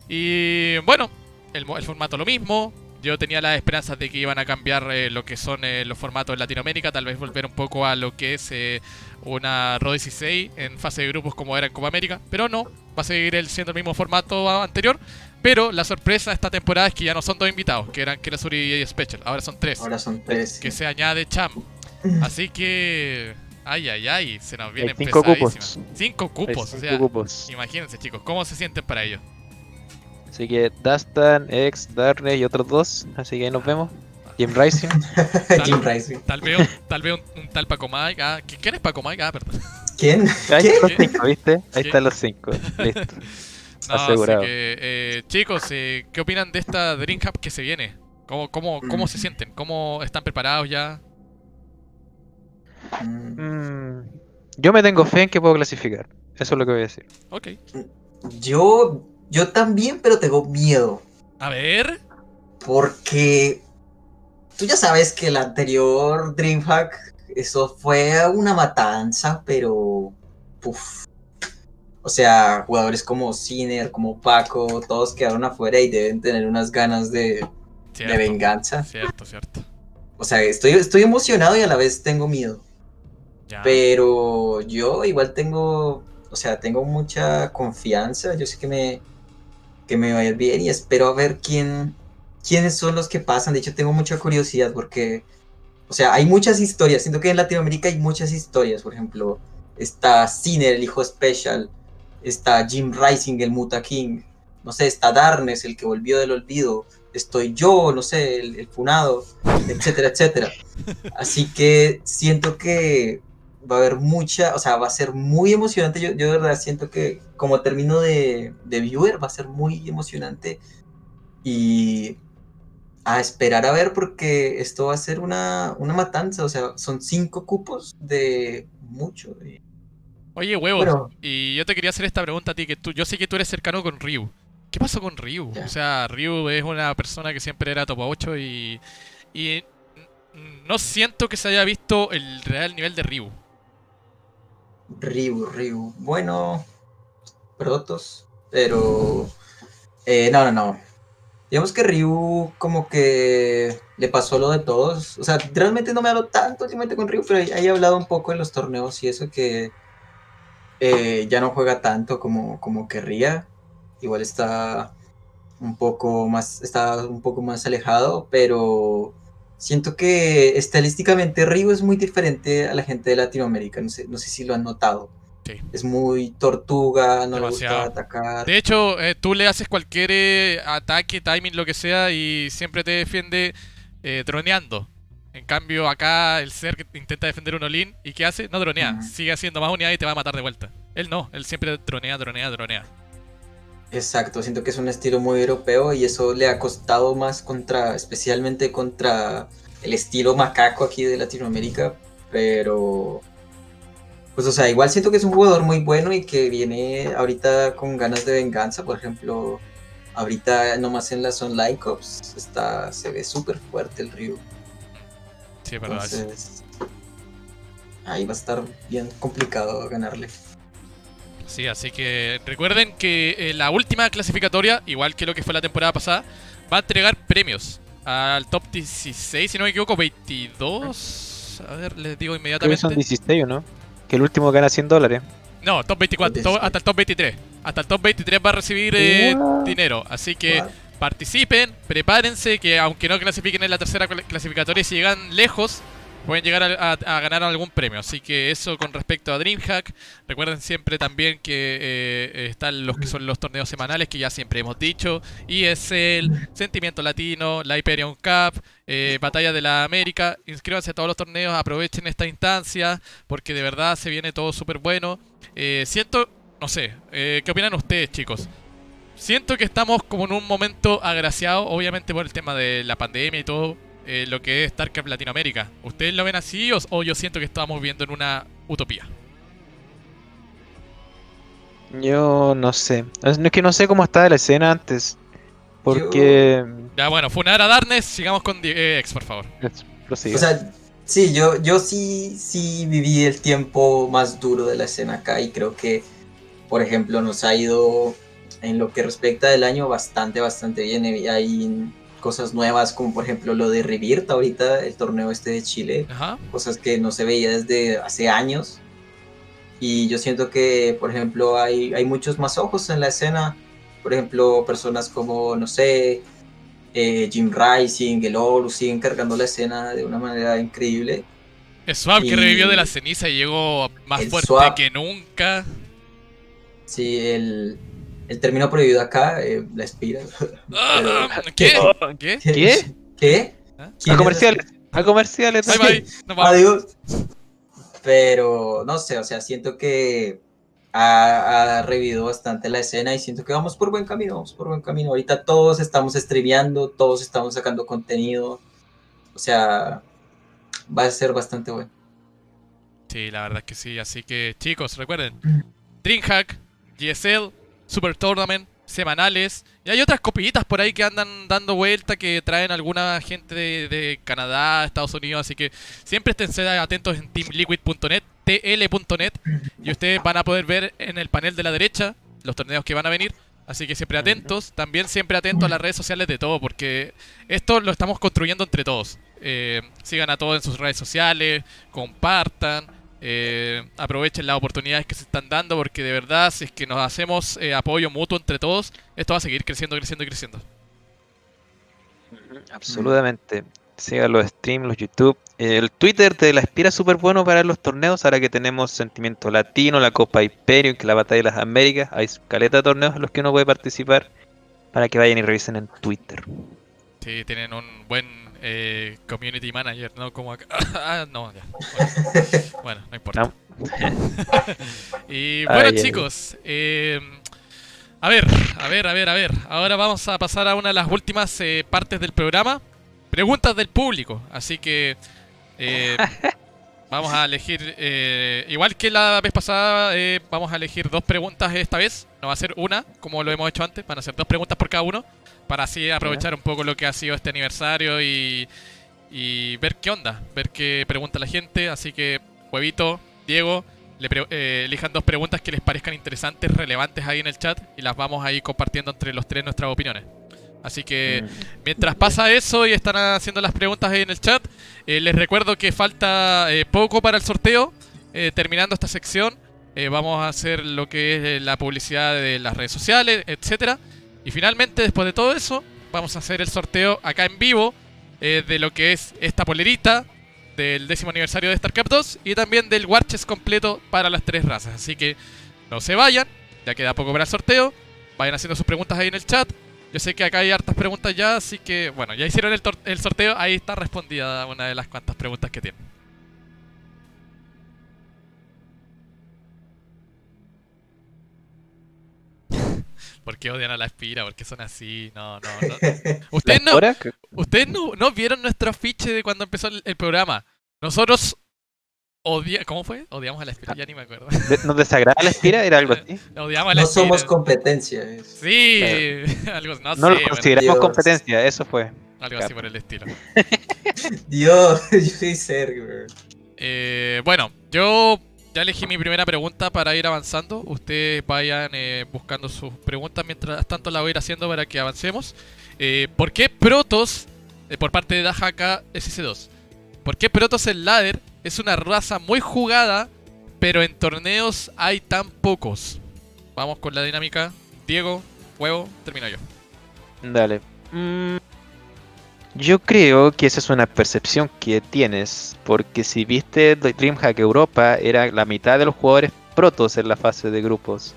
Y bueno, el, mo- el formato lo mismo. Yo tenía las esperanzas de que iban a cambiar eh, lo que son eh, los formatos en Latinoamérica, tal vez volver un poco a lo que es eh, una RO 16 en fase de grupos como era en Copa América, pero no, va a seguir el, siendo el mismo formato anterior. Pero la sorpresa de esta temporada es que ya no son dos invitados, que eran Kirazuri y Special, ahora son tres. Ahora son tres. Que se añade Cham. Así que. Ay, ay, ay, se nos vienen Hay cinco pesadísimas. cupos. Cinco cupos, o cinco sea, cupos. imagínense chicos, ¿cómo se sienten para ello? Así que Dastan, X, Darnay y otros dos. Así que ahí nos vemos. Jim Rising. Jim Rising. Tal vez un, tal, vez un, un tal Paco Mike. Ah, ¿qui- ¿Quién es Paco Mike? Ah, perdón. ¿Quién? Ahí están los cinco, ¿viste? Ahí están los cinco. Listo. No, Asegurado. así que, eh, chicos, eh, ¿qué opinan de esta Dream Cup que se viene? ¿Cómo, cómo, cómo se Mm. sienten? ¿Cómo están preparados ya? Mm, Mm, yo me tengo fe en que puedo clasificar. Eso es lo que voy a decir. Ok. Yo, yo también, pero tengo miedo. A ver. Porque tú ya sabes que el anterior Dreamhack, eso fue una matanza, pero. Puf. O sea, jugadores como Ciner, como Paco, todos quedaron afuera y deben tener unas ganas de, Cierto, de venganza. cierto, cierto. O sea, estoy, estoy emocionado y a la vez tengo miedo. Ya. Pero yo igual tengo, o sea, tengo mucha confianza. Yo sé que me, que me va a ir bien y espero a ver quién, quiénes son los que pasan. De hecho, tengo mucha curiosidad porque, o sea, hay muchas historias. Siento que en Latinoamérica hay muchas historias. Por ejemplo, está Ciner, el hijo especial. Está Jim Rising, el Muta King. No sé, está Darnes, el que volvió del olvido. Estoy yo, no sé, el, el funado, etcétera, etcétera. Así que siento que va a haber mucha, o sea, va a ser muy emocionante. Yo, yo de verdad siento que como término de, de viewer va a ser muy emocionante. Y a esperar a ver porque esto va a ser una, una matanza. O sea, son cinco cupos de mucho. Oye, huevos. Y yo te quería hacer esta pregunta a ti, que tú, yo sé que tú eres cercano con Ryu. ¿Qué pasó con Ryu? O sea, Ryu es una persona que siempre era top 8 y, y no siento que se haya visto el real nivel de Ryu. Ryu, Ryu. Bueno, protos, pero... eh, no, no, no. Digamos que Ryu como que le pasó lo de todos. O sea, realmente no me hablo tanto últimamente con Ryu, pero ahí he hablado un poco en los torneos y eso que eh, ya no juega tanto como, como querría. Igual está un poco más, está un poco más alejado, pero siento que estilísticamente Ryu es muy diferente a la gente de Latinoamérica. No sé, no sé si lo han notado. Sí. Es muy tortuga, no Demasiado. le gusta atacar. De hecho, eh, tú le haces cualquier eh, ataque, timing, lo que sea, y siempre te defiende eh, droneando. En cambio, acá el ser que intenta defender un Olin, ¿y qué hace? No dronea, sigue haciendo más unidades y te va a matar de vuelta. Él no, él siempre dronea, dronea, dronea. Exacto, siento que es un estilo muy europeo y eso le ha costado más contra, especialmente contra el estilo macaco aquí de Latinoamérica, pero pues o sea, igual siento que es un jugador muy bueno y que viene ahorita con ganas de venganza, por ejemplo, ahorita nomás en las online cups está se ve súper fuerte el Ryu. Sí, verdad. Entonces, ahí va a estar bien complicado ganarle. Sí, así que recuerden que eh, la última clasificatoria, igual que lo que fue la temporada pasada, va a entregar premios al top 16, si no me equivoco, 22. A ver, les digo Creo que inmediatamente. son 16 o no. Que el último gana 100 dólares. No, top 24, Top top- 16. hasta el top 23. Hasta el top 23 va a recibir eh, dinero. Así que participen, prepárense, que aunque no clasifiquen en la tercera cl- clasificatoria, si llegan lejos, pueden llegar a, ganar algún premio. Así que eso con respecto a DreamHack. Recuerden siempre también que eh, están los que son los torneos semanales, que ya siempre hemos dicho. Y es el Sentimiento Latino, la Hyperion Cup, eh, Batalla de la América. Inscríbanse a todos los torneos, aprovechen esta instancia, porque de verdad se viene todo súper bueno. Eh, siento, no sé, eh, ¿qué opinan ustedes, chicos? Siento que estamos como en un momento agraciado, obviamente por el tema de la pandemia y todo, eh, lo que es StarCraft Latinoamérica. ¿Ustedes lo ven así o, o yo siento que estamos viendo en una utopía? Yo no sé. Es no es que no sé cómo estaba la escena antes. Porque. Ya bueno, Funar a Darnes, sigamos con eh, X, por favor. O sea, sí, yo, yo sí, sí viví el tiempo más duro de la escena acá y creo que, por ejemplo, nos ha ido en lo que respecta del año bastante, bastante bien. Y Hay cosas nuevas, como por ejemplo lo de Revirta ahorita, el torneo este de Chile, Ajá. cosas que no se veía desde hace años. Y yo siento que, por ejemplo, hay, hay muchos más ojos en la escena. Por ejemplo, personas como, no sé, eh, Jim Rising, el Oro, siguen cargando la escena de una manera increíble. El Swap que revivió de la ceniza y llegó más fuerte Swap. que nunca. Sí, el, el término prohibido acá, eh, la espira. Ah, ¿Qué? ¿Qué? ¿Qué? ¿Qué? ¿Ah? ¿Quién A es comerciales. A comerciales. Bye bye. Nos vamos. Adiós. Pero no sé, o sea, siento que ha, ha revivido bastante la escena y siento que vamos por buen camino, vamos por buen camino. Ahorita todos estamos streameando, todos estamos sacando contenido. O sea, va a ser bastante bueno. Sí, la verdad es que sí. Así que, chicos, recuerden: Dreamhack, GSL, Super Tournament, semanales. Y hay otras copitas por ahí que andan dando vuelta que traen alguna gente de, Canadá, Estados Unidos. Así que siempre estén atentos en teamliquid.net, tl.net. Y ustedes van a poder ver en el panel de la derecha los torneos que van a venir. Así que siempre atentos, también siempre atentos a las redes sociales de todo, porque esto lo estamos construyendo entre todos. Eh, sigan a todos en sus redes sociales, compartan, eh, aprovechen las oportunidades que se están dando, porque de verdad, si es que nos hacemos eh, apoyo mutuo entre todos, esto va a seguir creciendo, creciendo y creciendo. Absolutamente. Sigan los streams, los YouTube. El Twitter de la Espira es súper bueno para los torneos. Ahora que tenemos Sentimiento Latino, la Copa Imperio, que la Batalla de las Américas. Hay caleta de torneos en los que uno puede participar. Para que vayan y revisen en Twitter. Sí, tienen un buen eh, community manager, ¿no? Como acá. ah, no, ya. Bueno, bueno, no importa. No. y bueno, ay, ay. chicos, eh, a ver, a ver, a ver, a ver. Ahora vamos a pasar a una de las últimas eh, partes del programa. Preguntas del público. Así que eh, vamos a elegir, eh, igual que la vez pasada, vamos a elegir dos preguntas esta vez. No va a ser una, como lo hemos hecho antes. Van a ser dos preguntas por cada uno. Para así aprovechar un poco lo que ha sido este aniversario y, y ver qué onda, ver qué pregunta la gente. Así que, Huevito, Diego, le eh, elijan dos preguntas que les parezcan interesantes, relevantes ahí en el chat y las vamos ahí compartiendo entre los tres nuestras opiniones. Así que mientras pasa eso y están haciendo las preguntas ahí en el chat, eh, les recuerdo que falta eh, poco para el sorteo. Eh, terminando esta sección, eh, vamos a hacer lo que es la publicidad de las redes sociales, etcétera. Y finalmente, después de todo eso, vamos a hacer el sorteo acá en vivo eh, de lo que es esta polerita del décimo aniversario de StarCraft 2 y también del Warches completo para las tres razas. Así que no se vayan, ya queda poco para el sorteo. Vayan haciendo sus preguntas ahí en el chat. Yo sé que acá hay hartas preguntas ya, así que bueno, ya hicieron el, el sorteo, ahí está respondida una de las cuantas preguntas que tienen. ¿Por qué odian a la espira? ¿Por qué son así? No, no, no. Ustedes no. Ustedes no, no vieron nuestro afiche de cuando empezó el, el programa. Nosotros odiamos. ¿Cómo fue? Odiamos a la espira, ya ni me acuerdo. ¿De- ¿Nos desagrada la Espira? ¿Era algo así? Odiamos a la No espira. somos competencia. Sí, algo, no, No sé, lo consideramos Dios. competencia, eso fue. algo así por el estilo. Dios, yo soy Sergio. Eh, bueno, yo ya elegí mi primera pregunta para ir avanzando. Ustedes vayan eh, buscando sus preguntas mientras tanto la voy a ir haciendo para que avancemos. Eh, ¿Por qué Protoss, eh, por parte de Dajaka SC2, por qué Protoss el Ladder es una raza muy jugada, pero en torneos hay tan pocos? Vamos con la dinámica. Diego, huevo, termino yo. Dale. Mm, yo creo que esa es una percepción que tienes, porque si viste DreamHack Europa, era la mitad de los jugadores protos en la fase de grupos.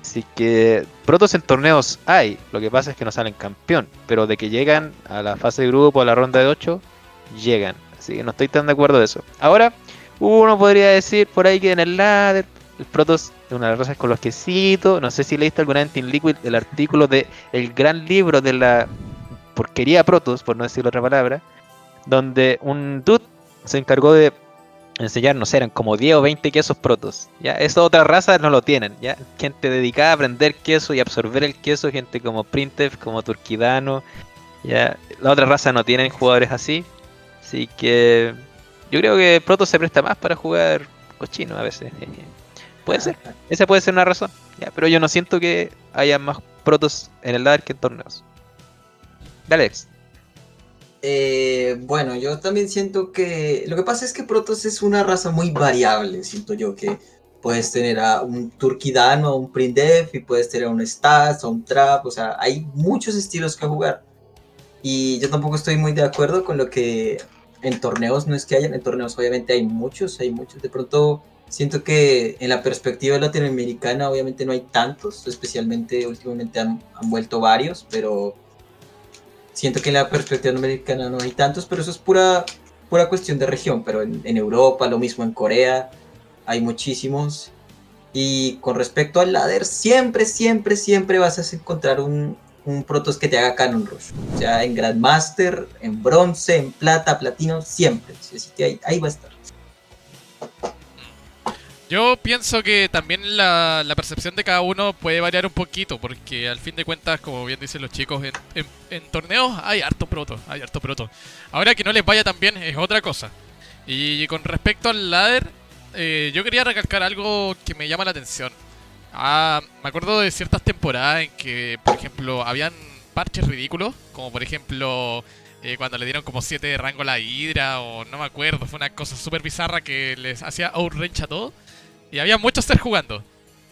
Así que protos en torneos hay, lo que pasa es que no salen campeón, pero de que llegan a la fase de grupo, a la ronda de 8, llegan. Así que no estoy tan de acuerdo de eso. Ahora, uno podría decir por ahí que en el ladder, el protos es una de las razas con los que cito. No sé si leíste alguna vez en Team Liquid el artículo de el gran libro de la porquería Protoss, por no decir otra palabra, donde un dude se encargó de enseñar, no sé, eran como 10 o 20 quesos Protoss. Ya, esa otra raza no lo tienen, ya. Gente dedicada a aprender queso y absorber el queso, gente como Printef, como Turquidano, ya. La otra raza no tienen jugadores así. Así que yo creo que Protoss se presta más para jugar cochino a veces. Puede ser, esa puede ser una razón. Ya, pero yo no siento que haya más Protoss en el ladder que en torneos. Dale. Eh, bueno, yo también siento que lo que pasa es que Protoss es una raza muy variable, siento yo que puedes tener a un Turkidano, a un Prindef y puedes tener a un Stats, a un Trap, o sea, hay muchos estilos que jugar. Y yo tampoco estoy muy de acuerdo con lo que en torneos no es que hayan, en torneos obviamente hay muchos, hay muchos. De pronto siento que en la perspectiva latinoamericana obviamente no hay tantos, especialmente últimamente han, han vuelto varios, pero siento que en la perspectiva americana no hay tantos, pero eso es pura, pura cuestión de región, pero en, Europa, lo mismo en Corea, hay muchísimos. Y con respecto al ladder, siempre, siempre, siempre vas a encontrar un, un Protoss que te haga Canon Rush. O sea, en Grandmaster, en bronce, en plata, platino, siempre. Así que ahí, ahí va a estar. Yo pienso que también la, percepción de cada uno puede variar un poquito, porque al fin de cuentas, como bien dicen los chicos, en, en, en torneos hay harto proto, hay harto proto. Ahora que no les vaya tan bien es otra cosa. Y con respecto al ladder, eh, yo quería recalcar algo que me llama la atención. Ah, me acuerdo de ciertas temporadas en que, por ejemplo, habían parches ridículos, como por ejemplo eh, cuando le dieron como 7 de rango a la Hydra, o no me acuerdo, fue una cosa súper bizarra que les hacía outrange a todo. Y había muchos ser jugando.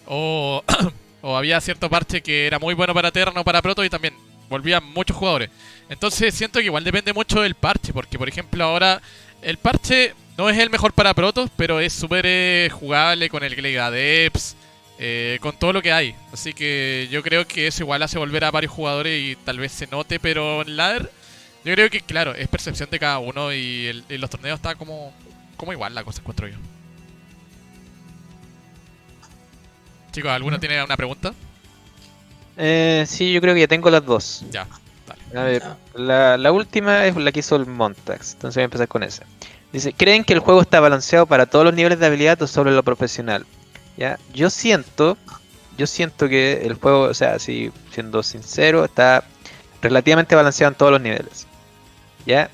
O, o había cierto parche que era muy bueno para Terra, no para Proto, y también volvían muchos jugadores. Entonces siento que igual depende mucho del parche, porque por ejemplo ahora el parche no es el mejor para Protos, pero es súper eh, jugable con el Gligadeps. Eh, con todo lo que hay. Así que yo creo que eso igual hace volver a varios jugadores y tal vez se note, pero en ladder yo creo que claro, es percepción de cada uno y, y los torneos está como, como igual la cosa encuentro yo. Chicos, ¿alguno tiene una pregunta? Eh, sí, yo creo que ya tengo las dos. Ya, dale. A ver, la, la última es la que hizo el Montax, entonces voy a empezar con esa. Dice, ¿creen que el juego está balanceado para todos los niveles de habilidad o solo en lo profesional? ¿Ya? Yo siento, yo siento que el juego, o sea, si siendo sincero, está relativamente balanceado en todos los niveles. ¿Ya?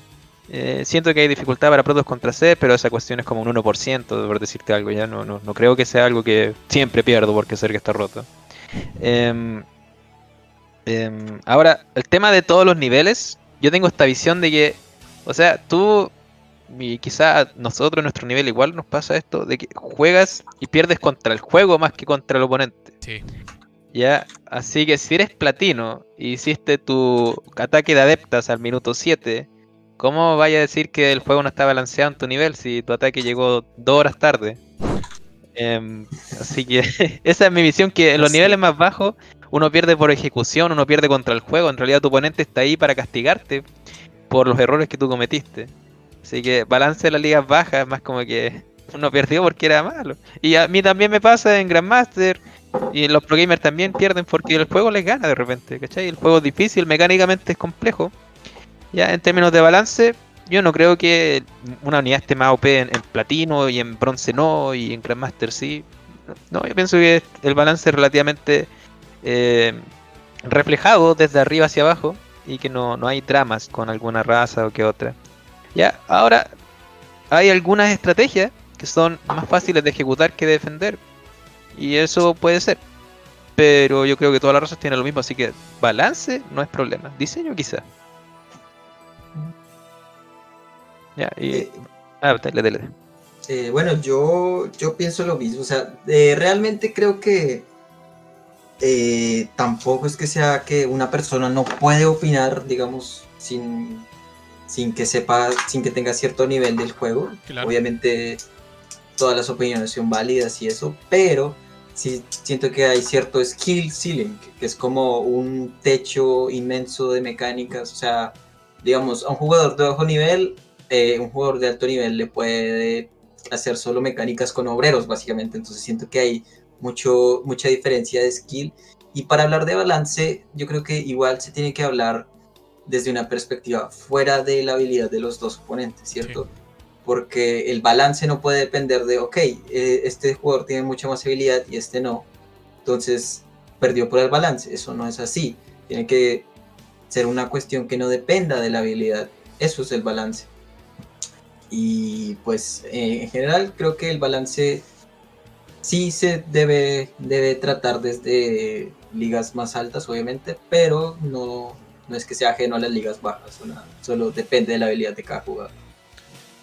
Eh, siento que hay dificultad para Protoss contra C, pero esa cuestión es como un 1%, por decirte algo, ya no, no, no creo que sea algo que siempre pierdo porque que está roto. Eh, eh, ahora, el tema de todos los niveles, yo tengo esta visión de que, o sea, tú y quizá nosotros en nuestro nivel igual nos pasa esto de que juegas y pierdes contra el juego más que contra el oponente. Sí. Ya, así que si eres platino y hiciste tu ataque de adeptas al minuto 7, ¿cómo vaya a decir que el juego no está balanceado en tu nivel si tu ataque llegó dos horas tarde? Eh, así que esa es mi visión, que en los niveles más bajos uno pierde por ejecución, uno pierde contra el juego, en realidad tu oponente está ahí para castigarte por los errores que tú cometiste. Así que balance de las ligas bajas es más como que uno perdió porque era malo. Y a mí también me pasa en Grandmaster. Y los pro gamers también pierden porque el juego les gana de repente, ¿cachai? El juego es difícil, mecánicamente es complejo. Ya en términos de balance, yo no creo que una unidad esté más OP en, platino y en bronce no, y en Grandmaster sí. No, yo pienso que el balance es relativamente eh, reflejado desde arriba hacia abajo y que no, no hay dramas con alguna raza o que otra. Ya, ahora hay algunas estrategias que son más fáciles de ejecutar que de defender. Y eso puede ser. Pero yo creo que todas las razas tienen lo mismo, así que balance no es problema. Diseño quizá. Ya, y... Eh, ah, dale, dale. Eh, bueno, yo, yo pienso lo mismo. O sea, eh, realmente creo que eh, tampoco es que sea que una persona no puede opinar, digamos, sin, sin que sepa, sin que tenga cierto nivel del juego. Claro. Obviamente todas las opiniones son válidas y eso, pero sí siento que hay cierto skill ceiling, que es como un techo inmenso de mecánicas, o sea, digamos, a un jugador de bajo nivel, eh, un jugador de alto nivel le puede hacer solo mecánicas con obreros, básicamente, entonces siento que hay mucho, mucha diferencia de skill. Y para hablar de balance, yo creo que igual se tiene que hablar desde una perspectiva fuera de la habilidad de los dos oponentes, ¿cierto? Sí. Porque el balance no puede depender de, ok, eh, este jugador tiene mucha más habilidad y este no. Entonces, perdió por el balance. Eso no es así. Tiene que ser una cuestión que no dependa de la habilidad. Eso es el balance. Y pues, eh, en general, creo que el balance sí se debe, debe tratar desde ligas más altas, obviamente, pero no, no es que sea ajeno a las ligas bajas, solo depende de la habilidad de cada jugador.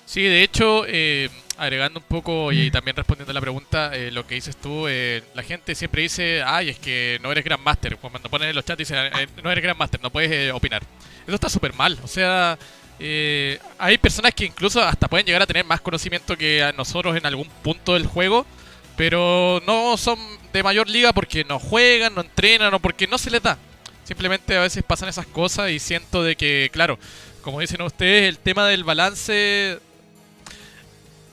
Sí, de hecho, eh, agregando un poco y también respondiendo a la pregunta, eh, lo que dices tú, eh, la gente siempre dice, ay, es que no eres Grandmaster. Cuando ponen en los chats dicen, no eres Grandmaster, no puedes opinar. Eso está súper mal. O sea, eh, hay personas que incluso hasta pueden llegar a tener más conocimiento que a nosotros en algún punto del juego, pero no son de mayor liga porque no juegan, no entrenan o porque no se les da. Simplemente a veces pasan esas cosas y siento de que, claro, como dicen ustedes, el tema del balance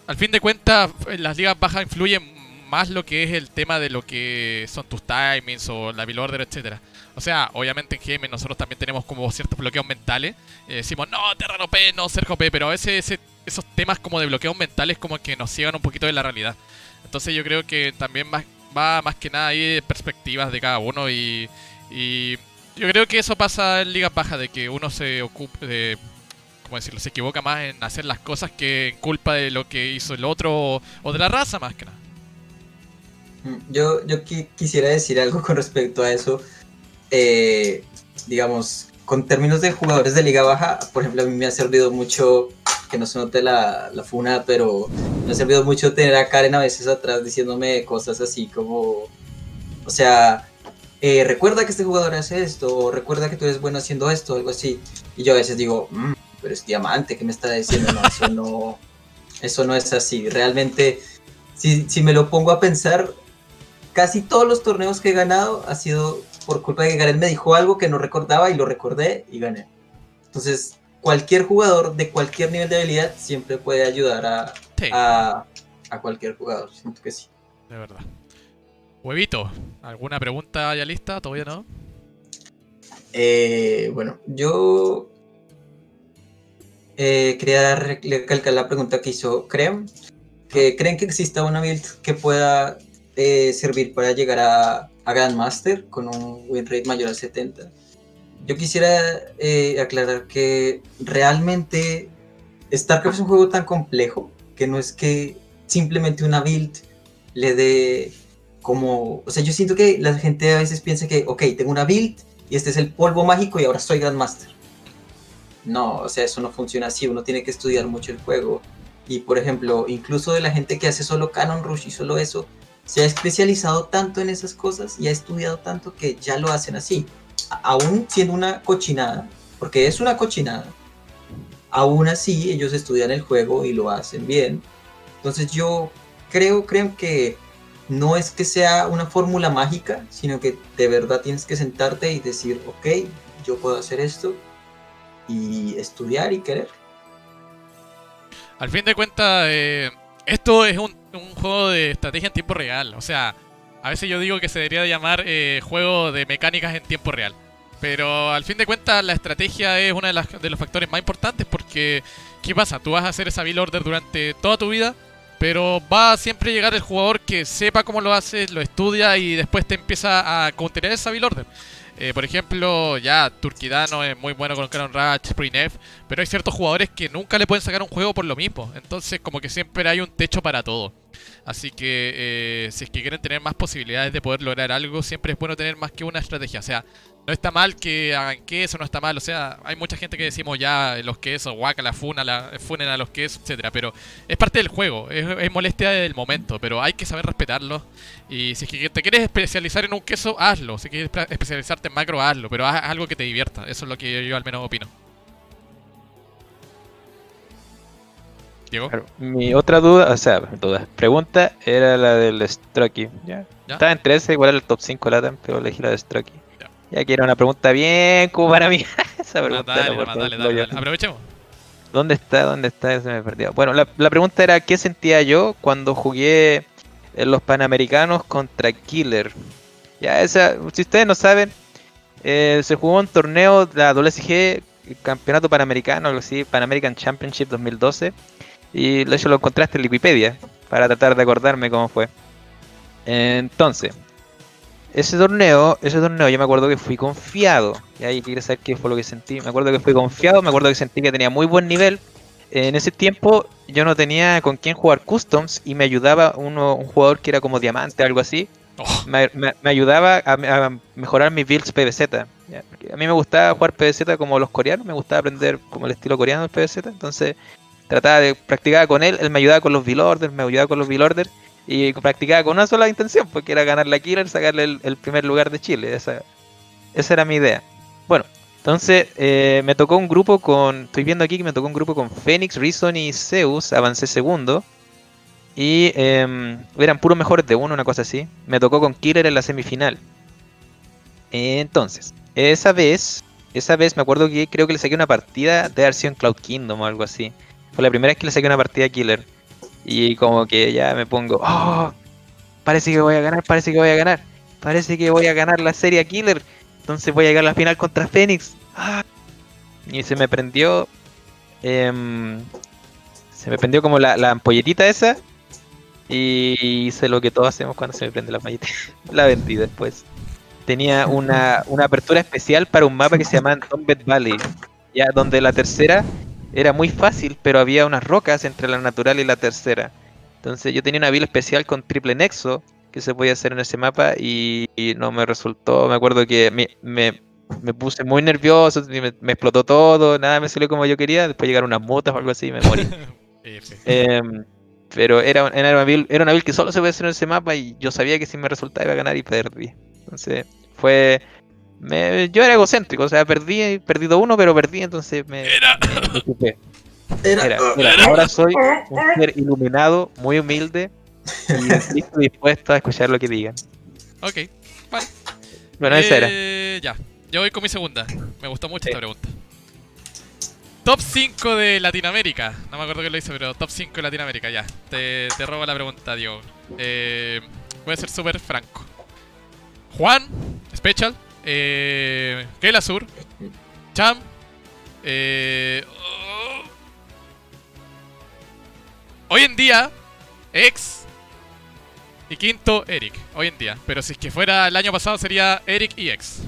al fin de cuentas, en las ligas bajas influyen más lo que es el tema de lo que son tus timings o la build order, etcétera. O sea, obviamente en GM nosotros también tenemos como ciertos bloqueos mentales. Eh, decimos, no, Terrano P, no, Sergio P, pero a veces ese- esos temas como de bloqueos mentales como que nos ciegan un poquito de la realidad. Entonces yo creo que también va más que nada ahí de perspectivas de cada uno y, y yo creo que eso pasa en ligas bajas, de que uno se ocupe de ¿cómo decirlo? Se equivoca más en hacer las cosas que en culpa de lo que hizo el otro o, o de la raza más que nada. Mm, Yo, yo qui- quisiera decir algo con respecto a eso. Eh, digamos, con términos de jugadores de liga baja, por ejemplo, a mí me ha servido mucho, que no se note la, la funa, pero me ha servido mucho tener a Karen a veces atrás diciéndome cosas así como, o sea, eh, recuerda que este jugador hace esto, o recuerda que tú eres bueno haciendo esto, algo así. Y yo a veces digo, "Mm, pero es diamante, ¿qué me está diciendo? No, eso no, eso no es así. Realmente, si, si me lo pongo a pensar, casi todos los torneos que he ganado ha sido por culpa de que Garen me dijo algo que no recordaba y lo recordé y gané. Entonces, cualquier jugador de cualquier nivel de habilidad siempre puede ayudar a, Sí, a, a cualquier jugador. Siento que sí. de verdad. Huevito, ¿alguna pregunta ya lista? ¿Todavía no? Eh, bueno, yo eh, quería re- recalcar la pregunta que hizo Crem. Que ¿Creen que exista una build que pueda eh, servir para llegar a, a Grandmaster con un win rate mayor al 70? Yo quisiera eh, aclarar que realmente StarCraft es un juego tan complejo que no es que simplemente una build le dé como... O sea, yo siento que la gente a veces piensa que, ok, tengo una build y este es el polvo mágico y ahora soy Grandmaster. No, o sea, eso no funciona así, uno tiene que estudiar mucho el juego. Y por ejemplo, incluso de la gente que hace solo Canon Rush y solo eso, se ha especializado tanto en esas cosas y ha estudiado tanto que ya lo hacen así. Aún siendo una cochinada, porque es una cochinada, aún así ellos estudian el juego y lo hacen bien. Entonces yo creo, creo que no es que sea una fórmula mágica, sino que de verdad tienes que sentarte y decir, ok, yo puedo hacer esto y estudiar y querer. Al fin de cuentas, eh, esto es un, un juego de estrategia en tiempo real. O sea, a veces yo digo que se debería de llamar eh, juego de mecánicas en tiempo real. Pero al fin de cuentas, la estrategia es uno de, las- de los factores más importantes porque, ¿qué pasa? Tú vas a hacer esa build order durante toda tu vida, pero va a siempre llegar el jugador que sepa cómo lo haces, lo estudia y después te empieza a counterar esa build order. Eh, por ejemplo, ya Turquidano es muy bueno con Canon Rush, Sprinef, pero hay ciertos jugadores que nunca le pueden sacar un juego por lo mismo. Entonces, como que siempre hay un techo para todo. Así que, eh, si es que quieren tener más posibilidades de poder lograr algo, siempre es bueno tener más que una estrategia. O sea, no está mal que hagan queso, no está mal. O sea, hay mucha gente que decimos ya los quesos, guaca, la funa, la funen a los quesos, etcétera. Pero es parte del juego, es, es molestia del momento, pero hay que saber respetarlo. Y si es que te quieres especializar en un queso, hazlo. Si quieres especializarte en macro, hazlo. Pero haz algo que te divierta. Eso es lo que yo, yo al menos opino. Diego, Claro, Mi otra duda, o sea, duda, pregunta era la del Stroky. ¿ya? ¿Ya? Estaba en 13, igual era el top 5 Latam, pero elegí la de Stroky. Ya. Que era una pregunta bien como para mí. Esa pregunta por nomás, dale, dale, dale. Aprovechemos. ¿Dónde está? ¿Dónde está? Se me perdió. Bueno, la, la pregunta era ¿qué sentía yo cuando jugué en los Panamericanos contra Killer? Ya, esa, si ustedes no saben, eh, se jugó un torneo de la WSG, Campeonato Panamericano, algo así, Pan American Championship 2012. Y de hecho lo encontraste en Wikipedia, para tratar de acordarme cómo fue. Entonces, ese torneo, ese torneo yo me acuerdo que fui confiado. Y ahí quiero saber qué fue lo que sentí. Me acuerdo que fui confiado, me acuerdo que sentí que tenía muy buen nivel. En ese tiempo yo no tenía con quién jugar customs y me ayudaba uno, un jugador que era como diamante, algo así. Oh, me, me- me ayudaba a, a mejorar mis builds PVZ. A mí me gustaba jugar PVZ como los coreanos, me gustaba aprender como el estilo coreano del PVZ, entonces trataba de practicar con él, él me ayudaba con los build orders, me ayudaba con los build orders y practicaba con una sola intención, porque era ganar la killer, sacarle el, primer lugar de Chile, esa, esa era mi idea. Bueno, entonces eh, me tocó un grupo con, estoy viendo aquí que me tocó un grupo con Phoenix, Reason y Zeus, avancé segundo. Y em, eran puros mejores de uno, una cosa así. Me tocó con Killer en la semifinal. Entonces, esa vez, esa vez me acuerdo que creo que le saqué una partida de en Cloud Kingdom o algo así. Fue la primera vez que le saqué una partida a Killer. Y como que ya me pongo, oh, parece que voy a ganar, parece que voy a ganar. Parece que voy a ganar la serie Killer. Entonces voy a llegar a la final contra Phoenix. Ah. Y se me prendió. em, se me prendió como la, la ampolletita esa. Y hice lo que todos hacemos cuando se me prende la ampolleta. la vendí después. Tenía una, una apertura especial para un mapa que se llama Tombed Valley. Ya, donde la tercera era muy fácil, pero había unas rocas entre la natural y la tercera. Entonces yo tenía una build especial con triple nexo que se podía hacer en ese mapa y, y no me resultó. Me acuerdo que me, me, me puse muy nervioso, y me, me explotó todo, nada me salió como yo quería. Después llegaron unas mutas o algo así y me morí. Em, pero era, era, una build, era una build que solo se podía hacer en ese mapa y yo sabía que si me resultaba iba a ganar y perdí. Entonces fue... me- yo era egocéntrico, o sea, perdí, he perdido uno, pero perdí, entonces me, Era. me. Era- ahora soy un ser iluminado, muy humilde y listo y dispuesto a escuchar lo que digan. Ok. Bueno, esa era. Eh, Ya. Yo voy con mi segunda. Me gustó mucho Sí. esta pregunta. Top 5 de Latinoamérica. No me acuerdo quién lo hizo, pero top 5 de Latinoamérica, ya. Te, te robo la pregunta, Diego. Eh, voy a ser súper franco. Juan, Special, eh, Keila Sur, Cham, eh, oh. hoy en día, Ex y quinto, Eric. Hoy en día. Pero si es que fuera el año pasado sería Eric y Ex.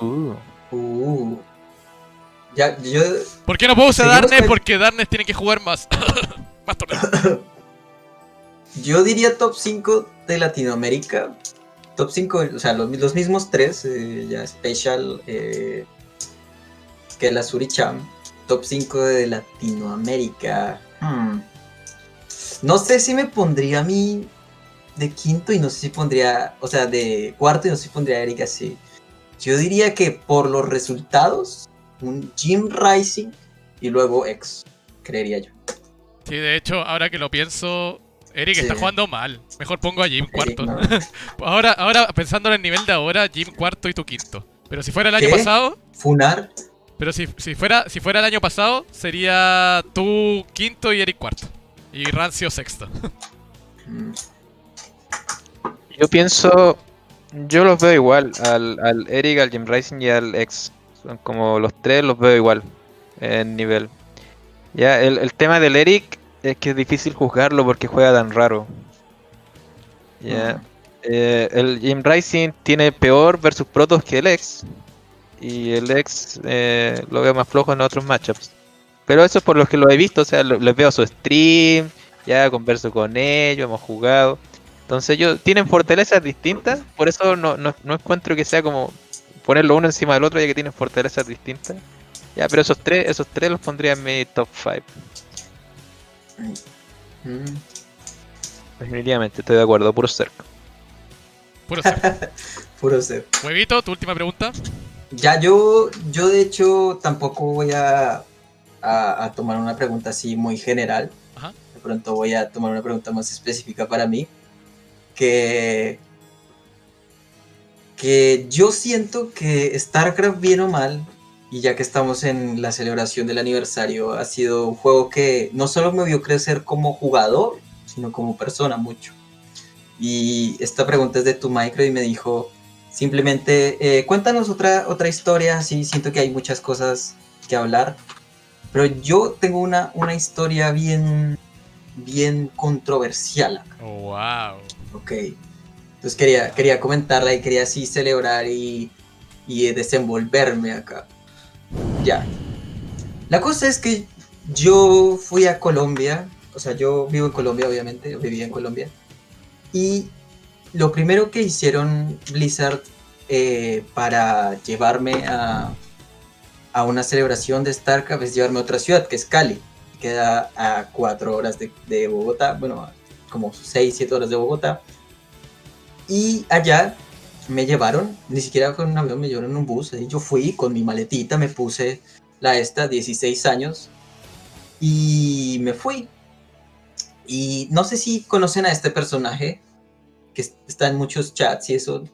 Uh, Uh. Ya, yo. ¿Por qué no puedo usar Darnes? con- Porque Darnes tiene que jugar más. más torneos. Yo diría top 5 de Latinoamérica. Top 5, o sea, los, los mismos tres, eh, ya Special, eh, que la Suricham. Top 5 de Latinoamérica. Hmm. No sé si me pondría a mí de quinto y no sé si pondría, o sea, de cuarto y no sé si pondría a Erika así. Yo diría que por los resultados, un Jim Rising y luego X, creería yo. Sí, de hecho, ahora que lo pienso, Eric Sí. está jugando mal. Mejor pongo a Jim cuarto. no. ahora, ahora, pensando en el nivel de ahora, Jim cuarto y tú quinto. Pero si fuera el año pasado, Funar, pero si, si fuera si fuera el año pasado, sería tú quinto y Eric cuarto. Y Rancio sexto. yo pienso, yo los veo igual, al, al Eric, al Jim Rising y al ex. Son como los tres los veo igual en nivel. Ya, el, el tema del Eric es que es difícil juzgarlo porque juega tan raro. Ya. Eh, el Jim Rising tiene peor versus protos que el ex. Y el ex eh, lo veo más flojo en otros matchups. Pero eso es por los que lo he visto, o sea, lo- les veo su stream, ya converso con ellos, hemos jugado. Entonces ellos tienen fortalezas distintas, por eso no, no, no encuentro que sea como ponerlo uno encima del otro ya que tienen fortalezas distintas. Ya, pero esos tres, esos tres los pondría en mi top 5. Mm. Definitivamente, estoy de acuerdo, puro cerco. Puro ser. Puro ser. Huevito, tu última pregunta. Ya yo, yo de hecho tampoco voy a, a, a tomar una pregunta así muy general. Ajá. De pronto voy a tomar una pregunta más específica para mí. Que, que yo siento que StarCraft bien o mal, y ya que estamos en la celebración del aniversario, ha sido un juego que no solo me vio crecer como jugador, sino como persona mucho. Y esta pregunta es de tu micro y me dijo, simplemente eh, cuéntanos otra, otra historia, sí, siento que hay muchas cosas que hablar, pero yo tengo una, una historia bien, bien controversial acá. Oh, wow. Ok. Entonces quería, quería comentarla y quería así celebrar y, y desenvolverme acá. Ya. La cosa es que yo fui a Colombia o sea, yo vivo en Colombia, obviamente, vivía en Colombia. Y lo primero que hicieron Blizzard eh, para llevarme a, a una celebración de StarCraft es llevarme a otra ciudad, que es Cali. Queda a cuatro horas de, de Bogotá, bueno, como seis, siete horas de Bogotá. Y allá me llevaron, ni siquiera con un avión, me llevaron en un bus. Ahí yo fui con mi maletita, me puse la esta, 16 años, y me fui. Y no sé si conocen a este personaje, que está en muchos chats y eso.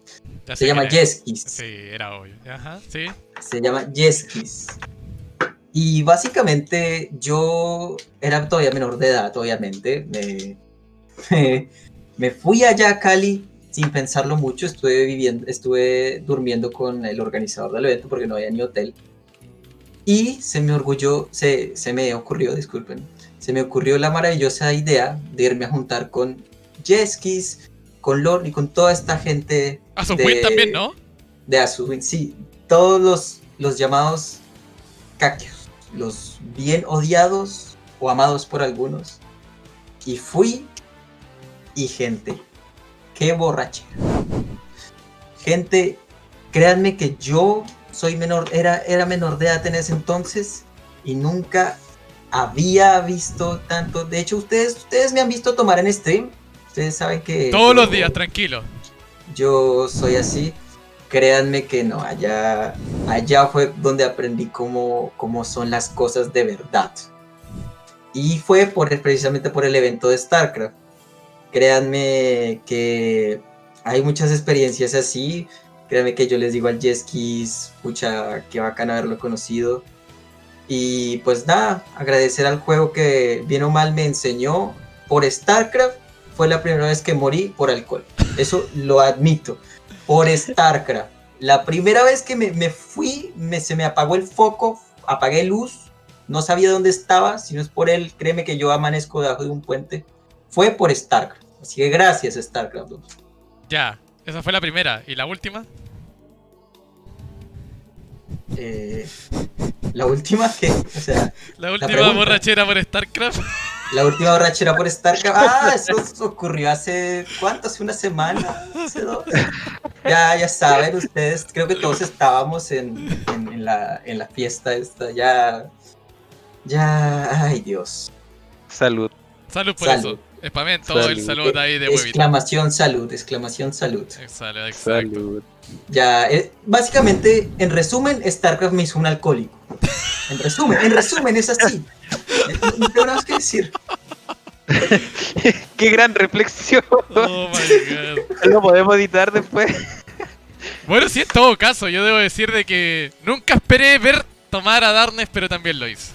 Ya Se llama. Jeskis. Sí, era obvio. Ajá, sí. Se llama Jeskis. Y básicamente yo era todavía menor de edad, obviamente. Me, me, me fui allá a Cali sin pensarlo mucho. Estuve viviendo, estuve durmiendo con el organizador del evento porque no había ni hotel. Y se me orgulló, se, se me ocurrió, disculpen, se me ocurrió la maravillosa idea de irme a juntar con Jeskis, con Lord y con toda esta gente A su de- win también, ¿no? de Azul, sí, todos los, los llamados caquios, los bien odiados o amados por algunos. Y fui y gente, qué borrachera. Gente, créanme que yo soy menor, era, era menor de edad en ese entonces y nunca había visto tanto. De hecho, ustedes, ustedes me han visto tomar en stream. Ustedes saben que... Todos yo- los días, tranquilo. yo soy así. Créanme que no, allá, allá fue donde aprendí cómo, cómo son las cosas de verdad. Y fue por, precisamente por el evento de StarCraft. Créanme que hay muchas experiencias así. Créanme que yo les digo al Jeskis, pucha, qué bacán haberlo conocido. Y pues nada, agradecer al juego que bien o mal me enseñó. Por StarCraft fue la primera vez que morí por alcohol. Eso lo admito. Por StarCraft. La primera vez que me, me fui, me, se me apagó el foco, apagué luz, no sabía dónde estaba, si no es por él, créeme que yo amanezco debajo de un puente. Fue por StarCraft. Así que gracias, StarCraft 2. Ya, esa fue la primera. ¿Y la última? Eh, la última que, o sea, La última borrachera por StarCraft. la última borrachera por StarCraft. Ah, eso, eso ocurrió hace, ¿cuánto? Hace una semana, hace dos. Ya, ya saben ustedes, creo que todos estábamos en, en, en la, en la fiesta esta, ya, ya, ay Dios. Salud. Salud por Salud. eso. Spamen todo el Salud. ahí de huevito. Exclamación salud, exclamación salud. Exacto. Salud. Ya, eh, básicamente, en resumen, StarCraft me hizo un alcohólico. En resumen, en resumen, es así. No, tengo nada más que decir. Qué gran reflexión. Oh my god. Lo podemos editar después. Bueno, sí, en todo caso, yo debo decir de que nunca esperé ver tomar a Darkness, pero también lo hice.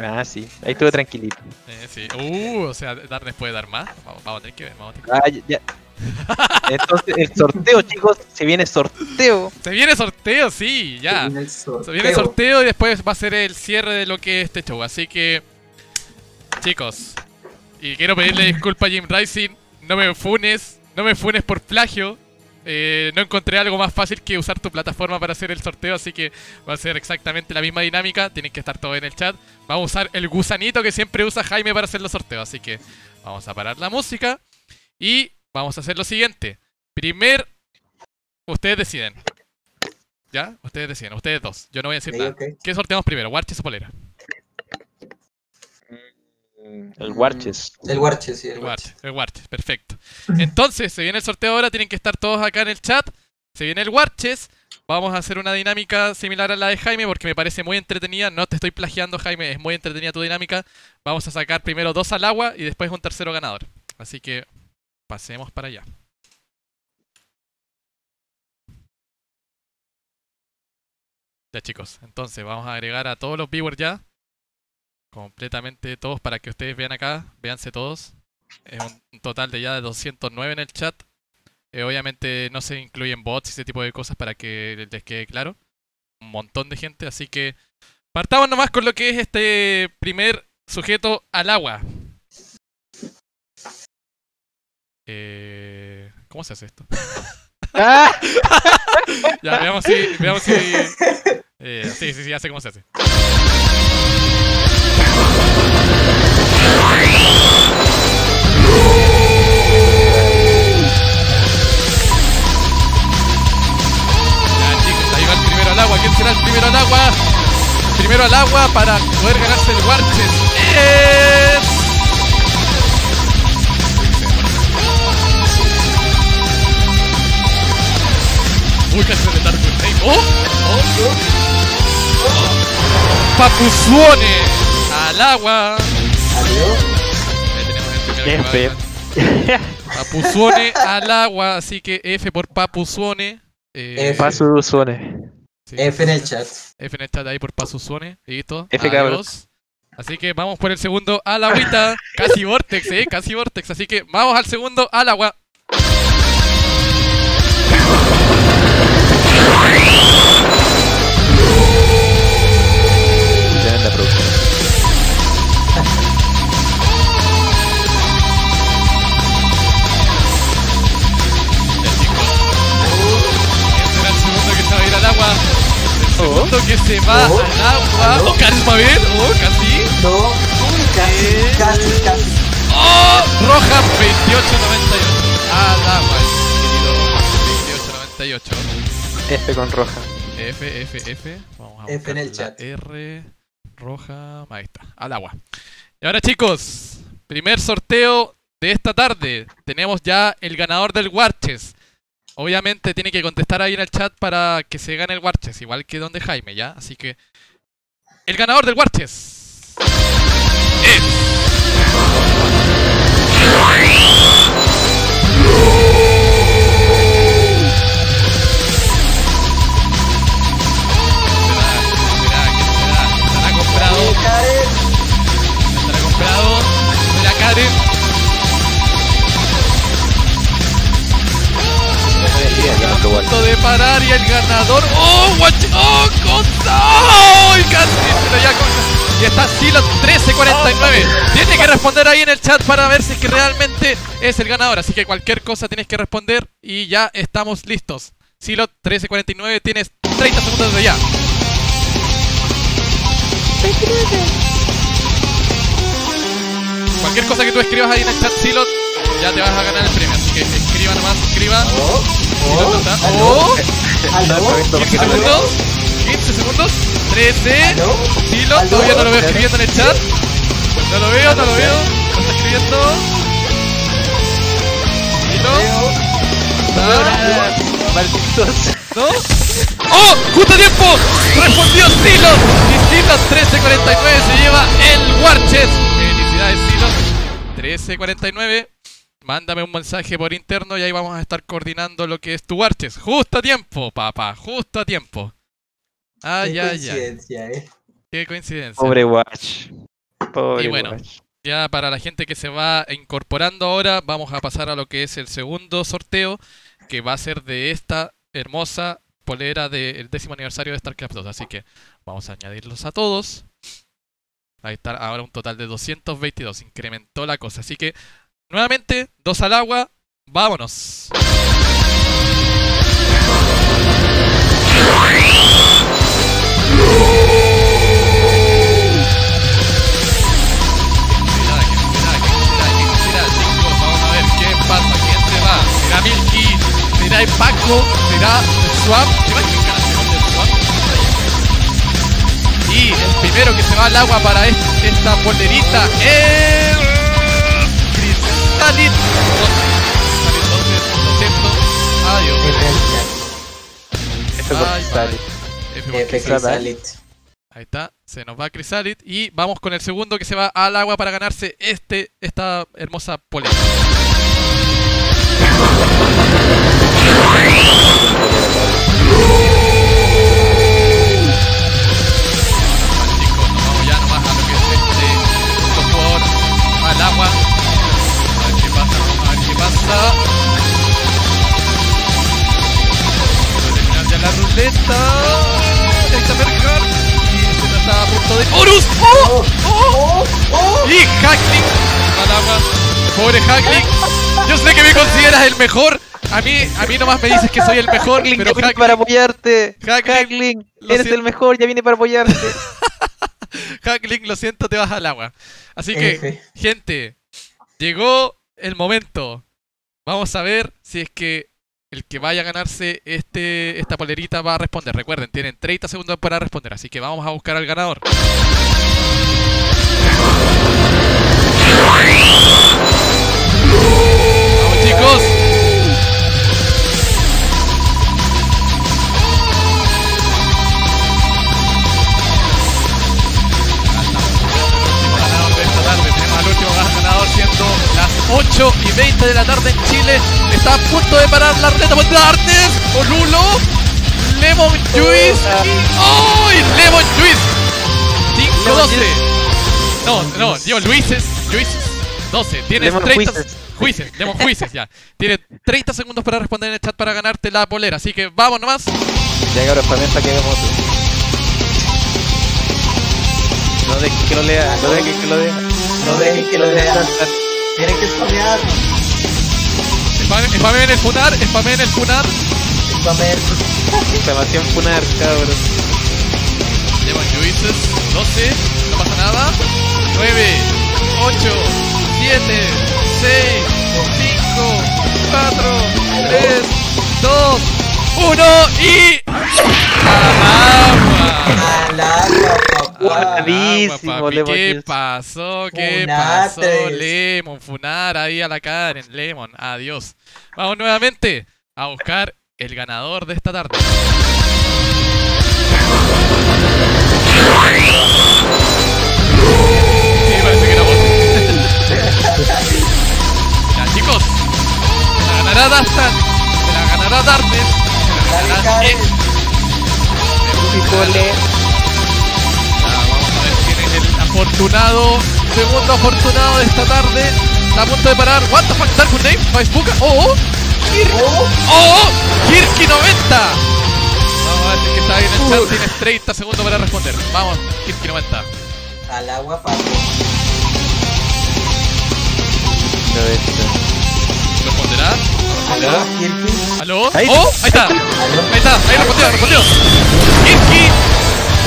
Ah, sí. Ahí estuve tranquilito. Eh, sí. Uh, o sea, Darkness puede dar más. Vamos, vamos a tener que ver, vamos a tener que ver. Ah, ya. ya. Entonces, el sorteo, chicos. Se viene sorteo. Se viene sorteo, sí, ya. Se viene el Se viene el sorteo y después va a ser el cierre de lo que es este show. Así que, chicos, y quiero pedirle disculpas a Jim Rising. No me funes, no me funes por plagio. Eh, no encontré algo más fácil que usar tu plataforma para hacer el sorteo, así que va a ser exactamente la misma dinámica. Tienen que estar todos en el chat. Vamos a usar el gusanito que siempre usa Jaime para hacer los sorteos, así que vamos a parar la música y vamos a hacer lo siguiente. Primer, ustedes deciden. ¿Ya? Ustedes deciden, ustedes dos. Yo no voy a decir nada. ¿Qué sorteamos primero? ¿Warches o polera? El Warches. El Warche, sí, el El Warche. Warches, el Warches, perfecto. Entonces, se viene el sorteo ahora, tienen que estar todos acá en el chat. Se viene el Warches. Vamos a hacer una dinámica similar a la de Jaime porque me parece muy entretenida. No te estoy plagiando, Jaime, es muy entretenida tu dinámica. Vamos a sacar primero dos al agua y después un tercero ganador. Así que pasemos para allá. Ya chicos, entonces vamos a agregar a todos los viewers ya. Completamente todos para que ustedes vean acá. Véanse todos. Es un total de ya de 209 en el chat. Eh, obviamente no se incluyen bots y ese tipo de cosas para que les quede claro. Un montón de gente, así que partamos nomás con lo que es este primer sujeto al agua. Eh, ¿Cómo se hace esto? ¡Ah! ya, veamos si... Veamos si eh, sí, sí, sí, ya sé cómo se hace. Será el primero al agua? Primero al agua para poder ganarse el Warches es... Casi tarda el name. ¡Oh! ¡Oh! Papuzuone al agua. Adiós. Ahí tenemos el ganar. Papuzuone al agua, así que F por Papuzuone. Eh, F. Sí. F en el chat. F en el chat ahí por Papuzuone. Listo. F, cabrón. Así que vamos por el segundo al agüita. Casi Vortex, eh. Casi Vortex. Así que vamos al segundo al agua. Se va al agua. Oh. Oh, carisma bien. Oh, casi. No. Uy, casi, Eh. casi, casi. ¡Oh! Roja 2898. Al agua, querido Roja 2898. F con roja. F, F, F. Vamos a F en el chat. R roja. Ahí está, al agua. Y ahora chicos, primer sorteo de esta tarde. Tenemos ya el ganador del Warches. Obviamente tiene que contestar ahí en el chat para que se gane el Warches, igual que donde Jaime, ¿ya? Así que el ganador del Warches es. ¿Estará comprado? ¿Estará comprado? ¿Será Karen? A punto de parar y el ganador. ¡Oh, watch! ¡Oh! ¡Oh! Y casi se lo ya. Y está Silo 1349. Tiene que responder ahí en el chat para ver si es que realmente es el ganador. Así que cualquier cosa tienes que responder y ya estamos listos. Silo 1349, tienes 30 segundos de ya. Cualquier cosa que tú escribas ahí en el chat, Silo, ya te vas a ganar el premio. Así que escriba nomás, escriba. Oh, oh, aló, ¡Oh! aló, 15 aló, segundos. 15 segundos. 13. aló. Silo, todavía no lo veo escribiendo en el chat. No lo veo, no lo veo. No está escribiendo. Silo. Malditos. ¿No? ¡Oh! ¡Justo tiempo! ¡Respondió Silo! Y Silo 1349 se lleva el Warches. Felicidades, Silo. 1349. Mándame un mensaje por interno y ahí vamos a estar coordinando lo que es tu Warches. Justo a tiempo, papá. Justo a tiempo. Ay, Qué ay, ay. coincidencia, eh. Qué coincidencia. Pobre Watch. Pobre Y bueno. Watch. Ya para la gente que se va incorporando ahora, vamos a pasar a lo que es el segundo sorteo, que va a ser de esta hermosa polera del décimo aniversario de StarCraft 2. Así que vamos a añadirlos a todos. Ahí está, ahora un total de 222. Incrementó la cosa. Así que, nuevamente, dos al agua. Vámonos. será? ¿Quién será? ¿Quién será? ¿Quién será? Chicos, vamos a ver qué pasa, quién se va. ¿Será Milky? ¿Será Paco? ¿Será Swap? Y el primero que se va al agua para est- esta polerita es... Cristalit 12. Cristalit 12, lo siento. Adiós. F en el chat. F por Ay, Sally. F por F Cristalit. Crisalit. Ahí está, se nos va Crisalit y vamos con el segundo que se va al agua para ganarse este, esta hermosa polera. A ver qué pasa. Vamos a terminar ya la ruleta. Ahí está Berger. Y se nos está a punto de. ¡Horus! ¡Oh! ¡Oh! ¡Oh! ¡Oh! Y Hackling al agua. Pobre Hackling. Yo sé que me consideras el mejor. A mí, a mí nomás me dices que soy el mejor, Hackling, pero vine para Hackling, apoyarte. Hackling, Hackling, eres siento. el mejor, ya vine para apoyarte. Hackling, lo siento, te vas al agua. Así que, F. gente, llegó el momento. Vamos a ver si es que el que vaya a ganarse este, esta polerita va a responder. Recuerden, tienen 30 segundos para responder, así que vamos a buscar al ganador. Vamos chicos. 8 y 20 de la tarde en Chile. Está a punto de parar la reta por Darkness. Olulo. Lemon Juice. ¡Oh! y Lemon Juice. 5 12. No, no, digo Luises. Luises. 12. Tienes Lemon 30. Juices. Juices, Lemon Juices ya. Tienes 30 segundos para responder en el chat para ganarte la polera. Así que vamos nomás. Ya para para que hagamos. No dejen que lo lea, no dejen que lo lea. No dejen que lo lea. Tienen que spamear. Spam- Spamen en el funar, spamen en el funar. Spamear. Exclamación funar, cabros. Lemon Juices, 12, no pasa nada. 9, 8, 7, 6, 5, 4, 3, 2, 1 y. ¡Al agua! Papi. Lemon ¿Qué pasó? ¿Qué pasó? Lemon, funar ahí a la Karen. Lemon, adiós. Vamos nuevamente a buscar el ganador de esta tarde. Sí, parece que era ya, chicos. La ganará Dastan. Se la ganará Darkness. Dale, vamos a ver quién es el afortunado, segundo afortunado de esta tarde. Está a punto de parar. What the fuck, Dark Name, Facebook. Oh, oh, Kir- Oh, oh, Kirky 90. Vamos a ver si es que está ahí en el chat. Tienes 30 segundos para responder. Vamos, Kirky 90. al agua, papi. Lo de esto. ¿Responderá? ¿Aló? ¿Aló? Ahí. ¡Oh! Ahí está. ¿Aló? Ahí está, ahí respondió, respondió. Kirky,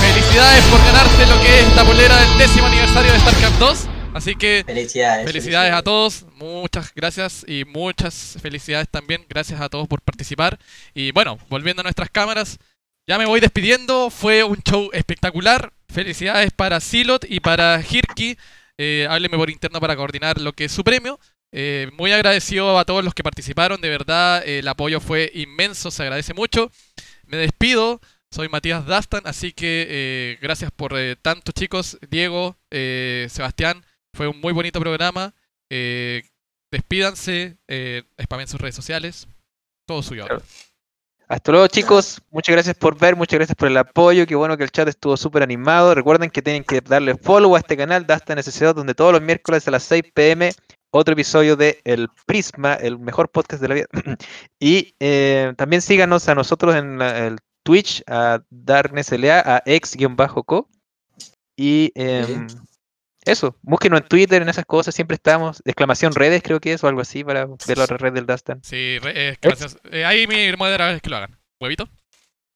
felicidades por ganarte lo que es esta polera del décimo aniversario de StarCraft 2. Así que Felicidades. Felicidades a todos, muchas gracias y muchas felicidades también, gracias a todos por participar. Y bueno, volviendo a nuestras cámaras, ya me voy despidiendo, fue un show espectacular. Felicidades para Silot y para Hirki, eh, hábleme por interno para coordinar lo que es su premio. Eh, muy agradecido a todos los que participaron, de verdad eh, el apoyo fue inmenso, se agradece mucho. Me despido, soy Matías Dastan, así que eh, gracias por eh, tanto chicos, Diego, Sebastián, fue un muy bonito programa. Despídanse, spamen sus redes sociales, todo suyo. Hasta luego chicos, muchas gracias por ver, muchas gracias por el apoyo, qué bueno que el chat estuvo súper animado. Recuerden que tienen que darle follow a este canal, Dastan SC2, donde todos los miércoles a las 6 pm, otro episodio de El Prisma, el mejor podcast de la vida. y eh, también síganos a nosotros en la- el Twitch, a DarknessLA, a ex-co. Y em, eso, búsquenos en Twitter, en esas cosas, siempre estamos. Exclamación redes, creo que es, o algo así, para ver la red del Dastan. Sí, re- eh, gracias. Eh, ahí mi moderador es que lo hagan. ¿Huevito?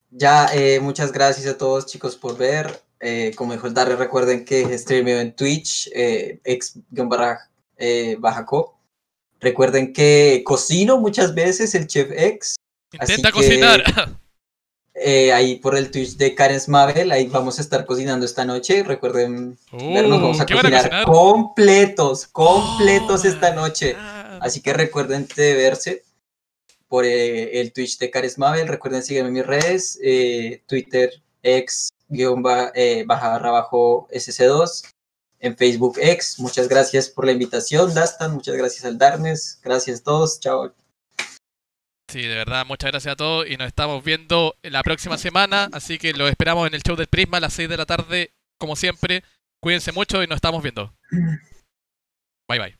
Ya, eh, muchas gracias a todos chicos por ver. Eh, como dijo el Darre, recuerden que streameo en Twitch, eh, ex-baja eh, baja co. Recuerden que cocino muchas veces el Chef X. Así Intenta que- cocinar. eh, ahí por el Twitch de Karen Smabel, ahí vamos a estar cocinando esta noche. Recuerden vernos, vamos Uh, a ¿Qué van a cocinar cocinar? completos, completos Oh, esta noche. ah. Así que recuerden de verse por eh, el Twitch de Cares Mabel. Recuerden seguirme en mis redes, eh, Twitter ex guion ba- baja barra bajo SC2, en Facebook ex. Muchas gracias por la invitación, Dastan. Muchas gracias al Darnes. Gracias a todos. Chao. Sí, de verdad, muchas gracias a todos y nos estamos viendo la próxima semana, así que los esperamos en el show del Prisma a las 6 de la tarde, como siempre. Cuídense mucho y nos estamos viendo. Bye bye.